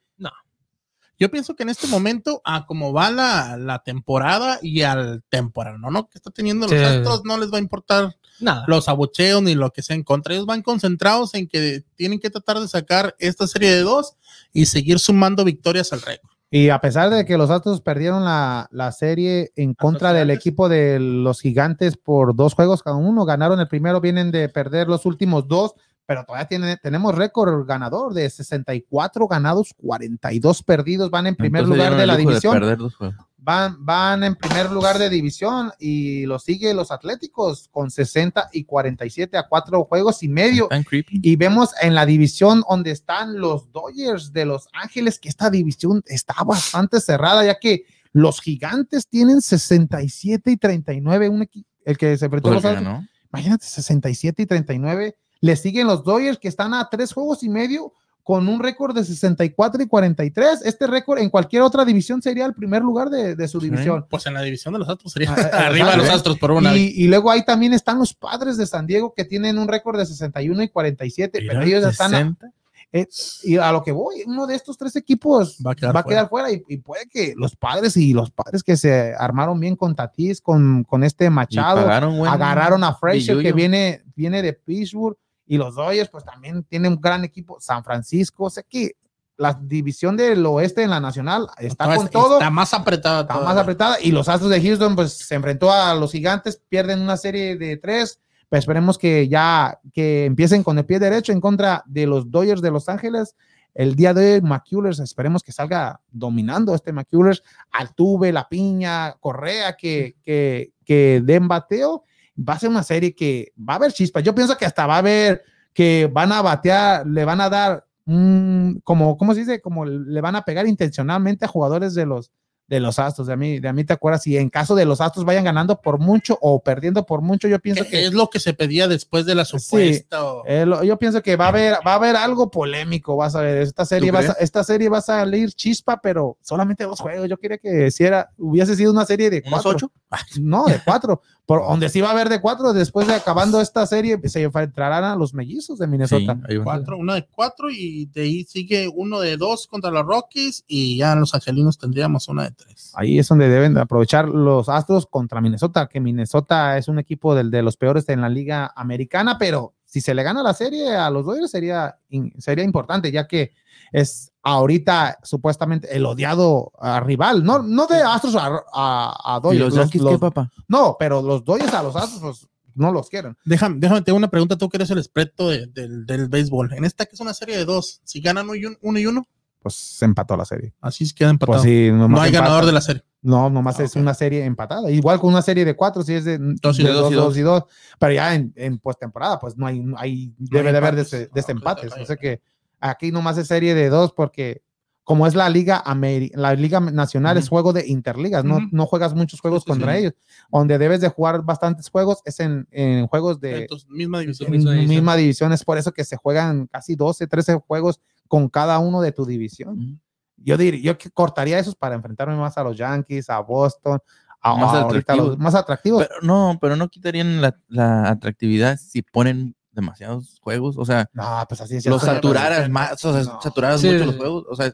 Yo pienso que en este momento, a como va la, la temporada y al temporal, ¿no? ¿no? Que está teniendo los Sí. Astros, no les va a importar Nada. los abucheos ni lo que sea en contra. Ellos van concentrados en que tienen que tratar de sacar esta serie de dos y seguir sumando victorias al récord. Y a pesar de que los Astros perdieron la, la serie en contra del Gigantes. equipo de los Gigantes por dos juegos cada uno, ganaron el primero, vienen de perder los últimos dos, pero todavía tiene, tenemos récord ganador de 64 ganados, 42 perdidos, van en primer Entonces lugar de la división. juegos. Van, van en primer lugar de división y lo sigue los Atléticos con 60 y 47 a cuatro juegos y medio. Y vemos en la división donde están los Dodgers de Los Ángeles que esta división está bastante cerrada, ya que los gigantes tienen 67 y 39, un el que se enfrentó Pues los ganó. imagínate, 67 y 39. Le siguen los Dodgers que están a tres juegos y medio con un récord de 64 y 43. Este récord en cualquier otra división sería el primer lugar de, de su división. Pues en la división de los Astros sería Ah, ah, *laughs* arriba de los Astros por una. Y, y luego ahí también están los padres de San Diego que tienen un récord de 61 y 47, pero ellos están a, 60. eh, y a lo que voy, uno de estos tres equipos Va va a quedar fuera, y, y puede que los padres y los padres que se armaron bien con Tatis, con, con este Machado, pagaron agarraron a Frazier que viene, viene de Pittsburgh Y los Dodgers, pues también tienen un gran equipo. San Francisco, sé que la división del oeste en la nacional está con todo. Está más apretada. Está todavía. más apretada. Y los Astros de Houston, pues se enfrentó a los gigantes, pierden una serie de tres. Pues esperemos que ya que empiecen con el pie derecho en contra de los Dodgers de Los Ángeles. El día de hoy, McCullers, esperemos que salga dominando este McCullers. Altuve, La Piña, Correa, que, que, que den bateo. Va a ser una serie que va a haber chispas. Yo pienso que hasta va a haber que van a batear, le van a dar un, como, ¿cómo se dice? Como le van a pegar intencionalmente a jugadores de los, de los Astros. De a mí, de a mí te acuerdas, si en caso de los Astros vayan ganando por mucho o perdiendo por mucho, yo pienso Que que es lo que se pedía después de la supuesta. o- eh, lo- yo pienso que va a haber, va a haber algo polémico, vas a ver, esta serie, ¿Tú va a, esta serie va a salir chispa, pero solamente dos juegos. Yo quería que si era, hubiese sido una serie de ¿Unos cuatro. ocho? No, de cuatro. Por donde sí va a haber de cuatro, después de acabando esta serie, se enfrentarán a los mellizos de Sí, Minnesota. va. Cuatro, una de cuatro y de ahí sigue uno de dos contra los Rockies y ya los angelinos tendríamos una de tres. Ahí es donde deben de aprovechar los Astros contra Minnesota, que Minnesota es un equipo del, de los peores en la liga americana, pero si se le gana la serie a los Dodgers sería, sería importante, ya que es ahorita supuestamente el odiado ah, rival, no, no de Astros a, a, a ¿Y Dodgers, los los- Yankees los- qué, papá? no, pero los Dodgers a los Astros pues, no los quieren. Déjame, déjame, tengo una pregunta, tú que eres el experto de- del, del béisbol. En esta que es una serie de dos, si ganan uno y un- uno y uno, Pues se empató la serie. así se queda empatado. Pues sí, no hay ganador de la serie. No, nomás Ah, es ok. una serie empatada. Igual con una serie de cuatro, si es de Dos y de dos y dos. y dos. Pero ya en, en postemporada, pues no hay, no hay debe hay de haber empates. des- Ah, desempates. ok, o sea que aquí nomás es serie de dos porque como es la liga Ameri- la liga nacional es Ujú. juego de interligas, no, Ujú. no juegas muchos juegos Sí, contra sí. ellos. Donde debes de jugar bastantes juegos es en, en juegos de Entonces, misma división. en misma división. misma división. Es por eso que se juegan casi 12, 13 juegos con cada uno de tu división. Ujú. Yo diría, yo que cortaría esos para enfrentarme más a los Yankees, a Boston, a, Más a atractivos. los más atractivos. Pero, no, pero no quitarían la, la atractividad si ponen demasiados juegos. O sea, no, pues así es. los saturaras más, o sea, No. saturaras Sí. mucho los juegos. O sea,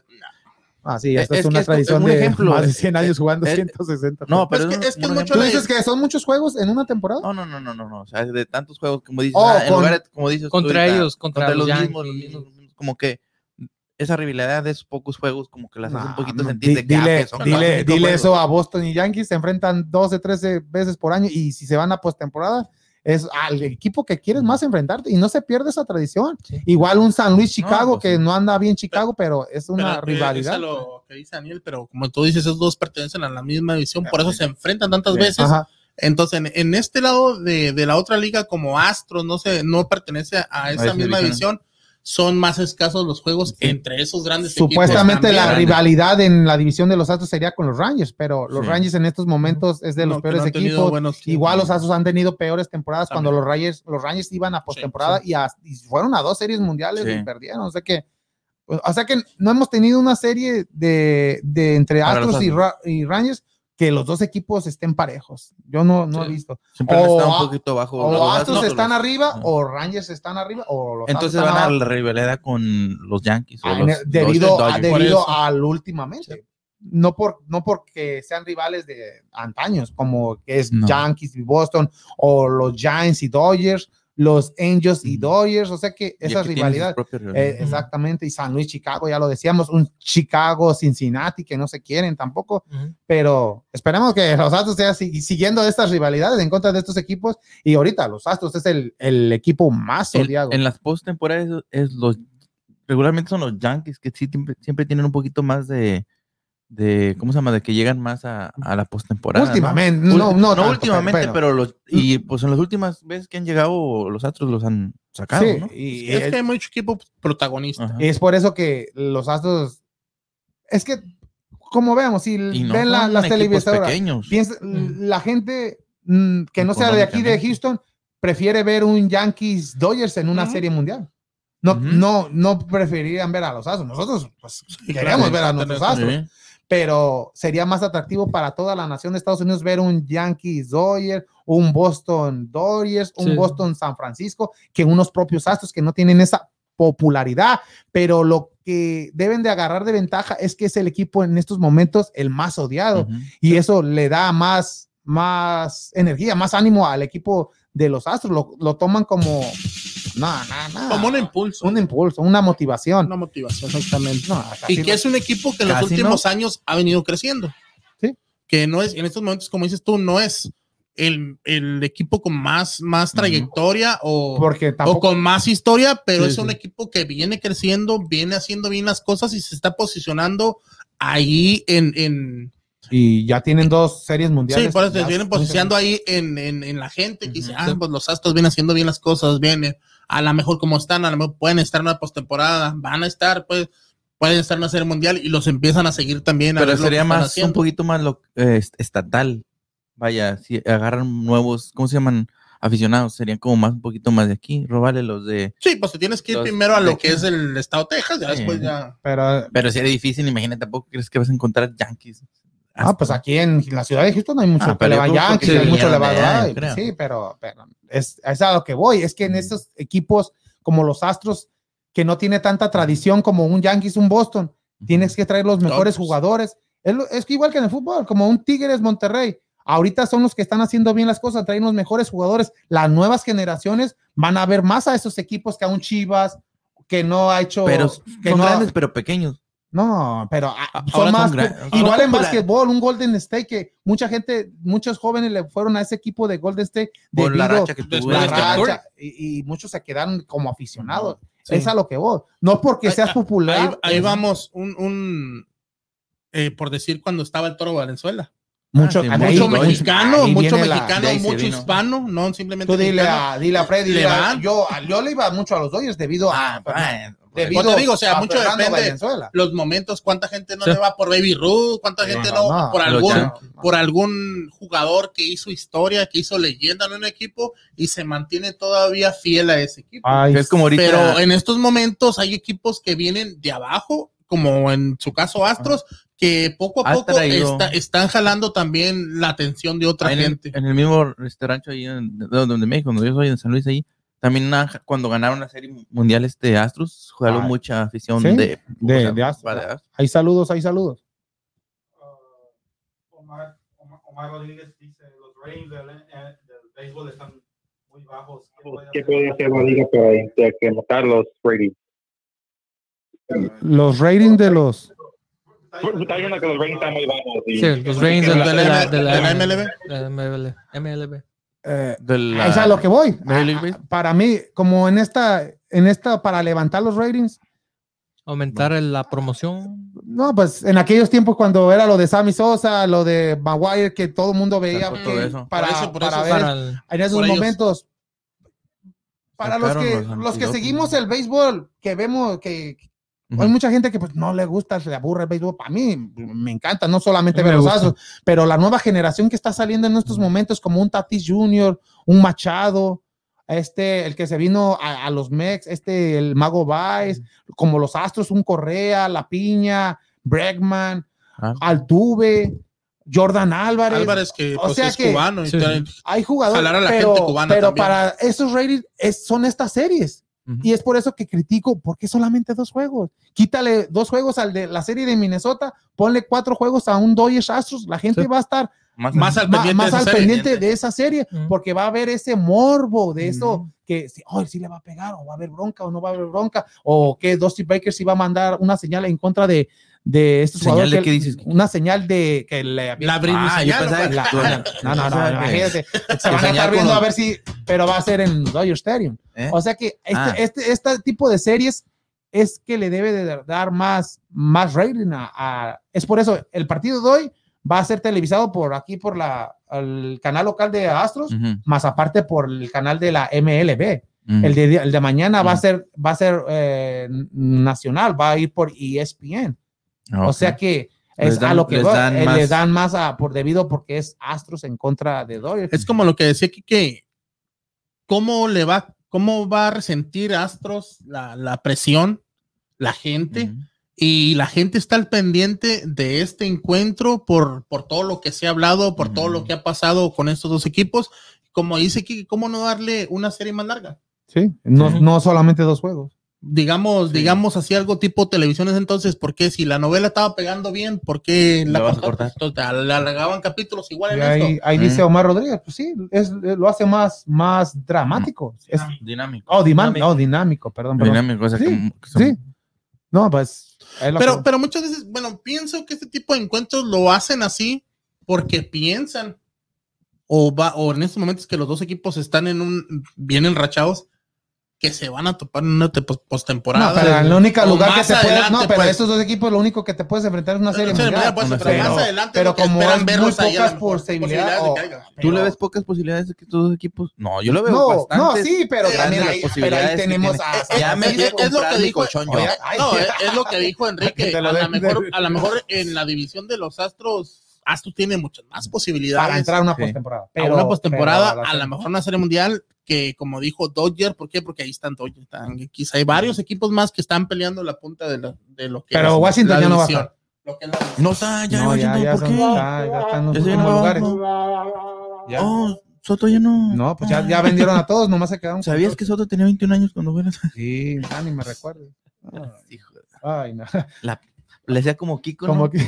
Ah, sí, esta Es- una que es tradición un de ejemplo, más de es- 100 años es- jugando es- 160. no, pero Es que- un- es que es un mucho ¿Tú dices que son muchos juegos en una temporada? No, no, no, no, no, no. O sea, de tantos juegos, como dices, Oh, ah, en con- lugar de- como dices, Contra ellos, contra los, los mismos, los mismos, los mismos, como que esa rivalidad de esos pocos juegos, como que las hace un poquito no, sentir de ah, dile, que son dile, dile eso a Boston y Yankees, se enfrentan 12, 13 veces por año y si se van a postemporada es al equipo que quieres más enfrentarte y no se pierde esa tradición. Sí. Igual un San Luis Chicago pues que no anda bien Chicago, pero es una Pero, eh, rivalidad. Lo que dice Daniel, pero como tú dices, esos dos pertenecen a la misma división, por eso se enfrentan tantas Sí. veces. Ajá. Entonces, en, en este lado de, de la otra liga, como Astros no se, no pertenece a esa misma división. división, son más escasos los juegos Sí. entre esos grandes Supuestamente equipos la rivalidad en la división de los Astros sería con los Rangers, pero los Sí. Rangers en estos momentos es de los No, peores no equipos. buenos- Igual los Astros han tenido peores temporadas También. cuando los Rangers, los Rangers iban a postemporada y, a- y fueron a dos series mundiales Sí. y perdieron. O sea que, o sea que no hemos tenido una serie de, de entre Astros y, Astros. Ra- y Rangers que los dos equipos estén parejos. Yo no, no he visto. Siempre o a- un poquito abajo. O los Astros están los- arriba o Rangers están arriba o los Entonces van a la rivalidad con los Yankees. o Ah, los- debido, los a, debido al últimamente. No, por, no porque sean rivales de antaños, como es No. Yankees y Boston, o los Giants y Dodgers, los Angels y. Dodgers, o sea que esa rivalidad, eh, rivalidades. exactamente, y San Luis, Chicago, ya lo decíamos, un Chicago, Cincinnati, que no se quieren tampoco, pero esperemos que los Astros si- siguiendo estas rivalidades en contra de estos equipos, y ahorita los Astros es el, el equipo más En, odiado. en las postemporadas es los regularmente son los Yankees que sí siempre, siempre tienen un poquito más de de cómo se llama de que llegan más a, a la postemporada. últimamente, no, no, no tanto, últimamente, pero- pero, los y pues en las últimas veces que han llegado los Astros los han sacado, Sí, ¿no? y Es es, que hay mucho equipo protagonista. Ajá. es por eso que los Astros, es que, como veamos, si Y no ven la- las televisoras, piensa- Mm. la gente mm, que no sea de aquí de. Houston prefiere ver un Yankees Dodgers en una serie mundial. No, no, no preferirían ver a los Astros. Nosotros pues, Sí, queremos claro, ver a nuestros Astros, Sí. Pero sería más atractivo para toda la nación de Estados Unidos ver un Yankees Dodgers, un Boston Dodgers, un Sí. Boston San Francisco, que unos propios Astros que no tienen esa popularidad, pero lo que deben de agarrar de ventaja es que es el equipo en estos momentos el más odiado y eso le da más, más energía, más ánimo al equipo de los Astros, lo, lo toman como, No, no, no. Como un impulso, un impulso, una motivación. una motivación, exactamente. No, y que no. es un equipo que en los Casi últimos años ha venido creciendo. Sí. Que no es, en estos momentos, como dices tú, no es el, el equipo con más, más trayectoria o, porque o tampoco con más historia, pero Sí, es un sí. equipo que viene creciendo, viene haciendo bien las cosas y se está posicionando ahí en, en y ya tienen dos series mundiales. sí, por eso se vienen posicionando ahí en, en, en la gente que dice, ah, pues los Astros vienen haciendo bien las cosas, vienen a lo mejor como están, a lo mejor pueden estar en una postemporada, van a estar, pues, pueden estar en una serie mundial y los empiezan a seguir también. a Pero sería más, un poquito más lo, eh, est- estatal. Vaya, si agarran nuevos, ¿cómo se llaman? Aficionados, serían como más, un poquito más de aquí, robarle los de... Sí, pues te tienes que ir primero a lo aquí. que es el estado de Texas, ya Sí. después ya. Pero, Pero sería difícil, imagínate, tampoco crees que vas a encontrar Yankees. Ah, pues aquí en la ciudad de Houston hay mucho Ah, que pero que sí hay mucho creo. Sí, pero, pero es, es a lo que voy. Es que en estos equipos como los Astros, que no tiene tanta tradición como un Yankees, un Boston, tienes que traer los mejores jugadores. Es, es que igual que en el fútbol, como un Tigres Monterrey. Ahorita son los que están haciendo bien las cosas, traen los mejores jugadores. Las nuevas generaciones van a ver más a esos equipos que a un Chivas, que no ha hecho. Pero que son no- grandes, pero pequeños. No, pero ah, Ahora son más. gran- igual en básquetbol, un Golden State que mucha gente, muchos jóvenes le fueron a ese equipo de Golden State Por la debido racha que tuvo. la racha, y, y muchos se quedaron como aficionados. Sí. Es a lo que voy. No porque Ahí- seas popular. Ahí, ahí vamos, un, un eh, por decir cuando estaba el toro Valenzuela. Mucho, Ah, sí, Mucho Ahí- mexicano, mucho la- mexicano, se mucho hispano, no simplemente. Tú dile mexicano. a, dile a Freddy, Le dile a- yo, yo le iba mucho a los Dodgers debido a, Ah, debido Pues te digo, o sea, mucho Fernando depende. Valenzuela. Los momentos, cuánta gente no Sí. le va por Baby Ruth, cuánta Sí, gente no, no, no, por algún, por algún jugador que hizo historia, que hizo leyenda en un equipo y se mantiene todavía fiel a ese equipo. Ay, es como ahorita. Pero en estos momentos hay equipos que vienen de abajo, como en su caso Astros, que poco a Ha poco está- están jalando también la atención de otra en, el, gente. en el mismo este rancho ahí en, de- donde México, donde yo soy, en San Luis, ahí, también cuando ganaron la serie mundial este Astros, jugaron Ay. mucha afición ¿Sí? de, De- o sea, de Astros. de hay saludos, hay saludos. Omar, Omar, Omar Rodríguez dice, los ratings del, eh, del béisbol están muy bajos. ¿Qué puede ¿Qué hacer? puede hacer la liga para incrementar los ratings? Los ratings de los. Está diciendo que los ratings están muy bajos. Sí, los ratings de la, de la, de la- ¿De la MLB? de la MLB. MLB. Eh, es a lo que voy. Ah. Para mí, como en esta, en esta, para levantar los ratings, Aumentar la promoción. no, pues en aquellos tiempos cuando era lo de Sammy Sosa, lo de Maguire, que todo el mundo veía que eso. para, Por eso, por para eso, ver Para el- en esos ellos. momentos. Para los que, los los que seguimos el béisbol, que vemos que Hay mucha gente que pues no le gusta, se le aburre el béisbol. Para mí me encanta, no solamente ver me los gusta. Astros, pero la nueva generación que está saliendo en estos momentos, como un Tatis Jr., un Machado, este, el que se vino a, a los Mex, este, el Mago Baez, como los Astros, un Correa, La Piña, Bregman, Ah. Altuve, Jordan Álvarez. Álvarez, que o pues, sea es que- cubano. y Sí. tal. Hay jugadores, Jalar a la pero, gente cubana pero para esos ratings es- son estas series. Y es por eso que critico, ¿por qué solamente dos juegos? Quítale dos juegos al de la serie de Minnesota, ponle cuatro juegos a un Dodgers Astros, la gente Sí. va a estar Más, Más al pendiente más de esa al serie. pendiente de esa serie, porque va a haber ese morbo de eso, que si, oh, si le va a pegar, o va a haber bronca, o no va a haber bronca, o que Dusty Baker si va a mandar una señal en contra de, de estos ¿Señal de que- dices? Una señal de que le La Ah, yo pensaba la- no, no, no, *laughs* imagínate. Se van a estar viendo a ver si, pero va a ser en Dodger Stadium. ¿Eh? O sea que este, Ah. este, este tipo de series es que le debe de dar más, más rating a, a- Es por eso, el partido de hoy va a ser televisado por aquí, por la, el canal local de Astros, Ujú, más aparte por el canal de la MLB. ujú. El de, el de mañana va a Ujú. ser, va a ser eh, nacional, va a ir por E O sea que Les es a dan- lo que les va, dan eh, más- le dan más a, por debido porque es Astros en contra de Dodgers. Es como lo que decía aquí que cómo le va, cómo va a resentir Astros la, la presión, la gente, y la gente está al pendiente de este encuentro por, por todo lo que se ha hablado, por todo lo que ha pasado con estos dos equipos. Como dice aquí, ¿cómo no darle una serie más larga? Sí, no, Ujú. no solamente dos juegos. Digamos, Sí. digamos así algo tipo televisiones entonces, porque si la novela estaba pegando bien, ¿por qué la La vas a cortaron? cortar. Entonces, le alargaban capítulos igual Y en ahí, esto. ahí dice Mm. Omar Rodríguez, pues sí, es, lo hace más, más dramático. Es- Dinámico. oh, Dinámico. oh, dinámico, perdón. perdón. Dinámico, o sea, Sí, que- que son- Sí. No, pues. Pero, que- pero muchas veces, bueno, pienso que este tipo de encuentros lo hacen así porque piensan o va, o en estos momentos que los dos equipos están en un bien enrachados, que se van a topar en una te- pos- postemporada. no, pero el único lugar que puedes. adelante, No, pero pues. estos dos equipos, lo único que te puedes enfrentar es una serie mundial. pues, pero más adelante Pero como verlos muy pocas posibilidades, o-. ¿Tú le ves pocas posibilidades de que estos dos equipos? No, yo lo veo No, bastante. no, sí, pero también las hay, pero posibilidades ahí tenemos a. Ya me es- es lo que dijo- colchón yo. Oye, ay, No, es, es lo que dijo Enrique. *laughs* A lo, mejor, a lo mejor en la división de los Astros, Astros tiene muchas más posibilidades. para entrar a una Sí. postemporada. a una postemporada, a lo mejor una serie mundial que, como dijo Dodger, ¿por qué? Porque ahí están Dodger, están hay varios equipos más que están peleando la punta de, la- de lo que Pero es Washington la ya no va a. No está, ya, No, no, ya, ya, ¿por son- qué? ya- ya están en los Ya lugares. Ya. Oh, Soto ya no. No, pues ya, ya vendieron a todos, nomás se quedaron. ¿Sabías dos. que Soto tenía 21 años cuando fue? *laughs* Sí, ah, ni me recuerdo. *laughs* Hijo de- Ay, no. La, le decía como Kiko, Como ¿no? que.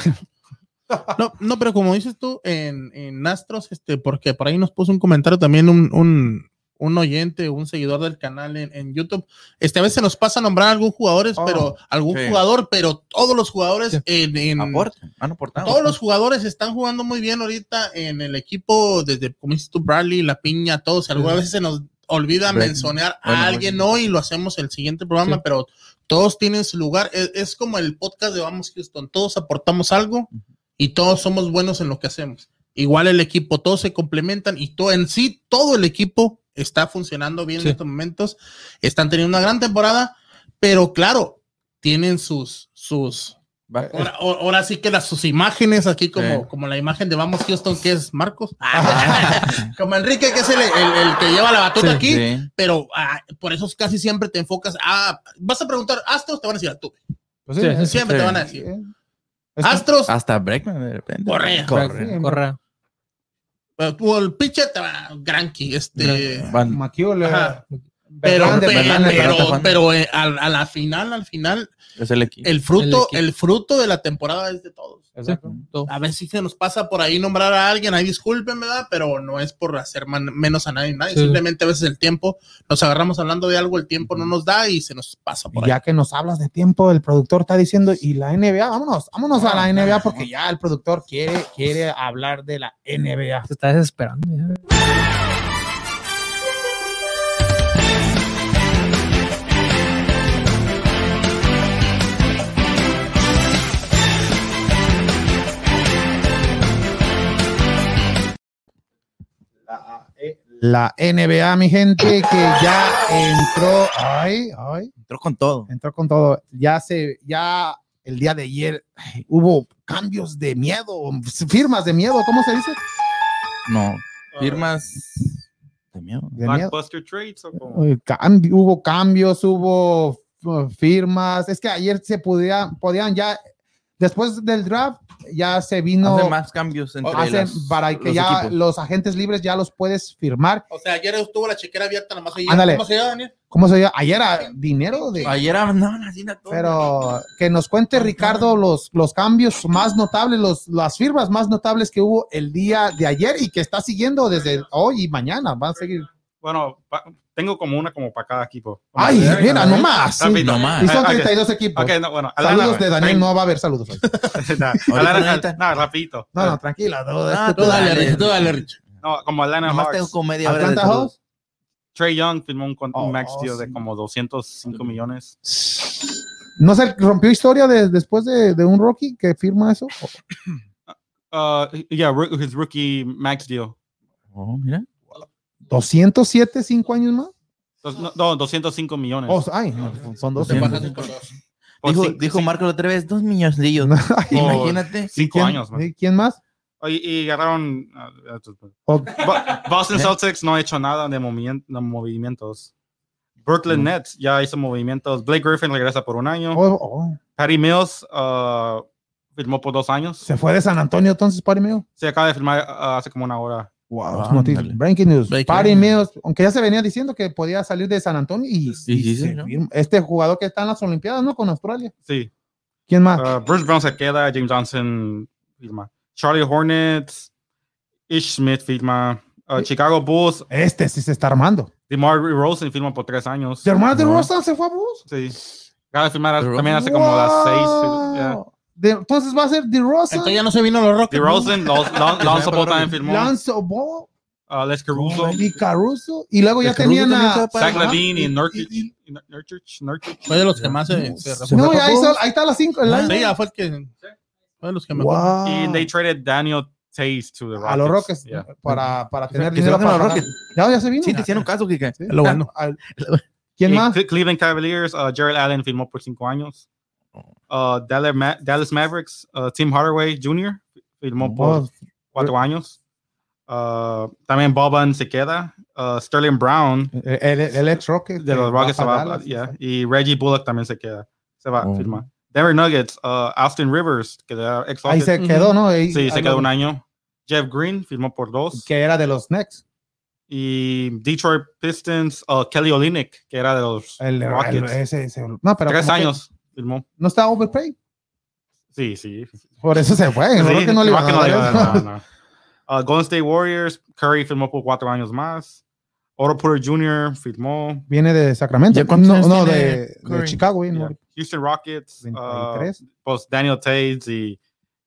No, no, pero como dices tú, en, en Astros, este, porque por ahí nos puso un comentario también un, un, un oyente, un seguidor del canal en, en YouTube. Este, a veces nos pasa a nombrar algún jugadores, Oh, pero algún sí. jugador, pero todos los jugadores Sí. en, en- Aportan, han aportado. todos los jugadores están jugando muy bien ahorita en el equipo, desde como dices tú, Bradley, La Piña, todos. Algunas veces se nos olvida mencionar Bueno, a alguien bueno. hoy y lo hacemos el siguiente programa, pero todos tienen su lugar. Es, es como el podcast de Vamos Houston, todos aportamos algo y todos somos buenos en lo que hacemos. Igual el equipo, todos se complementan y todo en sí, todo el equipo está funcionando bien Sí. en estos momentos. Están teniendo una gran temporada, pero claro, tienen sus, sus, Ahora, sí que las sus imágenes aquí como, Sí. como la imagen de Vamos Houston que es Marcos *laughs* como Enrique que es el, el- el que lleva la batuta Sí, aquí Sí. pero ah, por eso casi siempre te enfocas a vas a preguntar Astros te van a decir a tú Pues Sí, sí, sí. siempre Sí. te van a decir Astros Hasta Breckman de repente. Correa. Correa. Correa. Tú, el va Granky este Van- pero Verlander, pero, pero, eh, al- a, la final al final es el fruto el fruto de la temporada es de todos Exacto. A ver si se nos pasa por ahí nombrar a alguien, ahí disculpen, ¿verdad? Pero no es por hacer man- menos a nadie, nadie. Sí. Simplemente a veces el tiempo, nos agarramos hablando de algo, el tiempo no nos da y se nos pasa por Y ya que nos hablas de tiempo, el productor está diciendo, y la NBA, vámonos, vámonos a la NBA porque ya el productor quiere, quiere hablar de la NBA. Se está desesperando. La NBA, mi gente, que ya entró, ay, ay, Entró con todo. entró con todo. Ya se, ya el día de ayer ay, hubo cambios de miedo, firmas de miedo, ¿cómo se dice? No. Firmas de miedo. De miedo. Trades o como. Cambi- hubo cambios, hubo uh, firmas. Es que ayer se podía, podían ya, después del draft, ya se vino Hace más cambios entre hace- las- para que los ya equipos. los agentes libres ya los puedes firmar. O sea, ayer estuvo la chequera abierta, nada más. ayer. Ándale. ¿Cómo se llama, Daniel? ¿Cómo se llama? Ayer era dinero de... Ayer andaban haciendo todo. Pero que nos cuente Ricardo los, los cambios más notables, los, las firmas más notables que hubo el día de ayer y que está siguiendo desde hoy y mañana. Van a seguir. Bueno, tengo como una como para cada equipo. Ay, mira, nomás. sí. Rapidito. nomás. Y son Ah, ok. 32 equipos. No, bueno. Saludos de Daniel, no va a haber saludos hoy. *laughs* no, no, rapidito. No, no, tranquila. no, Ah, Tú dale. Rich, tú dale, Rich. No, como Atlanta tengo Hawks. como media hora de Atlanta. Hawks. Trey Young firmó un, un Oh, max deal de sí. como 205 millones. ¿No se rompió historia de- después de, de un rookie que firma eso? *coughs* Uh, yeah, his rookie max deal. Oh, mira. 207, cinco años más. Dos- no, no, 205 millones. Oh, ay, no, son dos. Te Sí. pasaste por dos. Por Dijo, cinco- dijo Marco la otra vez, dos milloncillos. *laughs* Oh. Imagínate. Cinco ¿quién- años. man. y ¿Quién más? Oye, y agarraron. uh, Bo- Boston Celtics no ha hecho nada de, movimien- de movimientos. Brooklyn Mm. Nets ya hizo movimientos. Blake Griffin regresa por un año. oh, oh. Patty Mills uh, firmó por dos años. Se fue de San Antonio entonces, para mío. Se acaba de firmar uh, hace como una hora. Wow, Ah. Breaking news. Breaking news. Mills, aunque ya se venía diciendo que podía salir de San Antonio y, sí, y sí, se ¿no? firma. este jugador que está en las Olimpiadas, ¿no? Con Australia. Sí. ¿Quién más? Uh, Bruce Brown se queda, James Johnson firma. Charlie Hornets, Ish Smith firma. Uh, Chicago Bulls, este sí se está armando. DeMar Rosen firma por tres años. ¿Tu hermano de No. Rosa se fue a Bulls? Sí. Acaba de firmar también hace como las seis. ya. De- entonces va a ser de Rosa. Entonces ya no se vino los Rockets. De Rosen, Lon- Lon- Lonzo Ball también firmó. Lonzo Ball Uh, Les Caruso, y Caruso. Y luego ya tenían a. Zach Levine y Nurkic. Fue de los que más se, No, ahí, está- ahí el line. Sí, ya fue el que. Fue de los que. Y they traded Daniel Tays to the Rockets. a los Rockets Yeah. para, para tener que se dinero bajen para los. Rockets. Ya, ya se vino. Sí, te hicieron caso, Kike. Sí. Es lo bueno. Al- ¿Quién Y más? Cle- Cleveland Cavaliers, uh, Jared Allen firmó por cinco años. Uh, Dallas, Ma- Dallas Mavericks, uh, Tim Hardaway Jr. firmó por Oh, cuatro años. Uh, también Boban se queda. Uh, Sterling Brown el, el- el ex Rocket. de los Rockets se va. Dallas. yeah. Y Reggie Bullock también se queda. Se va a Oh. firmar. Denver Nuggets, uh, Austin Rivers, que era ex Ahí se quedó, ¿no? Ahí- Sí, se ahí quedó lo- un año. Jeff Green firmó por dos. Que era de los Knicks. Y Detroit Pistons, uh, Kelly Olynyk, que era de los El, el- Rockets. ese- ese- no, pero Tres como que años firmó. No está overpaid. Sí, sí. Por eso se fue. Sí, que no le iban a dar. Uh, Golden State Warriors, Curry firmó por cuatro años más. Otto Porter Jr. firmó. Viene de Sacramento. ¿Ya cuántos No, no, de, de? Chicago. Yeah. Houston Rockets, uh, 23. pues Daniel Tays y,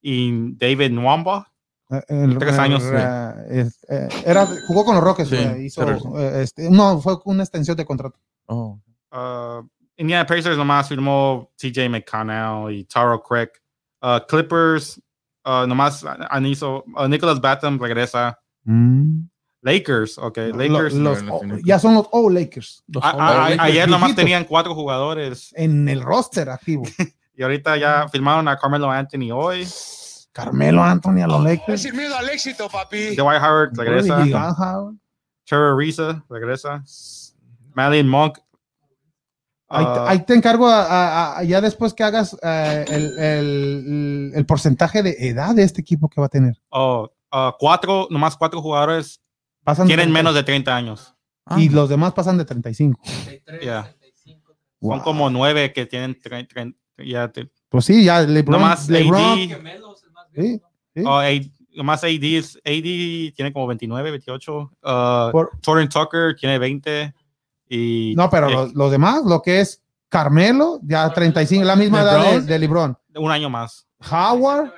y David Nwamba. Eh, el- Tres años, eh, eh, era, jugó con los Rockets. Sí, hizo, pero- este, no, fue una extensión de contrato. Oh. Uh, Indiana Pacers nomás firmó TJ McConnell y Taro Craig. Uh, Clippers, uh, nomás han hizo. uh, Nicholas Batum regresa. Lakers, ok. Lakers. Lo- los- oh, ya son los All Lakers. Los a- a- a- Lakers. ayer nomás viejitos. tenían cuatro jugadores. En el roster activo. *laughs* Y ahorita ya firmaron a Carmelo Anthony hoy. Carmelo Anthony a los Lakers. Sin miedo al éxito, papi. Dwight Howard regresa. Trevor Ariza regresa. Madeline Monk. Ahí, uh, ahí te encargo a- a- a- ya después que hagas eh, el, el- el porcentaje de edad de este equipo que va a tener. oh, uh, cuatro, nomás cuatro jugadores Pasan tienen 30, menos de 30 años. Y los demás pasan de 35. Ya. Wow. Son como nueve que tienen 30. ya te- Pues sí, ya LeBron. nomás LeBron AD. sí, sí. oh, A- nomás AD, AD tiene como 29, 28. Uh, Por- Jordan Tucker tiene 20. Y, no, pero eh, los, los demás, lo que es Carmelo, ya 35, la misma edad de, LeBron. de LeBron. un año más. Howard,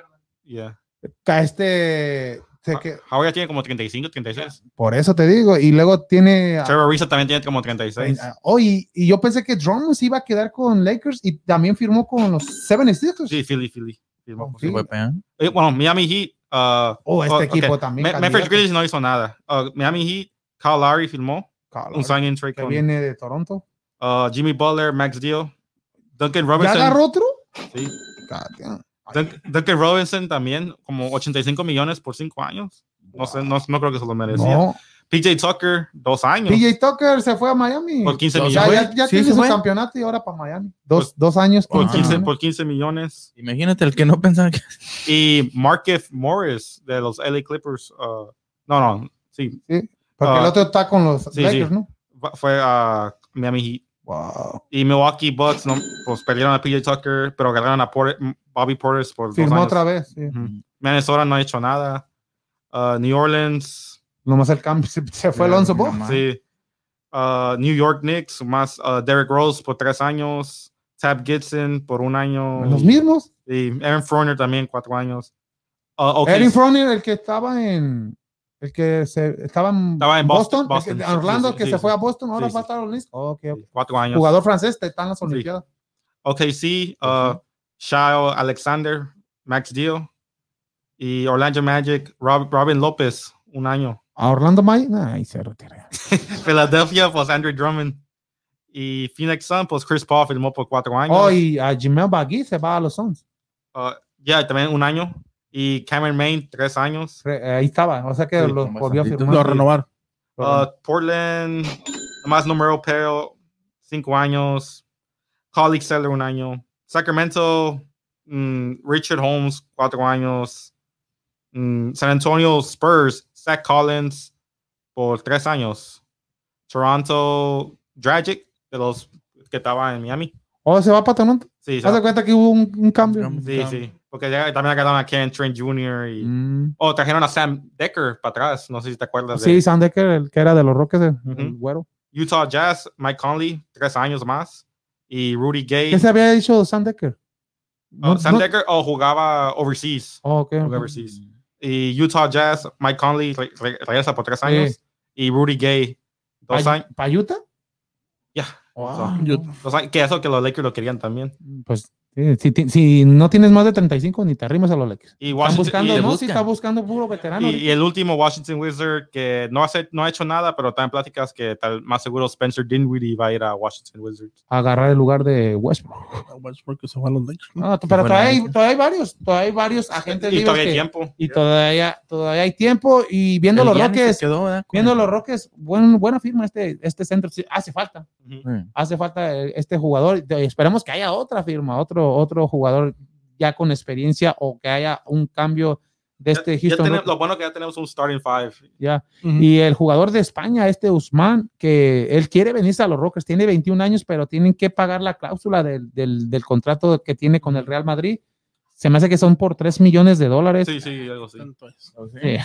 Yeah. este. que- Howard ya tiene como 35, 36. por eso te digo. Y luego tiene. Trevor Ariza también tiene como 36. a- oh, y, y yo pensé que Drummond se iba a quedar con Lakers y también firmó con los Seven Sixers. Sí, Philly, Philly. Firmó por Sí. Eh, Bueno, Miami Heat. uh, Oh, este oh, equipo ok. también. Me- Memphis. Grizzlies no hizo nada. Uh, Miami Heat, Kyle Lowry firmó Un sign-in trade que con viene de Toronto. uh, Jimmy Butler, Max Deal, Duncan ¿Ya Robinson. agarró otro? sí. Dun- Duncan Robinson también, como 85 millones por 5 años. No sé, no, no creo que se lo merecía. No. PJ Tucker, dos años. PJ Tucker se fue a Miami. Por 15 Ya- millones. Ya, ya Sí, tiene su fue. campeonato y ahora para Miami. Dos, Por- dos años. Por 15 15, millones. por 15 millones. Imagínate el que no pensaba que. Y Markef Morris de los LA Clippers. uh, no, no, sí. Porque el Ah, otro está con los sí, Lakers, sí. ¿no? Fue a Miami Heat. Wow. Y Milwaukee Bucks, no, pues perdieron a PJ Tucker, pero ganaron a Porter- Bobby Portis por dos Firmó años. otra vez. sí. Minnesota no ha hecho nada. Uh, New Orleans, Nomás el cambio. Se, se fue Alonso Ball. sí. Uh, New York Knicks, más uh, Derrick Rose por tres años. Tab Gibson por un año. Los mismos. Y Aaron Fournier también cuatro años. Uh, OKC Fournier, el que estaba en. El que se, estaba en, Estaba en Boston. Boston, Boston, sí, Orlando, sí, que sí, se sí. fue a Boston. Ahora Sí, va a sí. estar en los Knicks. Ok, ok. cuatro años. Jugador francés, está en las Olimpiadas. OKC, uh, Shao Alexander, Max Deal. Y Orlando Magic, Rob- Robin Lopez, un año. A Orlando May. Ay, se retira. *laughs* Philadelphia, pues Andrew Drummond. Y Phoenix Sun, pues Chris Paul firmó por cuatro años. Oh, y a Jimel Bagui se va a los Suns. Uh, ya, también un año. Y Cameron Main, tres años. Ahí estaba. O sea que Sí, lo volvió a bastantito. firmar. Lo renovar. Uh, Portland, más número pero cinco años. Colleague Seller, un año. Sacramento, mm, Richard Holmes, cuatro años. Mm, San Antonio Spurs, Zach Collins por tres años. Toronto Dragic, de los que estaban en Miami. ¿O se va para Toronto? Sí, ¿Haz de cuenta que hubo un, un cambio? sí, sí. Porque ya también agarraron a Ken Trent Jr. y. Mm. Oh, trajeron a Sam Decker para atrás. No sé si te acuerdas de Sí, Sam Decker, el que era de los Rockets, el, güero. Utah Jazz, Mike Conley, tres años más. Y Rudy Gay. ¿Qué se había dicho Sam Decker? Oh, No- Sam no- Decker oh, jugaba overseas. Oh, ok, ok. Jugaba overseas. Y Utah Jazz, Mike Conley re- re- regresa por tres años. Y Rudy Gay, dos ¿Pa- años. ¿Pa Utah? Ya. Wow. Dos años, que eso que los Lakers lo querían también. Pues sí, si, ti- si no tienes más de 35, ni te arrimes a los Lakers. Y Están Washington. buscando, y- no, buscan. sí, está buscando puro veterano. Y, y el último Washington Wizard que no, hace, no ha hecho nada, pero está en pláticas que tal, más seguro Spencer Dinwiddie va a ir a Washington Wizards. agarrar el lugar de Westbrook. Westbrook que se fue a los Lakers. ¿no? No, pero todavía hay, todavía hay varios, todavía hay varios agentes Y libres todavía hay tiempo. y todavía, todavía hay tiempo y viendo El los Rockets, quedó, viendo los Rockets, buen, buena firma este, este centro, sí, hace falta, hace falta eh, este jugador, y esperemos que haya otra firma, otro, otro jugador ya con experiencia o que haya un cambio de este Ya- ya Houston tenemos- lo bueno que ya tenemos un starting five. Ya. Ujú. Y el jugador de España, este Usman, que él quiere venirse a los Rockets, tiene 21 años, pero tienen que pagar la cláusula del, del, del contrato que tiene con el Real Madrid. Se me hace que son por 3 millones de dólares. Sí, sí, algo así. Entonces, Eh,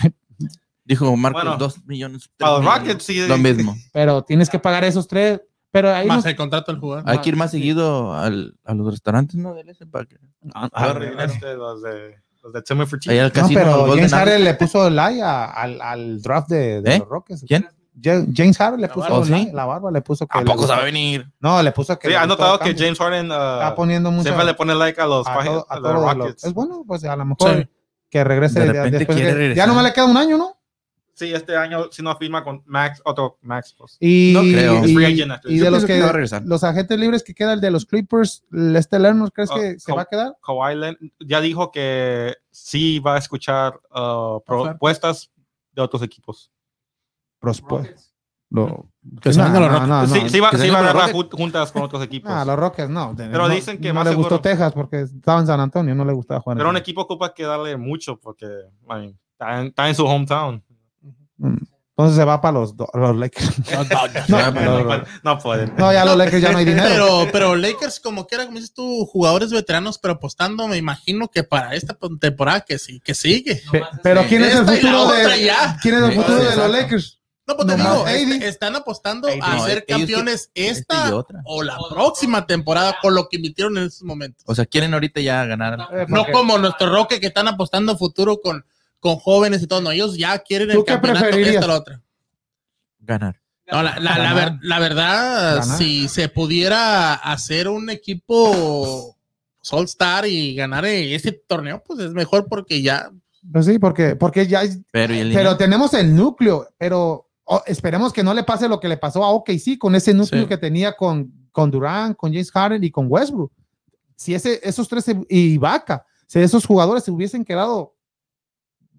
Dijo Marcos, Bueno, dos millones. Para los. Rockets, sí. Lo mismo. pero tienes que pagar esos tres. Pero ahí Más nos- el contrato del jugador. Hay que ir más sí. seguido al, a los restaurantes, ¿no? Del ese para que- Ah, Ah, ah, este, los de, los de Timmy for Ahí al no, casino. al pero James. Harden le puso el like al, al draft de, de ¿Eh? los Rockets. ¿Quién? Ja- James Harden le La puso barba. el like, ¿Sí? la barba, le puso que ¿A poco sabe venir? No, le puso que Sí, ha notado que. James Harden ah, está poniendo mucho siempre le pone like a los, a, pagi- todo- a a los de los- Rockets. Es bueno, pues a lo mejor Sí. que regrese De repente después quiere que- regresar. Ya no me le queda un año, ¿no? Sí, este año si no firma con Max, otro Max. Pues. Y, No creo. y- de los que que, va a regresar. los agentes libres que queda el de los Clippers, este Lerner, ¿crees Ah, que se va a quedar? Kawhi Leonard ya dijo que sí va a escuchar ah, propuestas de otros equipos. Prospo- Lo- Que se No, vengan los no, Rockets. no, sí, no. sí va, que sí se va a agarrar jun- juntas con otros equipos. Ah, los Rockets no. Pero No- dicen que no más le seguro- gustó Texas porque estaba en San Antonio, no le gustaba jugar. en Pero un equipo ocupa que darle mucho porque está, en, está en su hometown. Mm. Entonces se va para los, Lakers. *laughs* No, No, pueden- no pueden. No, ya los Lakers ya no hay dinero. Pero, pero Lakers, como quiera, como dices tú, jugadores veteranos, pero apostando, me imagino que para esta temporada que sí, que sigue. Pe- Pero ¿quién es el futuro de quién es el futuro de los. Lakers? No, pues te No, digo, est- están apostando AD. a No, ser campeones esta esta o la próxima temporada con lo que invirtieron en estos momentos. O sea, quieren ahorita ya ganar. Eh, No como nuestro Roque que están apostando a futuro con, con jóvenes y todo. No, ellos ya quieren ¿Tú el qué campeonato preferirías? esta la otra. Ganar. No, la, la- la ver- la verdad, Ganar. si se pudiera hacer un equipo All Star y ganar ese torneo, pues es mejor porque ya Pues sí, porque, porque ya Pero, ¿y el pero tenemos el núcleo, pero oh, esperemos que no le pase lo que le pasó a OKC con ese núcleo Sí. que tenía con, con Durant, con James Harden y con Westbrook. Si ese, esos tres y Vaca, si esos jugadores se hubiesen quedado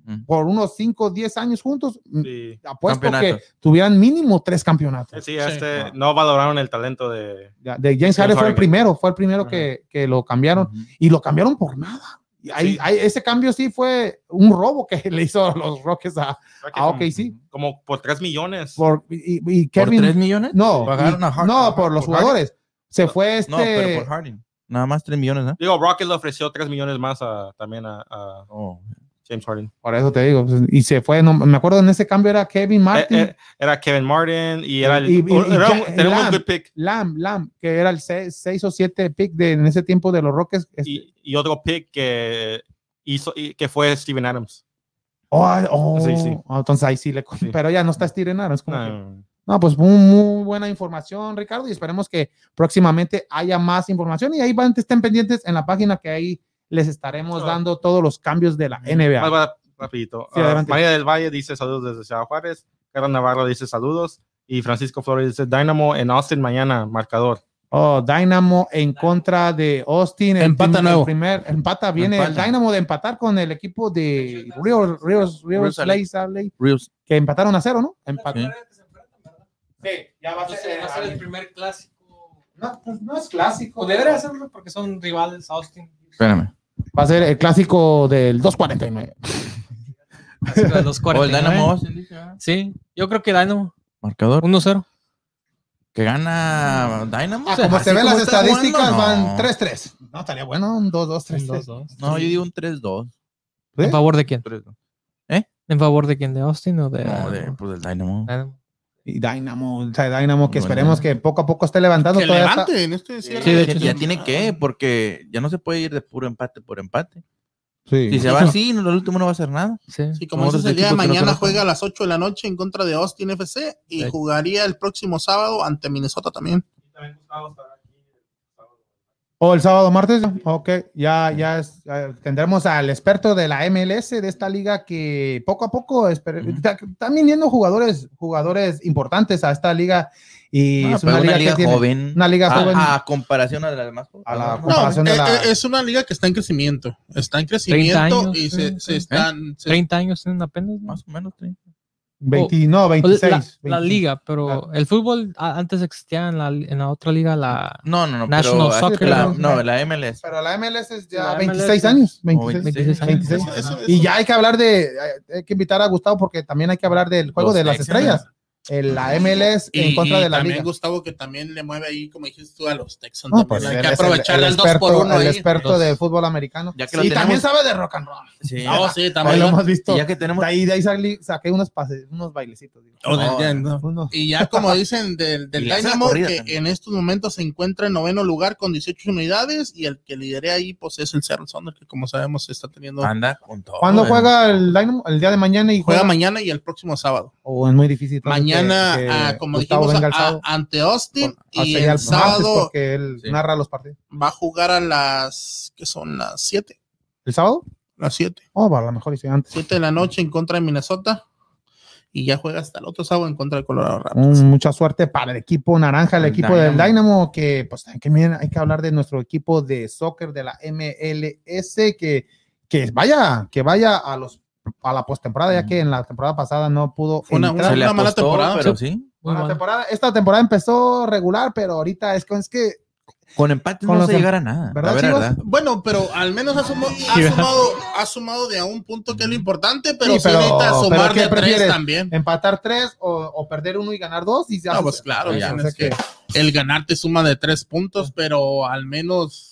Mm. por unos 5 o 10 años juntos, mm, Sí, apuesto que tuvieran mínimo tres campeonatos. sí, este, no valoraron el talento de. Ya, De James Harden fue el primero, fue el primero que, que lo cambiaron Ujú. y lo cambiaron por nada. Y ahí- Sí. ahí- ese cambio sí fue un robo que *laughs* le hizo los Rockets a, a OKC. Como por 3 millones. Por, y, y ¿Por Kevin, 3 millones? no, Pagaron y- a no, a- por los por jugadores. Se fue este. No, pero por Harding. Nada más 3 millones, ¿no? Digo, Rocket le ofreció 3 millones más a, también a, a Oh. James Harden. Por eso te digo. pues, Y se fue. No, me acuerdo en ese cambio era Kevin Martin. Eh, eh, era Kevin Martin y era el. Y- y- y era un- tenemos Lamb. good pick. Lamb, Lamb, que era el 6 o 7 pick de, en ese tiempo de los Rockets. este, Y, otro pick que hizo y que fue Steven Adams. oh, oh, Sí, sí. ah, entonces ahí sí le. Sí. Pero ya no está Steven Adams, como que- No, No, pues muy, muy buena información, Ricardo, y esperemos que próximamente haya más información y ahí van, estén pendientes en la página que ahí les estaremos Ah. dando todos los cambios de la NBA. va- rapidito. Sí, Ah. María del Valle dice saludos desde Ciudad Juárez. Carlos Navarro dice saludos. Y Francisco Flores dice Dynamo en Austin mañana, marcador. Oh, Dynamo en contra de Austin. El Empata el nuevo. primer, empata, viene el. Dynamo de empatar con el equipo de Ríos, Ríos, Ríos, Ríos que empataron a cero, ¿no? Empat- Sí. Sí, ya va a Entonces, va a ser el primer clásico. No, pues no es clásico. Debería hacerlo porque son rivales Austin. Espérame. Va a ser el clásico del 249. Así que a los O el 49. Dynamo Sí, yo creo que Dynamo. Marcador. 1-0. Que gana Dynamo. Ah, O sea, como se ven las estadísticas, jugando, van no. 3-3. No, estaría bueno, un 2-2, 3-3. 2-2. No, yo digo un 3-2. ¿Sí? ¿En favor de quién? 3-2. ¿En favor de quién? ¿De Austin o de.? No, de, pues del Dynamo. Dynamo? Y Dynamo, o sea, Dynamo que Bueno. esperemos que poco a poco esté levantando Que levante en este cierre. Sí, de Ya- hecho, ya sí. tiene que, porque ya no se puede ir de puro empate por empate. Sí. Si se va así, no, el último no va a hacer nada. Sí. Sí, como dices, el día de no mañana conozco. juega a las 8 de la noche en contra de Austin FC y Sí. jugaría el próximo sábado ante Minnesota también. O el sábado martes, ok, ya, ya, es- tendremos al experto de la MLS de esta liga que poco a poco Ujú. está- están viniendo jugadores, jugadores importantes a esta liga y No, es una, liga, liga que tiene- joven. una liga a, joven. a comparación a las demás. A la No, de eh, la- eh, es una liga que está en crecimiento. Está en crecimiento años, y se, están. se- 30 años tienen apenas. Más o menos. 20, no, O 26. La, 26. la liga, pero el fútbol antes existía en la, en la otra liga, la No, no, no. National pero, Soccer, la, ¿no? no, la MLS. Pero la MLS es ya La 26 MLS años. o 26, 26 años. 26. Eso- eso- Y ya hay que hablar de, hay que invitar a Gustavo porque también hay que hablar del juego de las estrellas. El, la MLS en y, contra y de la también liga. Gustavo que también le mueve ahí, como dijiste tú, a los Texans. No, también. pues Hay que el- aprovechar el, el, 2 experto, por 1 el ahí. experto Dos. del fútbol americano. Ya que lo y también tenemos- sabe de rock and roll. Sí. No, sí, Ahí también. lo hemos visto. Ya que tenemos. De ahí, de ahí salí- saqué unos, pases, unos bailecitos. digo. Oh, No, ya, no. Unos- Y ya como dicen del, del *laughs* Dynamo, que también. en estos momentos se encuentra en noveno lugar con 18 unidades y el que lidera ahí pues es el Seattle Sounders, que como sabemos está teniendo... Anda con todo. ¿Cuándo juega el Dynamo? El día de mañana y Juega juega. mañana y el próximo sábado. O es muy difícil. entonces, Mañana, que- que ah, como Gustavo dijimos, a- ante Austin y el sábado porque él Sí. narra los partidos. va a jugar a las, que son las 7, ¿El sábado? las 7, Oh, a lo mejor hice antes. 7 de la noche en contra de Minnesota y ya juega hasta el otro sábado en contra de Colorado Rapids. Mm, mucha suerte para el equipo naranja, el El equipo del Dynamo. Dynamo, que pues hay que, miren, hay que hablar de nuestro equipo de soccer de la MLS, que, que vaya, que vaya a los a la postemporada, ya que en la temporada pasada no pudo Fue una- entrar. Le una mala temporada, pero sí. Buena bueno. temporada. Esta temporada empezó regular, pero ahorita es, que- es que Con empate Con no se em- llegará a nada. ¿Verdad, Chivas? verdad. Bueno, pero al menos ha, sumo- ha Sí, sumado, ha sumado de a un punto que es lo importante, pero Sí, pero- sumar ¿qué de tres también. empatar tres o, o perder uno y ganar dos. Y ya No, pues claro, ya, ya, o sea es que el ganar te suma de tres puntos, pero al menos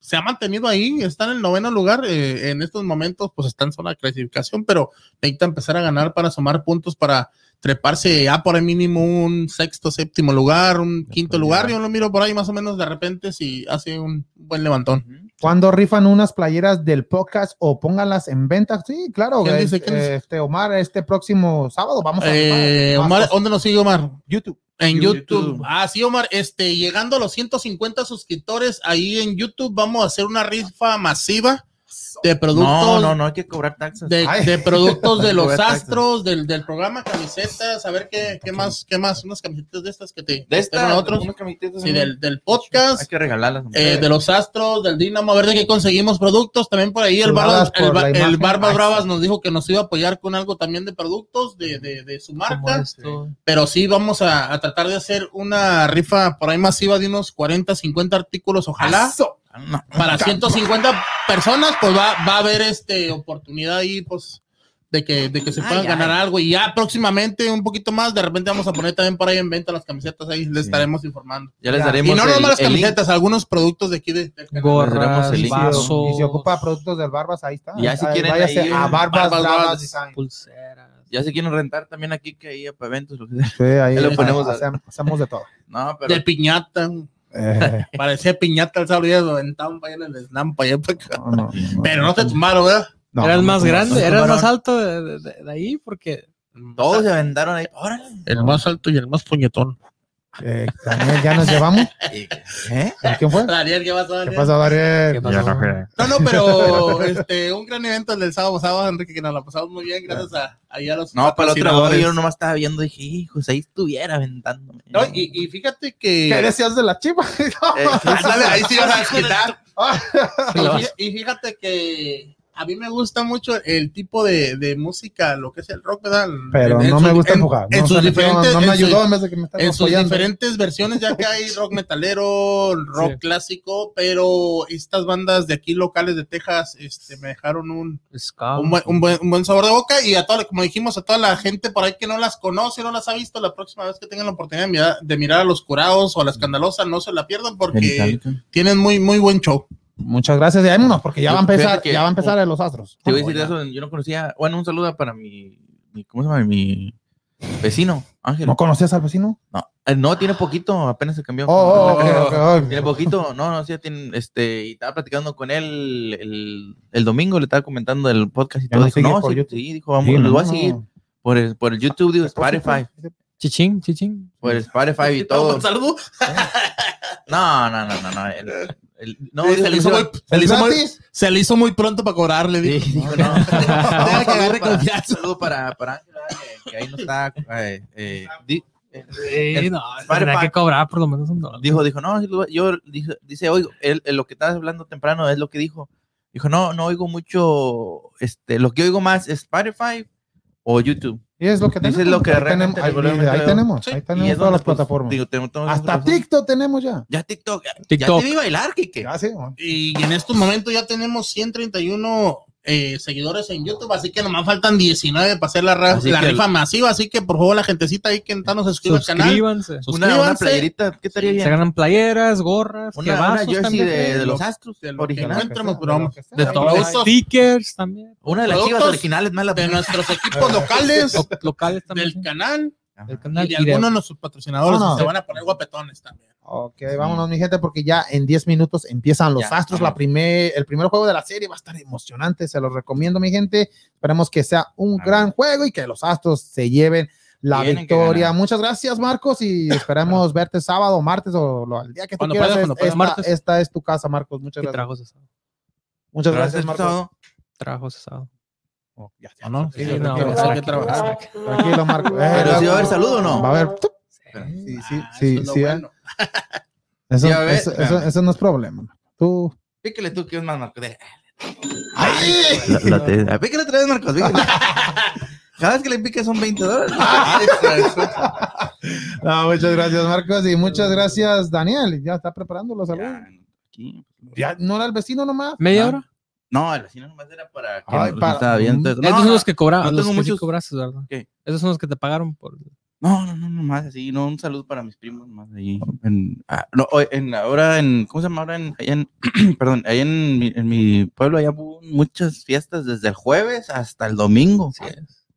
se ha mantenido ahí, está en el noveno lugar. eh, en estos momentos, pues está en zona de clasificación, pero necesita empezar a ganar para sumar puntos para treparse ya por el mínimo un sexto, séptimo lugar, un quinto lugar. Yo lo miro por ahí más o menos de repente si hace un buen levantón. Cuando rifan unas playeras del podcast o pónganlas en venta? Sí, claro. ¿Quién eh, dice? ¿Quién dice? Este Omar, este próximo sábado vamos a Eh, Omar. ¿dónde nos sigue Omar? YouTube. En YouTube. YouTube. Ah, sí, Omar. Este, llegando a los 150 suscriptores ahí en YouTube, vamos a hacer una rifa masiva de productos. No, no, no hay que cobrar taxas. De, productos de *laughs* los astros, del, del programa, camisetas, a ver qué, qué más, qué más, unas camisetas de estas que te de que esta, tengan otros. unas camisetas Sí, también. del, del podcast, Hay que regalarlas. eh, de los astros, del Dinamo, a ver de qué conseguimos productos. También por ahí el, Barbas, el, por Ba- la el imagen. Barbas Ay, Bravas sí. nos dijo que nos iba a apoyar con algo también de productos de, de, de su marca. esto. pero sí vamos a, a tratar de hacer una rifa por ahí masiva de unos 40, 50 artículos, ojalá. No. Para 150 personas, pues va, va a haber este oportunidad ahí, pues, de que, de que se puedan Ay, ganar ay. algo. Y ya próximamente, un poquito más, de repente vamos a poner también por ahí en venta las camisetas, ahí les Sí. estaremos informando. Ya les daremos Y no nomás las link. camisetas, algunos productos de aquí de, canal. Gorras, el Y si- y si ocupa productos del Barbas, ahí está. Ya si Ahí quieren ahí, a Barbas, Barbas Bravas. Design. pulseras. Ya se quieren rentar también aquí que hay para eventos. Lo que sea. Sí, ahí Ya lo ponemos hacemos, hacemos de todo. No, pero De piñata. Eh, Parecía piñata el sábado y lo aventaban para allá en el slam, para allá, para acá. no, no, no. Pero no te tumbaron, ¿verdad? No, era el no, más no, grande, no, era el no, más alto de, de- de- de ahí porque todos se aventaron ahí. Órale. El más alto y el más puñetón. Eh, Daniel, ya nos llevamos. ¿Eh? ¿Quién fue? Daniel, ¿qué pasó, ¿Qué Daniel? pasó, Daniel? ¿Qué pasó? No, no, pero *laughs* este, un gran evento el del sábado pasado, Enrique, que nos la pasamos muy bien, gracias a, ahí a los No, para la otra patrocinadores. yo nomás estaba viendo y dije, hijos, ahí estuviera aventándome. No, y, y fíjate que... ¿Qué decías de la chiva? Eh, *laughs* Ándale, ahí sí vas a desquitar. Y fíjate que a mí me gusta mucho el tipo de, de música, lo que es el rock, ¿verdad? Pero En- no me gusta empujar. En no, sus diferentes, no me ayudó en vez de que me estaba en sus apoyando. diferentes versiones, ya que hay *laughs* rock metalero, rock Sí. clásico, pero estas bandas de aquí locales de Texas este, me dejaron un, un, buen, un, buen, un buen sabor de boca y a toda, como dijimos, a toda la gente por ahí que no las conoce, no las ha visto, la próxima vez que tengan la oportunidad de mirar, de mirar a los curados o a la escandalosa, no se la pierdan porque tienen muy, muy buen show. Muchas gracias. Y vámonos, porque ya Yo- va a empezar, que- ya va a empezar los astros. Te voy a decir eso, yo no conocía, bueno, un saludo para mi, mi- ¿cómo se llama? Mi vecino, Ángel. ¿No conocías al vecino? No, eh, no, tiene poquito, apenas se cambió. Oh, oh, ok. Tiene poquito, no, no, sí, tiene, este, y estaba platicando con él el, el domingo, le estaba comentando del podcast y todo. Dijo, no, sí, sí, dijo, vamos, Sí, no. voy a seguir por el, por el YouTube, digo, Spotify, Chichín, chichín. por el Spotify y *laughs* todo. Un saludo. *laughs* No, no, no, no, no. El- no, Sí, dijo- se, le hizo dijo- muy, se le ¿Es hizo muy- se le hizo muy pronto para cobrarle. Sí, dijo. dijo, no. *laughs* Que No, agarre saludo para, confianza. saludo para, para Ángel, que, que ahí no está. eh, eh, di- eh, el- no, tendrá que cobrar por lo menos un dólar. dijo, dijo, no, yo, dijo- dice, oigo, él, él lo que estabas hablando temprano es lo que dijo. Dijo, no, no oigo mucho, este, lo que oigo más es Spotify o YouTube. Y es lo que tenemos. lo que ahí tenemos, ahí, ahí tenemos, Sí, ahí y tenemos es todas las pues, plataformas. digo, tenemos todas Hasta. TikTok tenemos ya. Ya TikTok. Ya TikTok. te vi bailar, Kike. Ya, sí. Y en estos momentos ya tenemos 131 eh, seguidores en YouTube, así que nomás faltan 19 para hacer la, la rifa masiva. Así que por favor, la gentecita ahí que entra nos suscriba al canal. Suscríbanse. Una, una playerita, ¿qué estaría Se bien? ganan playeras, gorras, Una, una quebazos jersey de, de los Lo- Astros de lo que original. pero que sea. De de todos stickers también. Una de las chivas originales, más la De nuestros equipos *laughs* locales, Lo- locales también. del canal del y canal. y de- algunos de nuestros patrocinadores. No, no. Se van a poner guapetones también. Ok, vámonos, mi gente, porque ya en 10 minutos empiezan los Ya, Astros. La primer, el primer juego de la serie va a estar emocionante. Se los recomiendo, mi gente. Esperemos que sea un A gran juego y que los Astros se lleven la Tienen victoria. Muchas gracias, Marcos, y *laughs* esperemos verte sábado, martes o lo- el día que tú Cuando quieras. puedas, Es- cuando puedas. esta, Martes. esta es tu casa, Marcos. Muchas gracias. trajo ese sábado. Muchas gracias, Gracias, Marcos. ese sábado. Oh, ya, ya. ¿O no? Sí, Sí, tranquilo, no, tranquilo. Marcos. Eh, Pero si va a haber saludo o no. Va a haber. Sí, sí, Ah, sí, lo sí, eh. bueno. Eso, Sí, a ver, eso, eso- eso no es problema. Tú. Píquele tú, que es más, Marcos. De- ¡Ay! La- la te- Píquele otra vez, Marcos. píquele. *laughs* Cada vez que le pique son 20 dólares. Eso. No, muchas gracias, Marcos, y muchas gracias, Daniel. Ya está preparando los saludos. Ya, aquí. Ya no era el vecino nomás. ¿Media Ah. hora? No, el vecino nomás era para que Ay, para- estaba Esos No, son los que cobraron. no los tengo que sí muchos- cobraste, ¿verdad? ¿Qué? Esos son los que te pagaron por. No, no, no, no más así, no, un saludo para mis primos más ahí. En, ah, no, en, ahora en, ¿cómo se llama? Ahora en, allá en, *clears throat* perdón, allá en mi, en mi pueblo, allá hubo muchas fiestas desde el jueves hasta el domingo.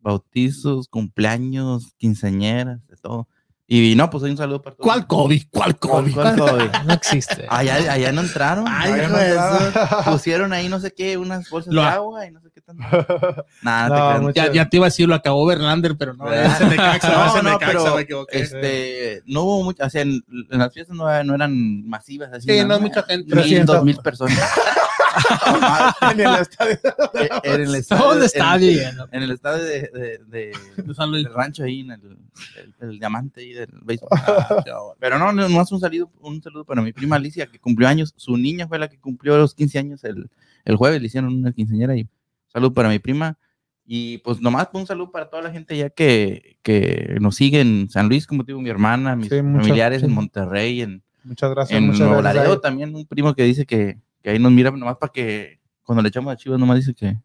Bautizos, cumpleaños, quinceañeras, de todo. Y no, pues hay un saludo para todos. ¿Cuál COVID? ¿Cuál ¿Cuál, COVID? cuál COVID? *laughs* No existe. Allá, allá no entraron. Ay, Allá hijo no de entraron. Pusieron ahí no sé qué, unas bolsas Lo- de agua y no sé qué tanto. Nah, no, te *laughs* Ya, ya te iba a decir, lo acabó Verlander, pero no, ¿Verdad? es el Necaxa, No, no, Necaxa, pero, me equivoqué. Este, no hubo mucho, o sea, en, en las fiestas no, no eran masivas así. Sí, no nada mucha gente. Mil, 300. dos mil personas. *laughs* en el estadio. Eh, en el estadio. ¿Dónde en- está bien? En el estadio de, de, de- De San Luis. del rancho ahí, en el, el, el diamante ahí del béisbol. Ah, bueno. Pero no, no, más un saludo, un saludo para mi prima Alicia, que cumplió años. Su niña fue la que cumplió los 15 años el, el jueves, le hicieron una quinceañera y saludo para mi prima. Y pues nomás un saludo para toda la gente ya que, que nos sigue en San Luis, como digo, mi hermana, mis Sí, muchas- familiares sí. en Monterrey, en, Muchas gracias. en muchas Nuevo gracias. Laredo también, un primo que dice que, que ahí nos mira nomás para que cuando le echamos a Chivas nomás dice que,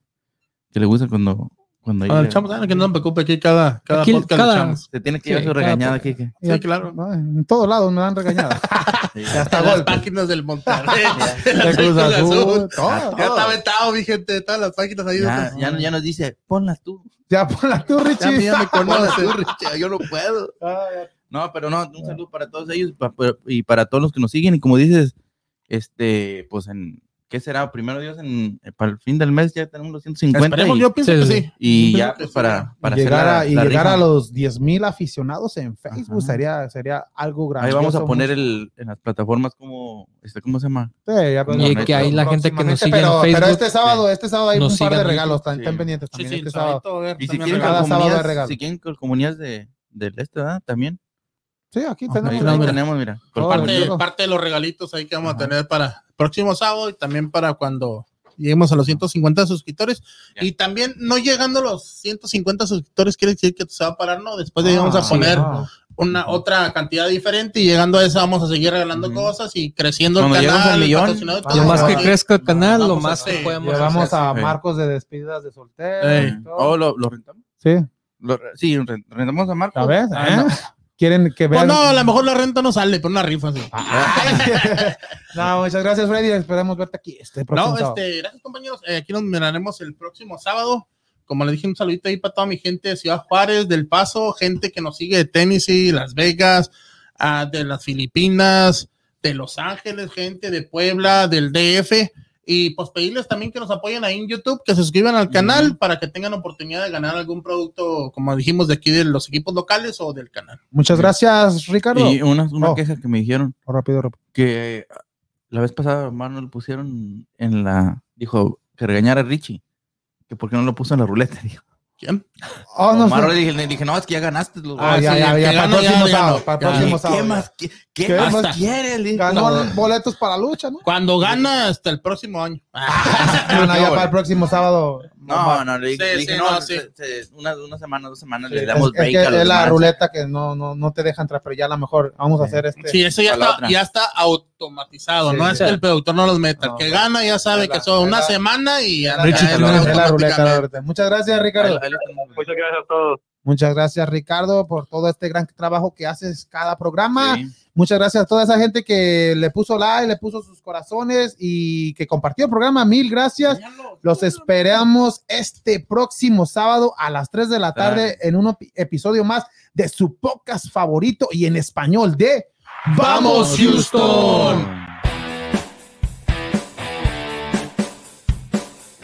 que le gusta cuando, cuando Ah, le- el chamo, ah, que no me preocupe, aquí cada, cada Aquí podcast cada- le echamos. se tiene que Sí, llevar su cada regañada aquí. Que, Sí, claro. No, en todos lados me han regañado. *laughs* sí, Ya En las páginas del Monterrey. *laughs* De Las Cruz Azul, Azul. todo. Ya está aventado, mi gente, todas las páginas ahí. ya, ya, ya nos dice, ponlas tú. Ya ponla tú, Ya, Richie. ya me *laughs* Ponlas conoce. tú, Richie, yo no puedo. Ah, No, pero no, un saludo para todos ellos y para todos los que nos siguen. Y como dices, este, pues en, ¿qué será? Primero Dios, en, eh, para el fin del mes ya tenemos los 150 Esperemos, y, yo pienso Sí, que sí. y Yo ya pues, para, para llegar, la- a, y la llegar rifa. a los 10 mil aficionados en Facebook Ajá. sería, sería algo Ahí grandioso. vamos a poner el, en las plataformas como, este, ¿cómo se llama? Sí, ya, pues, Y no, que ahí la gente que nos sigue en pero, Facebook, Pero este sábado, este sábado hay un par de en regalos, están, pendientes Sí, también sí, este sábado. Y si quieren, Cada sábado de comunidades, regalo. si quieren comunidades de, del este, ¿verdad? También. Sí, aquí tenemos. ahí mira. tenemos, mira. parte, de los regalitos ahí que vamos Ajá. a tener para próximo sábado y también para cuando lleguemos a los 150 suscriptores. Ya. Y también no llegando a los 150 suscriptores quiere decir que se va a parar, ¿no? Después de vamos a Ah, poner ah. una otra cantidad diferente y llegando a esa vamos a seguir regalando cosas y creciendo Cuando el canal. al el millón, ah, Lo más que sí. crezca el canal, lo más que podemos Llevamos hacer. a sí. Marcos de despedidas de soltero. Ey. y todo. Oh, lo, lo rentamos. Sí, Lo- sí, re- rentamos a Marco. ¿sabes? Ah, ¿Eh? Quieren que Pues vean. no, a lo mejor la renta no sale, pero una rifa sí. *laughs* no, muchas gracias, Freddy. Esperemos verte aquí este próximo No, sábado. este, gracias compañeros. Eh, aquí nos miraremos el próximo sábado. Como le dije, un saludito ahí para toda mi gente de Ciudad Juárez, del Paso, gente que nos sigue de Tennessee, Las Vegas, ah, de las Filipinas, de Los Ángeles, gente de Puebla, del DF. Y pues pedirles también que nos apoyen ahí en YouTube, que se suscriban al canal para que tengan oportunidad de ganar algún producto, como dijimos, de aquí de los equipos locales o del canal. Muchas gracias, Ricardo. Y una, una Oh. queja que me dijeron Oh, rápido, rápido. que la vez pasada Manuel pusieron en la. Dijo que regañara a Richie. Que por qué no lo puso en la ruleta. *laughs* Dijo. ¿Quién? Oh, no, Omar sí. le dije, le dije, no, es que ya ganaste. Los Ah, Ah, ya, sí, ya, ya, para el próximo ya, sábado. Para próximo ¿Qué, sábado. más, qué, qué ¿Qué más quieres? Ganó No, boletos para lucha, ¿no? Cuando gana hasta el próximo año. *laughs* No, no, ya para el próximo sábado. No, no, le dije, Sí, le dije, sí, no, no, sí. se- se- una, una semana, dos semanas Sí, le es, damos es break que a los es la demás. ruleta que no, no, no te deja entrar, pero ya a lo mejor vamos a hacer este. Sí, eso ya está, ya está automatizado, Sí, no sí. es que el productor no los meta. No, el que gana ya sabe es la- que son es una la- semana y ya, es la ruleta. Muchas gracias, Ricardo. Muchas gracias a todos. Muchas gracias, Ricardo, por todo este gran trabajo que haces cada programa. Muchas gracias a toda esa gente que le puso like, le puso sus corazones y que compartió el programa. Mil gracias. Los esperamos este próximo sábado a las 3 de la tarde en un epi- episodio más de su podcast favorito y en español de ¡Vamos, Houston!